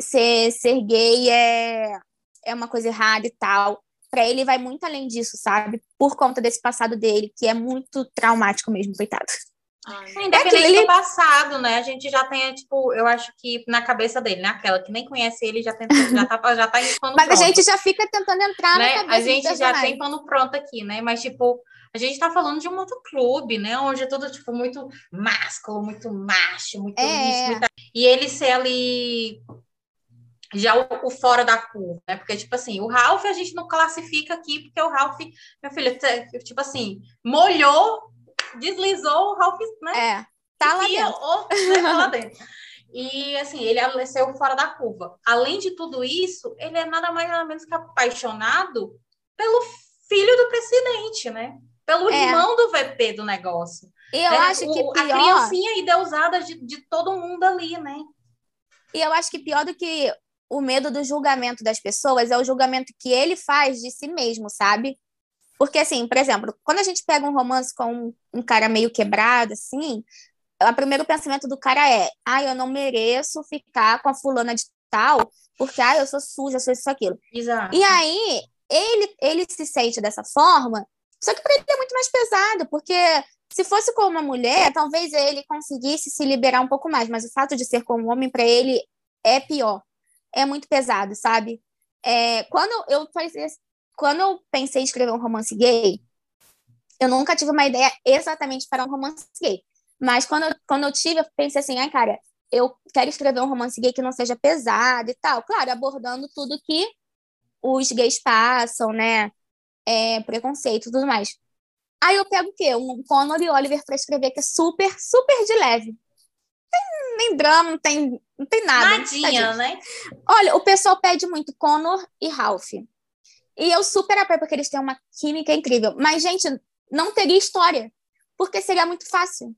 ser, ser gay é, é uma coisa errada e tal. Para ele vai muito além disso, sabe? Por conta desse passado dele, que é muito traumático mesmo, coitado. Ai, independente é ele... do passado, né? A gente já tem, tipo, eu acho que na cabeça dele, né? Aquela que nem conhece ele já, tenta, já tá, já tá em pano Mas pronto. a gente já fica tentando entrar né? na cabeça A gente já tem pano pronto aqui, né? Mas, tipo, a gente tá falando de um outro clube, né? Onde é tudo, tipo, muito másculo, muito macho, muito é. E ele ser ali já o, o, fora da curva, né? Porque, tipo assim, o Ralph a gente não classifica aqui, porque o Ralph, meu filho, tipo assim, molhou deslizou, o Ralph, né? É, tá lá dentro. Ou, né, tá lá dentro. E assim, ele aleceu fora da curva. Além de tudo isso, ele é nada mais nada menos que apaixonado pelo filho do presidente, né? Pelo é. irmão do VP do negócio. Eu é, acho que o, pior... A criancinha ideusada de, de todo mundo ali, né? E eu acho que pior do que o medo do julgamento das pessoas é o julgamento que ele faz de si mesmo, sabe? Porque, assim, por exemplo, quando a gente pega um romance com um, um cara meio quebrado, assim, o primeiro pensamento do cara é: ah, eu não mereço ficar com a fulana de tal, porque, ah, eu sou suja, sou isso, aquilo. Exato. E aí, ele, ele se sente dessa forma, só que para ele é muito mais pesado, porque se fosse com uma mulher, talvez ele conseguisse se liberar um pouco mais, mas o fato de ser com um homem, para ele, é pior. É muito pesado, sabe? É, quando eu quando eu pensei em escrever um romance gay, eu nunca tive uma ideia exatamente para um romance gay. Mas quando quando eu tive, eu pensei assim, ai, cara, eu quero escrever um romance gay que não seja pesado e tal. Claro, abordando tudo que os gays passam, né? É, preconceito e tudo mais. Aí eu pego o quê? Um Conor e Oliver para escrever que é super, super de leve. Tem nem drama, não tem, não tem nada. Nadinha, né? Olha, o pessoal pede muito Conor e Ralph. E eu super apoio, porque eles têm uma química incrível. Mas, gente, não teria história, porque seria muito fácil.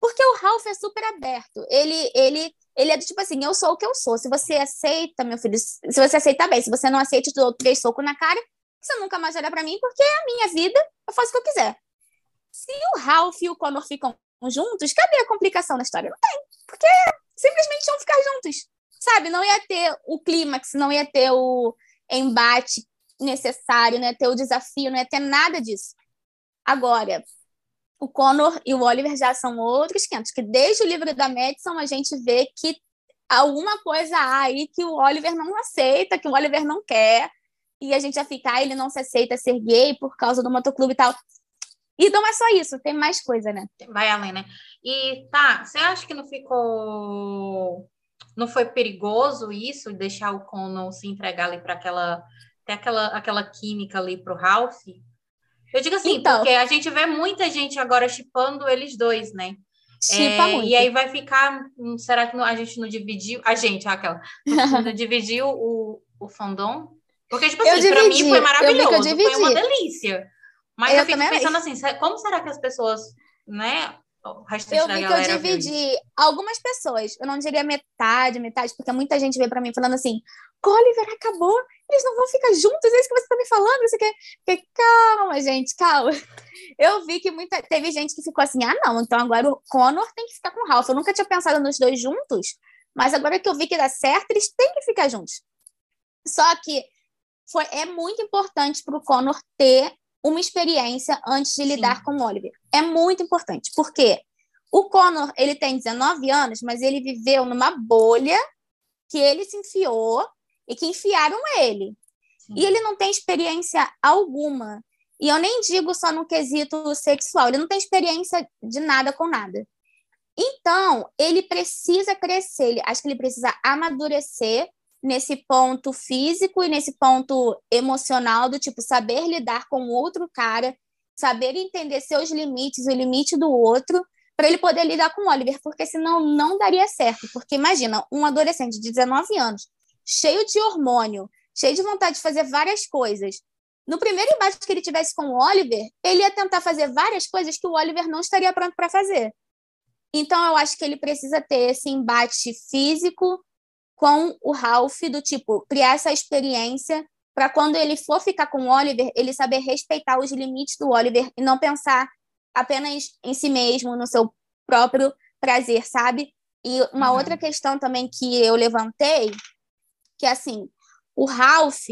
Porque o Ralph é super aberto. Ele, ele, ele é do tipo assim, eu sou o que eu sou. Se você aceita, meu filho, se você aceita bem. Se você não aceita, eu te dou três socos na cara. Você nunca mais olha para mim, porque é a minha vida, eu faço o que eu quiser. Se o Ralph e o Connor ficam juntos, cadê a complicação na história? Não tem. Porque simplesmente iam ficar juntos. Sabe? Não ia ter o clímax, não ia ter o embate necessário, não ia ter o desafio, não ia ter nada disso. Agora, o Connor e o Oliver já são outros 500, que desde o livro da Madison a gente vê que alguma coisa há aí que o Oliver não aceita, que o Oliver não quer, e a gente já fica, ah, ele não se aceita ser gay por causa do motoclube e tal. E não é só isso, tem mais coisa, né? Vai além, né? E tá, você acha que não ficou. Não foi perigoso isso, deixar o Conan se entregar ali para aquela tem aquela, aquela química ali pro Ralph. Eu digo assim, então. porque a gente vê muita gente agora chipando eles dois, né? Chipa É, muito. e aí vai ficar. hum, Será que a gente não dividiu? A gente, aquela. <laughs> Não dividiu o, o fandom? Porque, tipo assim, pra dividi, mim foi que eu maravilhoso. Foi uma delícia. Mas Eu eu, fico pensando assim, como será que as pessoas, né? Eu vi que eu dividi algumas pessoas, eu não diria metade, metade, porque muita gente veio pra mim falando assim: Oliver acabou, eles não vão ficar juntos, é isso que você tá me falando, o quê. Fiquei, calma, gente, calma. <laughs> Eu vi que muita, teve gente que ficou assim: ah, não, então agora o Connor tem que ficar com o Ralph. Eu nunca tinha pensado nos dois juntos, mas agora que eu vi que dá certo, eles têm que ficar juntos. Só que foi, é muito importante pro Connor ter uma experiência antes de Sim. lidar com o Oliver. É muito importante, porque o Connor, ele tem 19 anos, mas ele viveu numa bolha que ele se enfiou e que enfiaram ele. Sim. E ele não tem experiência alguma. E eu nem digo só no quesito sexual, ele não tem experiência de nada com nada. Então, ele precisa crescer, ele- acho que ele precisa amadurecer nesse ponto físico e nesse ponto emocional do tipo saber lidar com outro cara, saber entender seus limites, o limite do outro, para ele poder lidar com o Oliver, porque senão não daria certo. Porque imagina, um adolescente de 19 anos, cheio de hormônio, cheio de vontade de fazer várias coisas. No primeiro embate que ele tivesse com o Oliver, ele ia tentar fazer várias coisas que o Oliver não estaria pronto para fazer. Então, eu acho que ele precisa ter esse embate físico com o Ralph, do tipo, criar essa experiência para quando ele for ficar com o Oliver, ele saber respeitar os limites do Oliver e não pensar apenas em si mesmo, no seu próprio prazer, sabe? E uma Uhum. outra questão também que eu levantei, que é assim, o Ralph,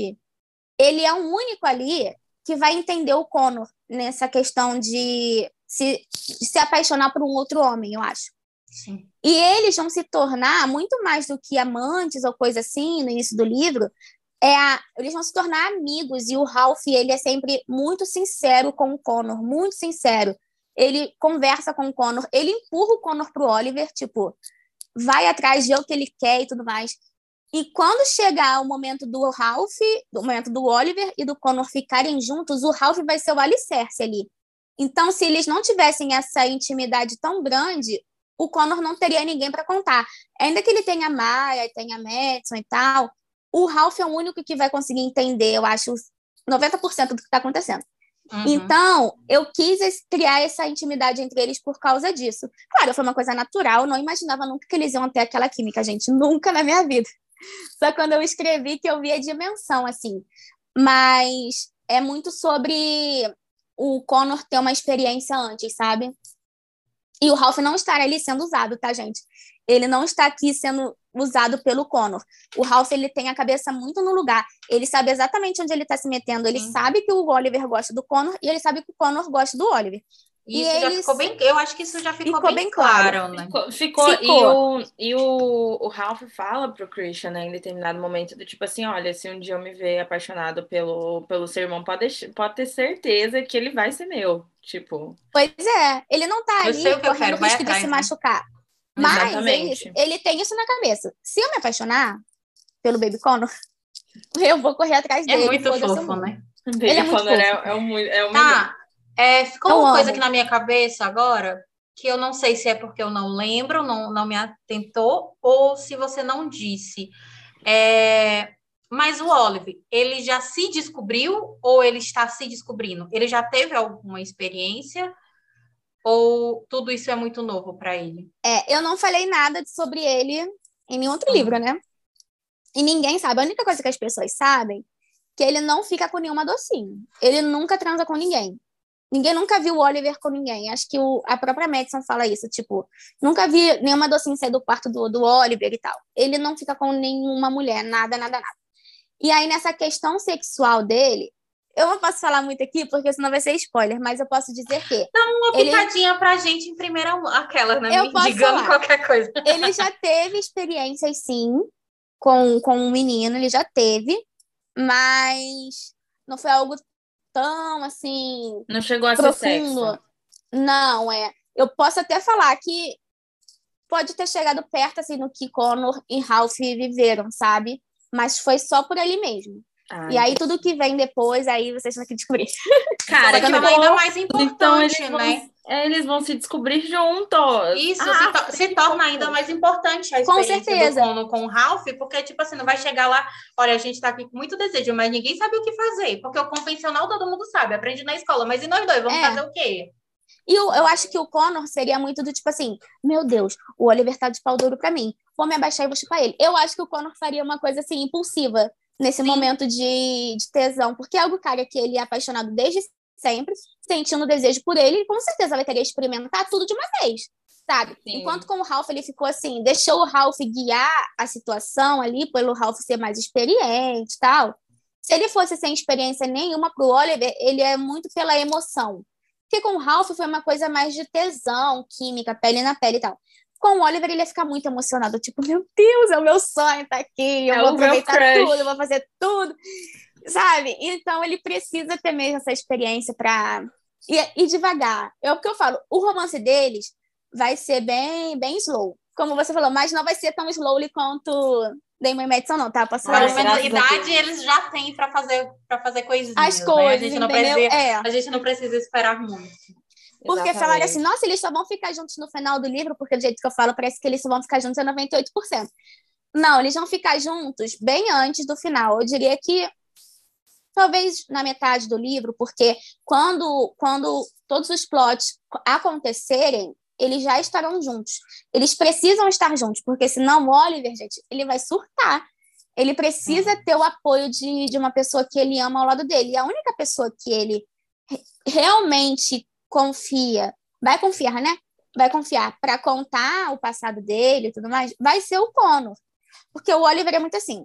ele é o único ali que vai entender o Connor nessa questão de se, de se apaixonar por um outro homem, eu acho. Sim. E eles vão se tornar muito mais do que amantes ou coisa assim no início do livro. É a- eles vão se tornar amigos e o Ralph ele é sempre muito sincero com o Connor, muito sincero. Ele conversa com o Connor, ele empurra o Connor pro Oliver, tipo, vai atrás de o que ele quer e tudo mais. E quando chegar o momento do Ralph, o momento do Oliver e do Connor ficarem juntos, o Ralph vai ser o alicerce ali. Então, se eles não tivessem essa intimidade tão grande, o Connor não teria ninguém para contar. Ainda que ele tenha a Maya, tenha a Madison e tal, o Ralph é o único que vai conseguir entender, eu acho, 90% do que está acontecendo. Uhum. Então, eu quis criar essa intimidade entre eles por causa disso. Claro, foi uma coisa natural, não imaginava nunca que eles iam ter aquela química, gente, nunca na minha vida. <laughs> Só quando eu escrevi que eu vi a dimensão, assim. Mas é muito sobre o Connor ter uma experiência antes, sabe? E o Ralph não estar ali sendo usado, tá, gente? Ele não está aqui sendo usado pelo Connor. O Ralph, ele tem a cabeça muito no lugar. Ele sabe exatamente onde ele está se metendo. Ele Sim. sabe que o Oliver gosta do Connor e ele sabe que o Connor gosta do Oliver. E E isso já eles- ficou bem. Eu acho que isso já ficou, Ficou bem, bem claro, claro. né? Ficou, ficou, Ficou. e, o, e o, o Ralph fala pro Christian, né, em determinado momento, do tipo assim, olha, se um dia eu me ver apaixonado pelo, pelo seu irmão, pode, pode ter certeza que ele vai ser meu. Tipo, Pois é, ele não tá Eu ali sei o que eu correndo quero, vai risco de atrás, se né? machucar. Mas é isso, ele tem isso na cabeça. Se eu me apaixonar pelo Baby Connor, <laughs> eu vou correr atrás É dele. muito foda-se o fofo, né? Baby é muito Connor é, fofo. é, um, é um Tá. É, ficou Eu uma coisa amo. aqui na minha cabeça agora, que eu não sei se é porque eu não lembro, não, não me atentou, ou se você não disse. É, mas o Olive, ele já se descobriu ou ele está se descobrindo? Ele já teve alguma experiência? Ou tudo isso é muito novo para ele? É, eu não falei nada sobre ele em nenhum outro Hum. livro, né? E ninguém sabe. A única coisa que as pessoas sabem é que ele não fica com nenhuma docinho. Ele nunca transa com ninguém. Ninguém nunca viu o Oliver com ninguém. Acho que o- a própria Madison fala isso. Tipo, nunca vi nenhuma docinha sair do quarto do, do Oliver e tal. Ele não fica com nenhuma mulher, nada, nada, nada. E aí, nessa questão sexual dele, eu não posso falar muito aqui, porque senão vai ser spoiler, mas eu posso dizer que Uma Ele- pitadinha pra gente em primeira mão, aquela, né? Eu falar. qualquer coisa. <laughs> ele já teve experiências, sim, com, com um menino, ele já teve, mas não foi algo tão assim Não chegou a ser profundo. sexo. Não, é. Eu posso até falar que pode ter chegado perto assim no que Connor e Ralph viveram, sabe? Mas foi só por ali mesmo. Ah, e aí tudo que vem depois, aí vocês vão ter <laughs> que descobrir. Cara, que é bom. ainda mais Então importante, eles vão, né? É, eles vão se descobrir juntos. Isso Ah, se, to- se torna ainda mais importante a Com experiência certeza. do Cono com o Ralph, porque, tipo assim, não vai chegar lá, olha, a gente tá aqui com muito desejo, mas ninguém sabe o que fazer, porque o convencional todo mundo sabe, aprende na escola, mas e nós dois, vamos É. fazer o quê? E eu, eu acho que o Connor seria muito do tipo assim: meu Deus, o Oliver tá de pau duro pra mim. Vou me abaixar e vou chupar ele. Eu acho que o Connor faria uma coisa assim, impulsiva, nesse Sim. momento de, de tesão. Porque é algo, cara, que ele é apaixonado desde sempre, sentindo desejo por ele, e com certeza vai querer experimentar tudo de uma vez. Sabe? Sim. Enquanto com o Ralph ele ficou assim, deixou o Ralph guiar a situação ali, pelo Ralph ser mais experiente e tal. Se ele fosse sem experiência nenhuma pro Oliver, ele é muito pela emoção. Porque com o Ralph foi uma coisa mais de tesão, química, pele na pele e tal. Com o Oliver, ele ia ficar muito emocionado. Tipo, meu Deus, é o meu sonho tá aqui. Eu É vou aproveitar tudo, eu vou fazer tudo. Sabe? Então, ele precisa ter mesmo essa experiência pra ir, ir devagar. É o que eu falo. O romance deles vai ser bem, bem slow. Como você falou, mas não vai ser tão slowly quanto Damon e Madison, não, tá? Passando a idade eles já têm para fazer para fazer coisinhas. as né? coisas, A gente não entendeu? precisa, É. a gente não precisa esperar muito. Porque Exatamente. falaram assim, nossa, eles só vão ficar juntos no final do livro, porque do jeito que eu falo, parece que eles só vão ficar juntos a 98%. Não, eles vão ficar juntos bem antes do final. Eu diria que talvez na metade do livro, porque quando, quando todos os plots acontecerem, eles já estarão juntos. Eles precisam estar juntos, porque senão o Oliver, gente, ele vai surtar. Ele precisa ter o apoio de, de uma pessoa que ele ama ao lado dele. E a única pessoa que ele re- realmente confia, vai confiar, né? Vai confiar para contar o passado dele e tudo mais, vai ser o Connor. Porque o Oliver é muito assim.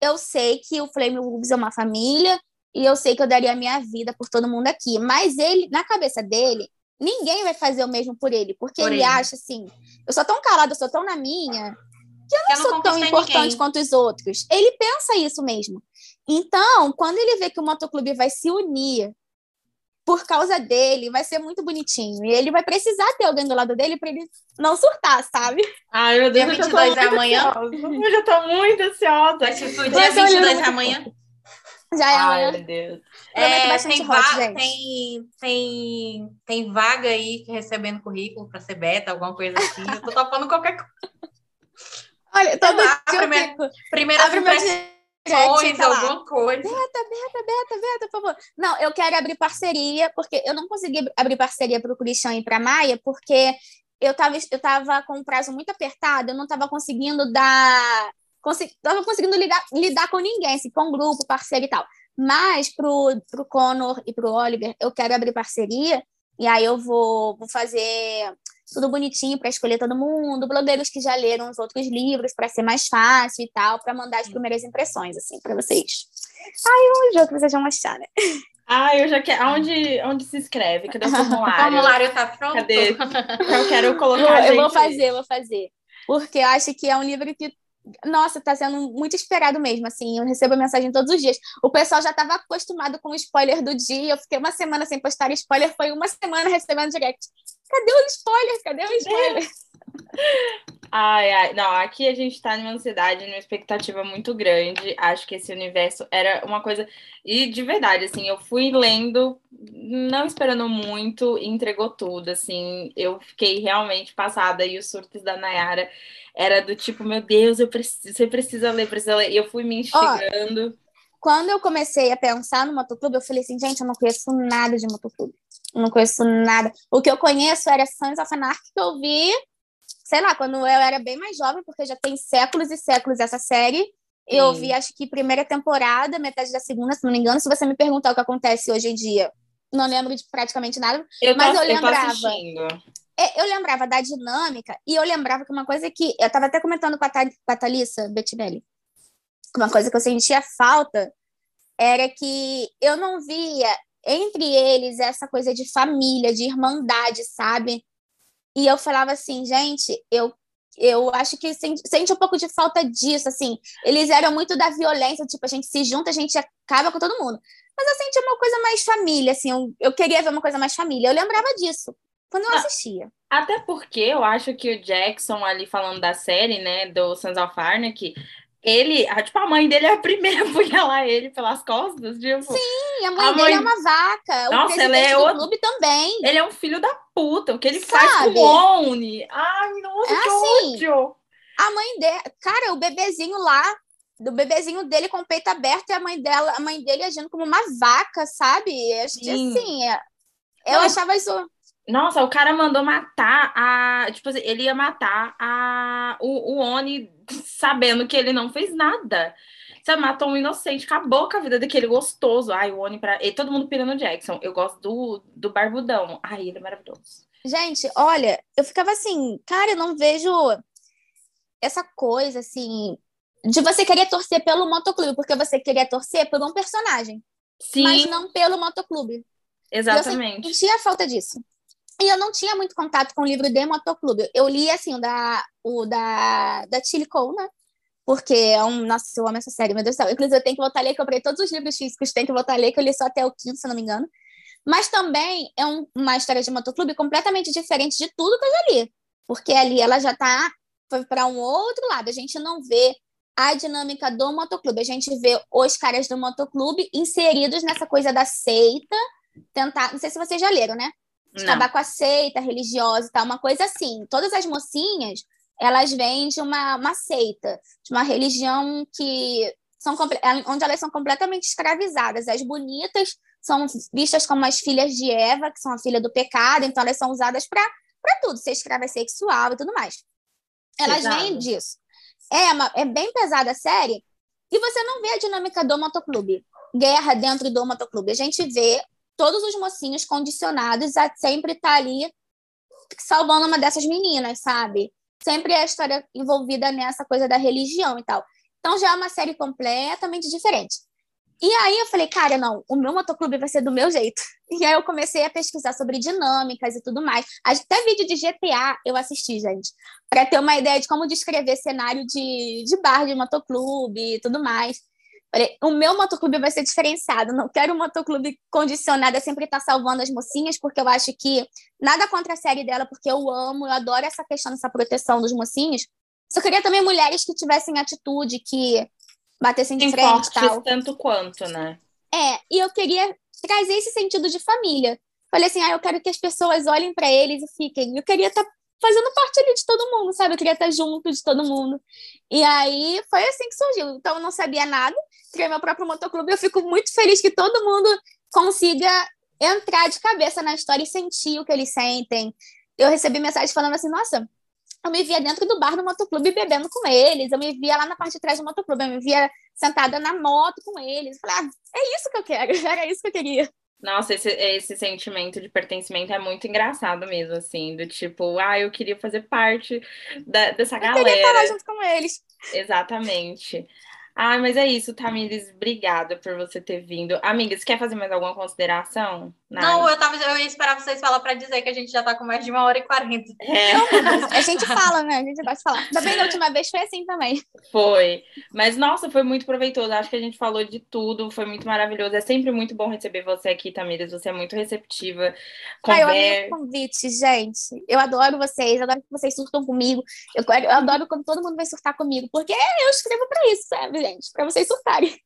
Eu sei que o Flame Wolves é uma família e eu sei que eu daria a minha vida por todo mundo aqui, mas ele, na cabeça dele, ninguém vai fazer o mesmo por ele, porque Por ele, ele. acha assim, eu sou tão calada, eu sou tão na minha, Eu não sou tão importante ninguém. quanto os outros. Ele pensa isso mesmo. Então, quando ele vê que o motoclube vai se unir por causa dele, vai ser muito bonitinho. E ele vai precisar ter alguém do lado dele para ele não surtar, sabe? Ai, meu Deus, Dia eu já tô 22 é muito amanhã? ansiosa. Eu já tô muito ansiosa. Vai ser o dia olha, 22 eu- é amanhã. Já é Ai, amanhã. meu Deus. É, tem, hot, va- tem, tem, tem vaga aí recebendo currículo para ser beta, alguma coisa assim. Eu tô topando qualquer coisa. Olha, todo lá, dia eu. Primeiras meu impressões, alguma coisa. Beta, beta, beta, beta, por favor. Não, eu quero abrir parceria, porque eu não consegui abrir parceria para o Christian e para a Maia, porque eu tava, eu tava com um prazo muito apertado, eu não tava conseguindo dar. Consegui, tava conseguindo ligar, lidar com ninguém, assim, com grupo, parceiro e tal. Mas pro, pro Connor e pro Oliver, eu quero abrir parceria, e aí eu vou, vou fazer tudo bonitinho para escolher todo mundo, blogueiros que já leram os outros livros para ser mais fácil e tal, para mandar as primeiras impressões, assim, para vocês. Ai, vamos ver o que vocês vão achar, né? Ai, eu já quero. Onde, onde se inscreve? Cadê o O formulário? <laughs> formulário tá pronto. Cadê? <laughs> Eu quero Eu, colocar. a eu vou fazer, eu vou fazer. Porque eu acho que é um livro que, nossa, tá sendo muito esperado mesmo, assim. Eu recebo mensagem todos os dias. O pessoal já estava acostumado com o spoiler do dia. Eu fiquei uma semana sem postar spoiler, foi uma semana recebendo direct. Cadê o spoiler? Cadê o spoiler? <laughs> Ai, ai. Não, aqui a gente tá numa ansiedade, numa expectativa muito grande. Acho que esse universo era uma coisa. E de verdade, assim, eu fui lendo, não esperando muito, e entregou tudo. Assim, eu fiquei realmente passada. E os surtos da Nayara era do tipo, meu Deus, eu preciso, você precisa ler, precisa ler. E eu fui me instigando. Quando eu comecei a pensar no motoclube, eu falei assim, gente, eu não conheço nada de motoclube. Eu não conheço nada. O que eu conheço era Sons of Anarchy, que eu vi, sei lá, quando eu era bem mais jovem, porque já tem séculos e séculos essa série. Eu Sim. vi, acho que primeira temporada, metade da segunda, se não me engano. Se você me perguntar o que acontece hoje em dia, não lembro de praticamente nada. Eu tô, Mas eu eu tô lembrava. assistindo. É, Eu lembrava da dinâmica e eu lembrava que uma coisa que eu estava até comentando com a, Tha- com a Thalissa Bettinelli, uma coisa que eu sentia falta era que eu não via entre eles essa coisa de família, de irmandade, sabe? E eu falava assim, gente, eu eu acho que sente, sente um pouco de falta disso, assim. Eles eram muito da violência, tipo, a gente se junta, a gente acaba com todo mundo. Mas eu senti uma coisa mais família, assim, eu, eu queria ver uma coisa mais família. Eu lembrava disso quando eu Ah, assistia. Até porque eu acho que o Jackson ali falando da série, né, do Sons of Anarchy, ele, a, tipo, a mãe dele é a primeira <laughs> a apunhalar ele pelas costas, tipo. Sim, a mãe a dele é mãe... uma vaca. Nossa, o presidente é do o... clube também. Ele é um filho da puta. O que ele Sabe? faz com o Oni? Ai, nossa, é que assim, ódio. A mãe dele, cara, o bebezinho lá, do bebezinho dele com o peito aberto e a mãe dela, a mãe dele agindo como uma vaca, sabe? Acho que assim, é, eu Não, achava isso. Nossa, o cara mandou matar a. Tipo assim, ele ia matar a, o, o Oni sabendo que ele não fez nada. Você matou um inocente, acabou com a vida daquele gostoso. Ai, o Oni pra. E todo mundo pirando Jackson. Eu gosto do, do Barbudão. Ai, ele é maravilhoso. Gente, olha, eu ficava assim, cara, eu não vejo essa coisa assim de você querer torcer pelo motoclube, porque você queria torcer por um personagem. Sim. Mas não pelo motoclube. Exatamente. eu sentia falta disso. E eu não tinha muito contato com o livro de motoclube. Eu li, assim, o da, o da, da Chile? Porque é um. Nossa, eu amo essa série, meu Deus do céu. Inclusive, eu tenho que voltar a ler, comprei todos os livros físicos, tenho que voltar a ler, que eu li só até o quinto, se não me engano. Mas também é um, uma história de motoclube completamente diferente de tudo que eu já li. Porque ali ela já tá foi para um outro lado. A gente não vê a dinâmica do motoclube. A gente vê os caras do motoclube inseridos nessa coisa da seita, tentar. Não sei se vocês já leram, né? Acabar com a seita religiosa e tal, uma coisa assim. Todas as mocinhas, elas vêm de uma, uma seita, de uma religião que são onde elas são completamente escravizadas. As bonitas são vistas como as filhas de Eva, que são a filha do pecado, então elas são usadas para tudo, ser escrava sexual e tudo mais. Elas Pesado. vêm disso. É, uma, é bem pesada a série, e você não vê a dinâmica do motoclube. Guerra dentro do motoclube. A gente vê todos os mocinhos condicionados a sempre estar tá ali salvando uma dessas meninas, sabe? Sempre é a história envolvida nessa coisa da religião e tal. Então já é uma série completamente diferente. E aí eu falei, cara, não, o meu motoclube vai ser do meu jeito. <laughs> E aí eu comecei a pesquisar sobre dinâmicas e tudo mais. Até vídeo de GTA eu assisti, gente, para ter uma ideia de como descrever cenário de, de bar de motoclube e tudo mais. O meu motoclube vai ser diferenciado. Não quero um motoclube condicionado a sempre estar salvando as mocinhas, porque eu acho que nada contra a série dela, porque eu amo, eu adoro essa questão dessa proteção dos mocinhos. Só queria também mulheres que tivessem atitude, que batessem de frente e tal. tanto quanto, né? É, e eu queria trazer esse sentido de família. Falei assim, ah, eu quero que as pessoas olhem para eles e fiquem. Eu queria estar fazendo parte ali de todo mundo, sabe? Eu queria estar junto de todo mundo. E aí foi assim que surgiu. Então eu não sabia nada, criei meu próprio motoclube. Eu fico muito feliz que todo mundo consiga entrar de cabeça na história e sentir o que eles sentem. Eu recebi mensagem falando assim: nossa, eu me via dentro do bar do motoclube bebendo com eles, eu me via lá na parte de trás do motoclube, eu me via sentada na moto com eles. Eu falei, ah, é isso que eu quero, <laughs> era isso que eu queria. Nossa, esse, esse sentimento de pertencimento é muito engraçado mesmo, assim, do tipo, ah, eu queria fazer parte da, dessa eu galera. Eu queria estar junto com eles. Exatamente. Ah, mas é isso, Tamires. Obrigada por você ter vindo. Amiga, você quer fazer mais alguma consideração? Não, eu, tava, eu ia esperar vocês falar para dizer que a gente já tá com mais de uma hora e quarenta. É. a gente fala, né? A gente gosta de falar. Bem, da última vez foi assim também. Foi. Mas, nossa, foi muito proveitoso. Acho que a gente falou de tudo. Foi muito maravilhoso. É sempre muito bom receber você aqui, Tamires. Você é muito receptiva. Conver... Ai, eu amei o convite, gente. Eu adoro vocês. Eu adoro que vocês surtam comigo. Eu, eu adoro quando todo mundo vai surtar comigo. Porque eu escrevo para isso, sabe, gente? Para vocês surtarem.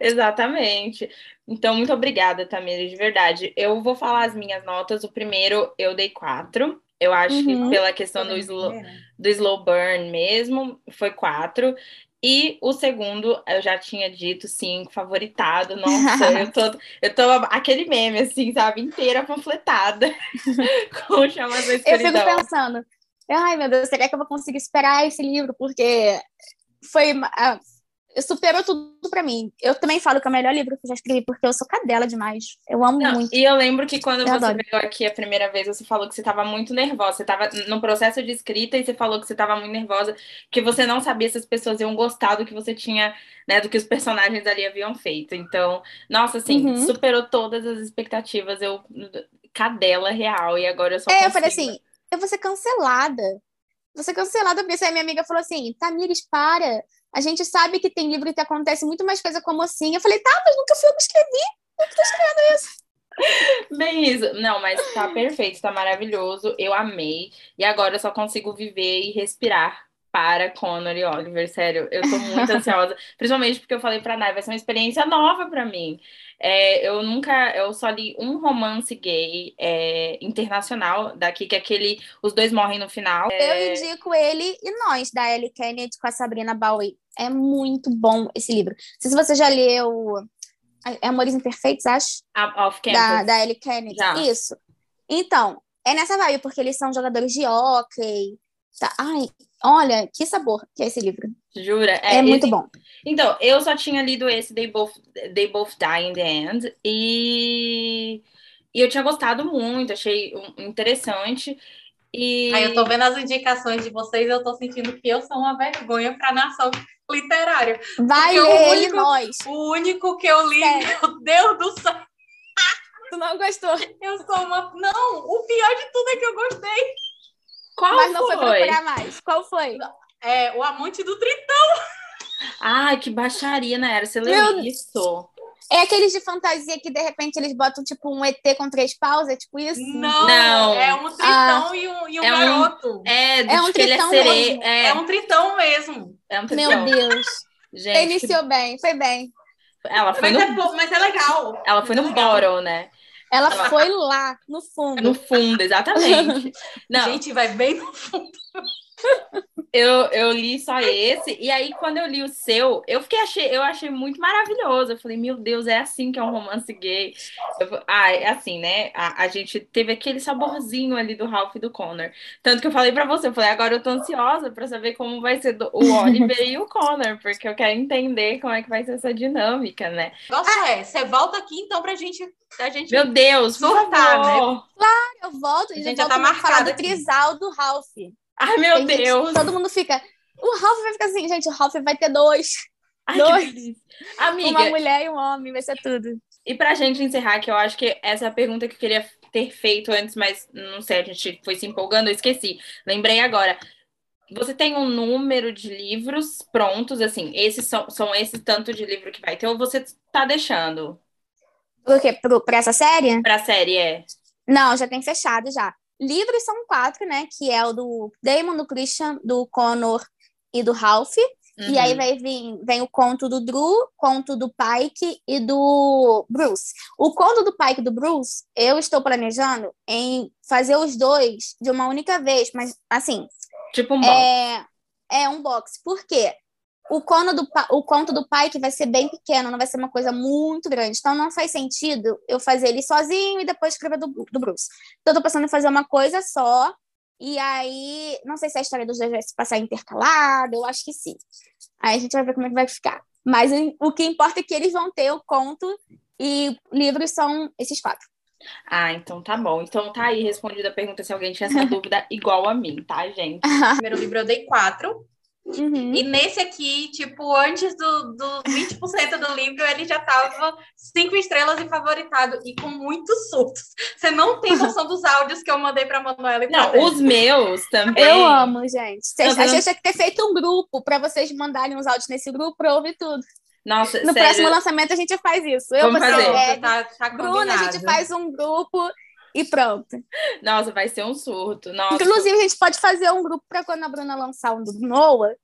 Exatamente. Então, muito obrigada, Tamires, de verdade. Eu vou falar as minhas notas. O primeiro eu dei quatro. Eu acho uhum. que pela questão do slow, do slow burn mesmo, foi quatro. E o segundo, eu já tinha dito cinco, favoritado. Nossa, eu tô, <laughs> eu tô aquele meme, assim, sabe, inteira panfletada <laughs> com Chamas da Eu fico pensando, ai meu Deus, será que eu vou conseguir esperar esse livro? Porque foi superou tudo para mim. Eu também falo que é o melhor livro que eu já escrevi, porque eu sou cadela demais. Eu amo Não, muito. E eu lembro que quando eu você adoro. veio aqui a primeira vez, você falou que você estava muito nervosa. Você estava no processo de escrita e você falou que você estava muito nervosa, que você não sabia se as pessoas iam gostar do que você tinha, né, do que os personagens ali haviam feito. Então, nossa, assim, uhum. superou todas as expectativas. Eu cadela real e agora eu só É, consigo... eu falei assim, eu vou ser cancelada. Ser cancelada por isso. Aí minha amiga falou assim: Tamires, para a gente sabe que tem livro que acontece muito mais coisa como assim. Eu falei, tá, mas nunca fui eu que escrevi. Eu que tô escrevendo isso. Bem isso. Não, mas tá perfeito, tá maravilhoso. Eu amei. E agora eu só consigo viver e respirar para Connor e Oliver, sério, eu tô muito <laughs> ansiosa, principalmente porque eu falei pra Nai, vai ser uma experiência nova pra mim. É, eu nunca, eu só li um romance gay é, internacional daqui, que é aquele Os Dois Morrem no Final. Eu indico ele e nós, da Ellie Kennedy com a Sabrina Bowie. É muito bom esse livro. Não sei se você já leu é Amores Imperfeitos, acho. Off Campus. Da, da Ellie Kennedy. Já. Isso. Então, é nessa vibe, porque eles são jogadores de hockey. Tá. Ai, olha, que sabor que é esse livro. Jura? É, muito esse- bom. Então, eu só tinha lido esse They Both, They Both Die in the End e, e eu tinha gostado muito, achei interessante. E Aí eu tô vendo as indicações de vocês, eu tô sentindo que eu sou uma vergonha pra nação literária. Vai o ler ele único- nós. O único que eu li, Sério. meu Deus do céu, Tu não gostou, eu sou uma. Não, o pior de tudo é que eu gostei. qual mas não foi foi? procurar mais. Qual foi? É o amante do Tritão. Ai, que baixaria, né? Era você leu Meu- isso? É aqueles de fantasia que de repente eles botam tipo um ET com três paus, é tipo isso? Não, Não. é um tritão e um, e um É um- garoto. É, É um de que ele é tritão sereia. mesmo. É, É um tritão mesmo. é um Meu tritão. Deus. Gente, Iniciou bem, foi bem. ela foi Mas no, é, mas é legal. ela foi no Legal. bottom, né? Ela Ela- foi lá, no fundo. No fundo, exatamente. <laughs> Não, Gente, vai bem no fundo. Eu, eu li só esse, e aí quando eu li o seu, eu fiquei achei, eu achei muito maravilhoso. Eu falei, meu Deus, é assim que é um romance gay. Eu- ah, é assim, né? A, a gente teve aquele saborzinho ali do Ralph e do Connor. Tanto que eu falei pra você, eu falei, agora eu tô ansiosa pra saber como vai ser do- o Oliver e o Connor, porque eu quero entender como é que vai ser essa dinâmica, né? Nossa, é. Você volta aqui então pra gente. A gente Meu Deus, por Surtar, favor. Eu volto e A eu gente já tá pra falar marcado do trisal do Ralph. Ai, meu Tem gente- Deus. todo mundo fica. O Ralph vai ficar assim, gente. O Ralph vai ter dois: Ai, dois. Amiga, uma mulher e um homem, vai ser tudo. E pra gente encerrar, que eu acho que essa é a pergunta que eu queria ter feito antes, mas não sei, a gente foi se empolgando, eu esqueci. Lembrei agora. Você tem um número de livros prontos, assim, esses são, são esses tanto de livro que vai ter, ou você tá deixando Por quê? Pro, pra essa série? pra série? É. Não, já tem fechado já. Livros são quatro, né? Que é o do Damon, do Christian, do Connor e do Ralph. E Uhum. aí vai vir vem o conto do Drew, conto do Pike e do Bruce. O conto do Pike e do Bruce, eu estou planejando em fazer os dois de uma única vez, mas assim, Tipo um box. é, é um box. Por quê? O, cono do, o conto do Pike vai ser bem pequeno, não vai ser uma coisa muito grande. Então não faz sentido eu fazer ele sozinho e depois escrever do, do Bruce. Então eu tô pensando em fazer uma coisa só. E aí, não sei se a história dos dois vai se passar intercalada, eu acho que sim. Aí a gente vai ver como é que vai ficar. Mas em- o que importa é que eles vão ter o conto e livros são esses quatro. Ah, então tá bom. Então tá aí respondida a pergunta se alguém tinha essa <laughs> dúvida igual a mim, tá, gente? <laughs> primeiro livro eu dei quatro. Uhum. E nesse aqui, tipo, antes do, do 20% do livro, ele já tava cinco estrelas e favoritado. E com muitos surtos. Você não tem <laughs> noção dos áudios que eu mandei pra Manuela e pra Não, os meus também. Eu amo, gente. Vocês, Não, a não- gente tinha que ter feito um grupo para vocês mandarem os áudios nesse grupo para ouvir tudo. Nossa, No sério. próximo lançamento a gente faz isso. Eu, Vamos você, fazer. Greg, Tá, tá Bruna, a gente faz um grupo e pronto. Nossa, vai ser um surto. Nossa. Inclusive, a gente pode fazer um grupo para quando a Bruna lançar um do Noah.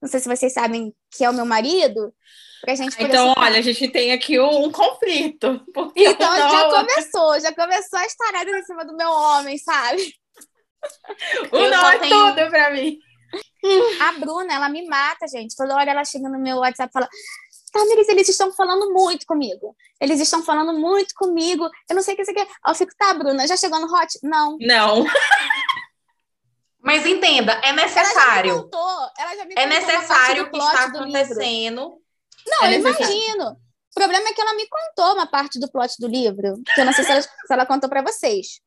Não sei se vocês sabem que é o meu marido. Pra gente poder Então, olha, a gente tem aqui um, um conflito. Então o já Noah- começou, já começou as taradas em cima do meu homem, sabe? o Eu só é tenho- tudo pra mim. A Bruna, ela me mata, gente. Toda hora ela chega no meu WhatsApp e fala: Tamiris, eles estão falando muito comigo. Eles estão falando muito comigo. Eu não sei o que você quer. Eu fico, tá, Bruna, já chegou no hot? Não. Não. <laughs> Mas entenda, é Ela já me necessário. contou. Ela já me É necessário o que está acontecendo. Não, É eu necessário. imagino. O problema é que ela me contou uma parte do plot do livro, que eu não sei se ela, se ela contou pra vocês.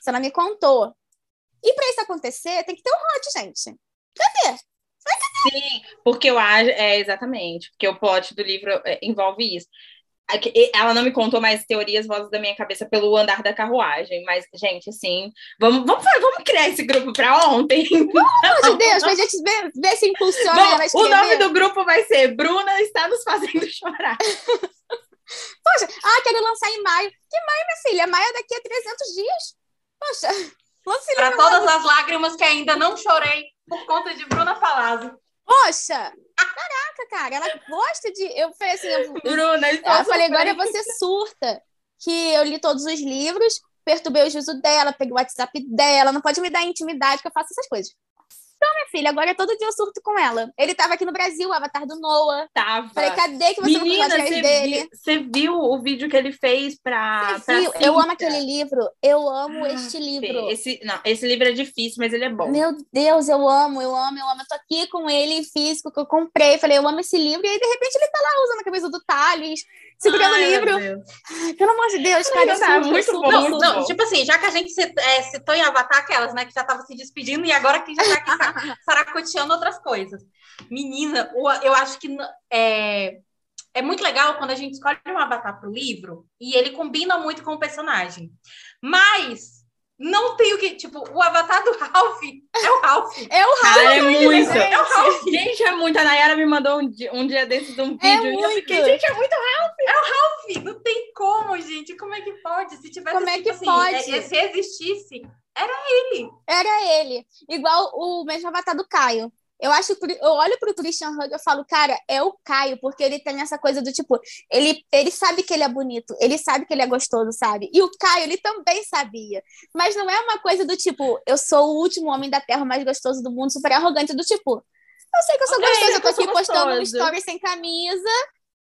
Se ela me contou. E pra isso acontecer, tem que ter o hot, gente. Sim, porque eu acho. É, exatamente. Porque o plot do livro é, envolve isso. Ela não me contou mais teorias, vozes da minha cabeça pelo andar da carruagem. Mas, gente, assim, vamos, vamos, vamos criar esse grupo pra ontem. Pelo amor de Deus, pra gente ver, ver se impulsiona ela a Bom, o nome do grupo vai ser Bruna está nos fazendo chorar. <laughs> Poxa, ah, quero lançar em maio. Que maio, minha filha? Maio é daqui a 300 dias. Poxa, <laughs> lance Para todas as lágrimas que ainda não chorei por conta de Bruna Palazzo. Poxa! Caraca, cara, ela gosta de. Eu falei assim, eu, <laughs> Bruna, eu falei, agora você surta. Que eu li todos os livros, perturbei o juízo dela, peguei o WhatsApp dela, não pode me dar intimidade que eu faço essas coisas. Então, minha filha, agora todo dia eu surto com ela. Ele tava aqui no Brasil, o avatar do Noah. Tava. Falei, cadê que você Menina, não você, dele? vi, você viu o vídeo que ele fez pra. Pra? Eu amo aquele livro. Eu amo Ah, este livro. Esse, não, esse livro é difícil, mas ele é bom. Meu Deus, eu amo, eu amo, eu amo. Eu tô aqui com ele físico que eu comprei. Falei, eu amo esse livro. E aí, de repente, ele tá lá usando a camisa do Thales, segurando o Ai, meu livro. Deus. Pelo amor de Deus, cara. eu tá muito bom, Não, muito não, bom. tipo assim, já que a gente é, citou em Avatar aquelas, né, que já tava se despedindo e agora que já tá aqui sa- <laughs> saracoteando outras coisas. Menina, o- eu acho que é, é muito legal quando a gente escolhe um Avatar pro livro e ele combina muito com o personagem. Mas não tem o que, tipo, o Avatar do Ralph é o Ralph. É o Cara, é Ralph, muito. É o Ralph. Gente, é muito. A Nayara me mandou um dia, um dia desses um É vídeo e eu muito. fiquei, gente, é muito. Não tem como, gente. Como é que pode? Se tivesse, Como é que assim, pode? é- se existisse, Era ele. Igual o mesmo avatar do Caio. Eu acho, que- eu olho pro Christian Hug e eu falo, cara, é o Caio, porque ele tem essa coisa do tipo, ele, ele sabe que ele é bonito, ele sabe que ele é gostoso, sabe? E o Caio, ele também sabia. Mas não é uma coisa do tipo, eu sou o último homem da Terra mais gostoso do mundo, super arrogante, do tipo, eu sei que eu sou Ok, gostoso, eu tô aqui postando um story sem camisa.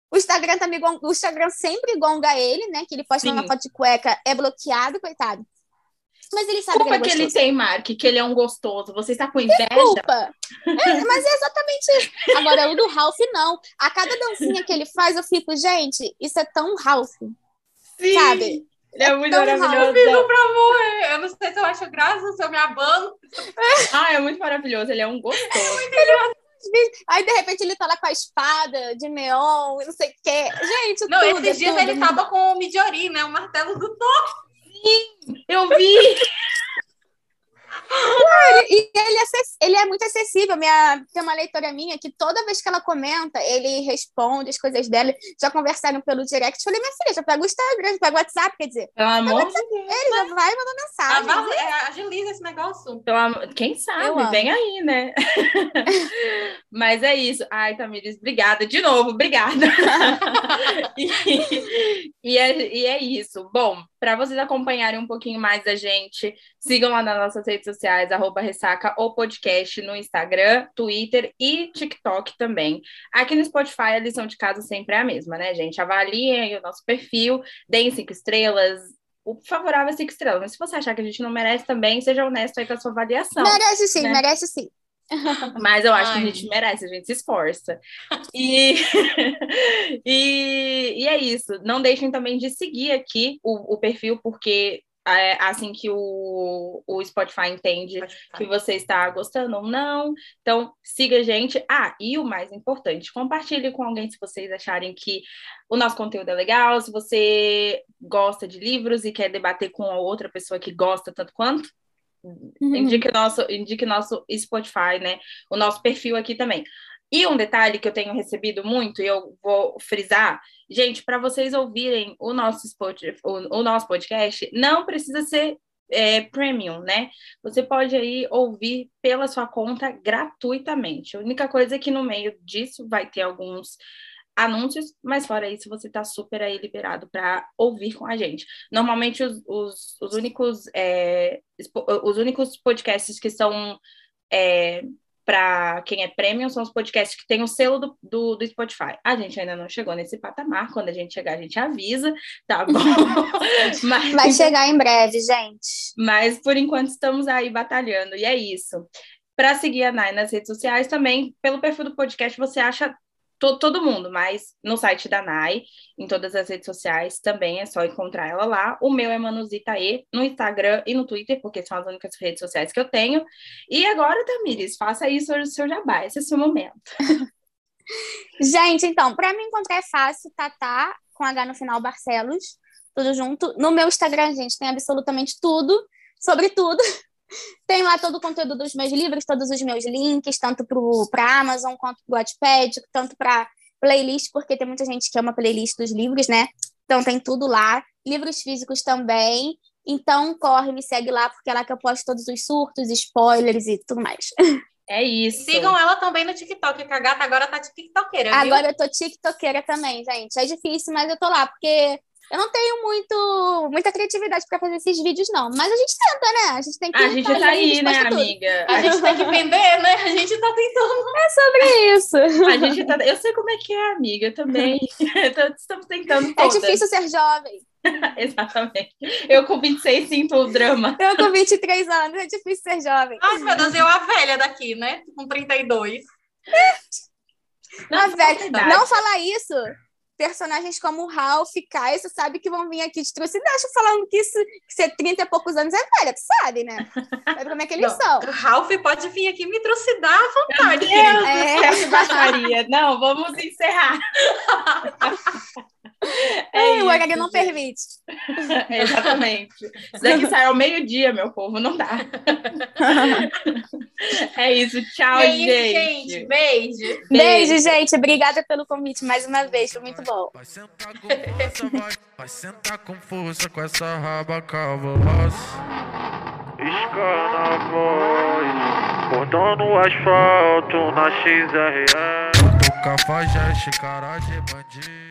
O Instagram, tá me gon- o Instagram sempre gonga ele, né? Que ele posta Sim. uma foto de cueca, é bloqueado, coitado. Mas ele sabe Culpa que ele que é ele gostoso. tem, Mark, que ele é um gostoso. Você está com inveja? Desculpa. É, mas é exatamente isso. Agora, o do Ralph, não. A cada dancinha que ele faz, eu fico, gente, isso é tão Ralph, Sim. sabe? Ele é muito tão maravilhoso. vivo pra morrer. Eu não sei se eu acho graça, se eu me abano. Ah, é muito maravilhoso. Ele é um gostoso. Aí, de repente, ele tá lá com a espada de neon não sei o quê. Gente, Não, tudo, esses dias tudo. ele tava com o Midori, né? O martelo do Thor. Eu vi. E ele é, acess- ele é muito acessível. Minha, tem uma leitora minha que toda vez que ela comenta, ele responde as coisas dela. Já conversaram pelo direct. Falei, minha filha, já pega o Instagram, já pega o WhatsApp, quer dizer, Pelo amor de Deus. ele já vai mandando mensagem. vai- é, agiliza esse negócio. Pelo amor- Quem sabe? Eu. Vem aí, né? <laughs> Mas é isso. Ai, Tamires, obrigada de novo, obrigada. <laughs> e, e é, e é isso. Bom, para vocês acompanharem um pouquinho mais da gente, sigam lá nas nossas redes sociais, arroba Ressaca ou podcast no Instagram, Twitter e TikTok também. Aqui no Spotify, a lição de casa sempre é a mesma, né, gente? Avaliem aí o nosso perfil, deem cinco estrelas. O favorável é cinco estrelas, mas se você achar que a gente não merece também, seja honesto aí com a sua avaliação. Merece sim, né? merece sim. <laughs> <laughs> Mas eu acho que a Ai. gente merece, a gente se esforça. E, <laughs> e, e é isso. Não deixem também de seguir aqui o, o perfil, porque é assim que o, o Spotify entende que você está gostando ou não. Então, siga a gente. Ah, e o mais importante, compartilhe com alguém se vocês acharem que o nosso conteúdo é legal, se você gosta de livros e quer debater com outra pessoa que gosta tanto quanto. Indique nosso, indique nosso Spotify, né? O nosso perfil aqui também. E um detalhe que eu tenho recebido muito, e eu vou frisar, gente, para vocês ouvirem o nosso, Spotify, o, o nosso podcast, não precisa ser é, premium, né? Você pode aí ouvir pela sua conta gratuitamente. A única coisa é que no meio disso vai ter alguns anúncios, mas fora isso, você está super aí liberado para ouvir com a gente. Normalmente, os, os, os únicos, é, os únicos podcasts que são é, para quem é premium são os podcasts que tem o selo do, do, do, Spotify. A gente ainda não chegou nesse patamar, quando a gente chegar, a gente avisa, tá <laughs> bom? mas, Vai chegar em breve, gente. Mas por enquanto estamos aí batalhando, e é isso. Para seguir a Nai nas redes sociais também, pelo perfil do podcast, você acha todo, todo mundo, mas no site da NAI, em todas as redes sociais, também é só encontrar ela lá. O meu é Manuzitae, no Instagram e no Twitter, porque são as únicas redes sociais que eu tenho. E agora, Tamires, faça aí o seu, seu jabá, esse é o seu momento. <laughs> Gente, então, para me encontrar é fácil, Tatá, com H no final, Barcelos, tudo junto. No meu Instagram, gente, tem absolutamente tudo, sobre tudo. <laughs> Tem lá todo o conteúdo dos meus livros, todos os meus links, tanto para a Amazon quanto para o Wattpad, tanto para playlist, porque tem muita gente que ama playlist dos livros, né? Então tem tudo lá. Livros físicos também. Então corre, me segue lá, porque é lá que eu posto todos os surtos, spoilers e tudo mais. <laughs> É isso. Sigam ela também no TikTok, que a gata agora tá tiktokeira, viu? Agora eu tô tiktokeira também, gente. É difícil, mas eu tô lá, porque eu não tenho muito, muita criatividade pra fazer esses vídeos, não. Mas a gente tenta, né? A gente tem que A gente tá aí, né, posta tudo. amiga? A gente tem que vender, né? A gente tá tentando. É sobre isso. A gente tá... Eu sei como é que é, amiga, eu também. <laughs> Estamos tentando É todas. difícil ser jovem. <laughs> Exatamente. Eu com 26 sinto o drama. Eu com 23 anos, é difícil ser jovem. Ai, meu Deus, eu a velha daqui, né? Com 32. Não, Mas, velho, verdade. não falar isso. Personagens como o Ralph, Caio, você sabe que vão vir aqui de trucidade falando que, isso, que ser 30 e poucos anos é velha, tu sabe, né? Sabe como é que eles Não, são. O Ralph pode vir aqui me trucidar à vontade. Meu Deus É. do céu, que baixaria. Não, vamos encerrar. <laughs> É o isso, horário não gente. permite. <laughs> Exatamente. Isso daqui sai ao meio-dia, meu povo, não dá. <laughs> É isso, tchau, É isso, gente. gente. Beijo. Beijo, gente. Obrigada pelo convite mais uma vez. Foi muito bom. Vai sentar com força, vai. Vai sentar com força com essa raba cabulosa. Escana voz, cortando o asfalto na XRE. Tô cafajeste, cara de bandido.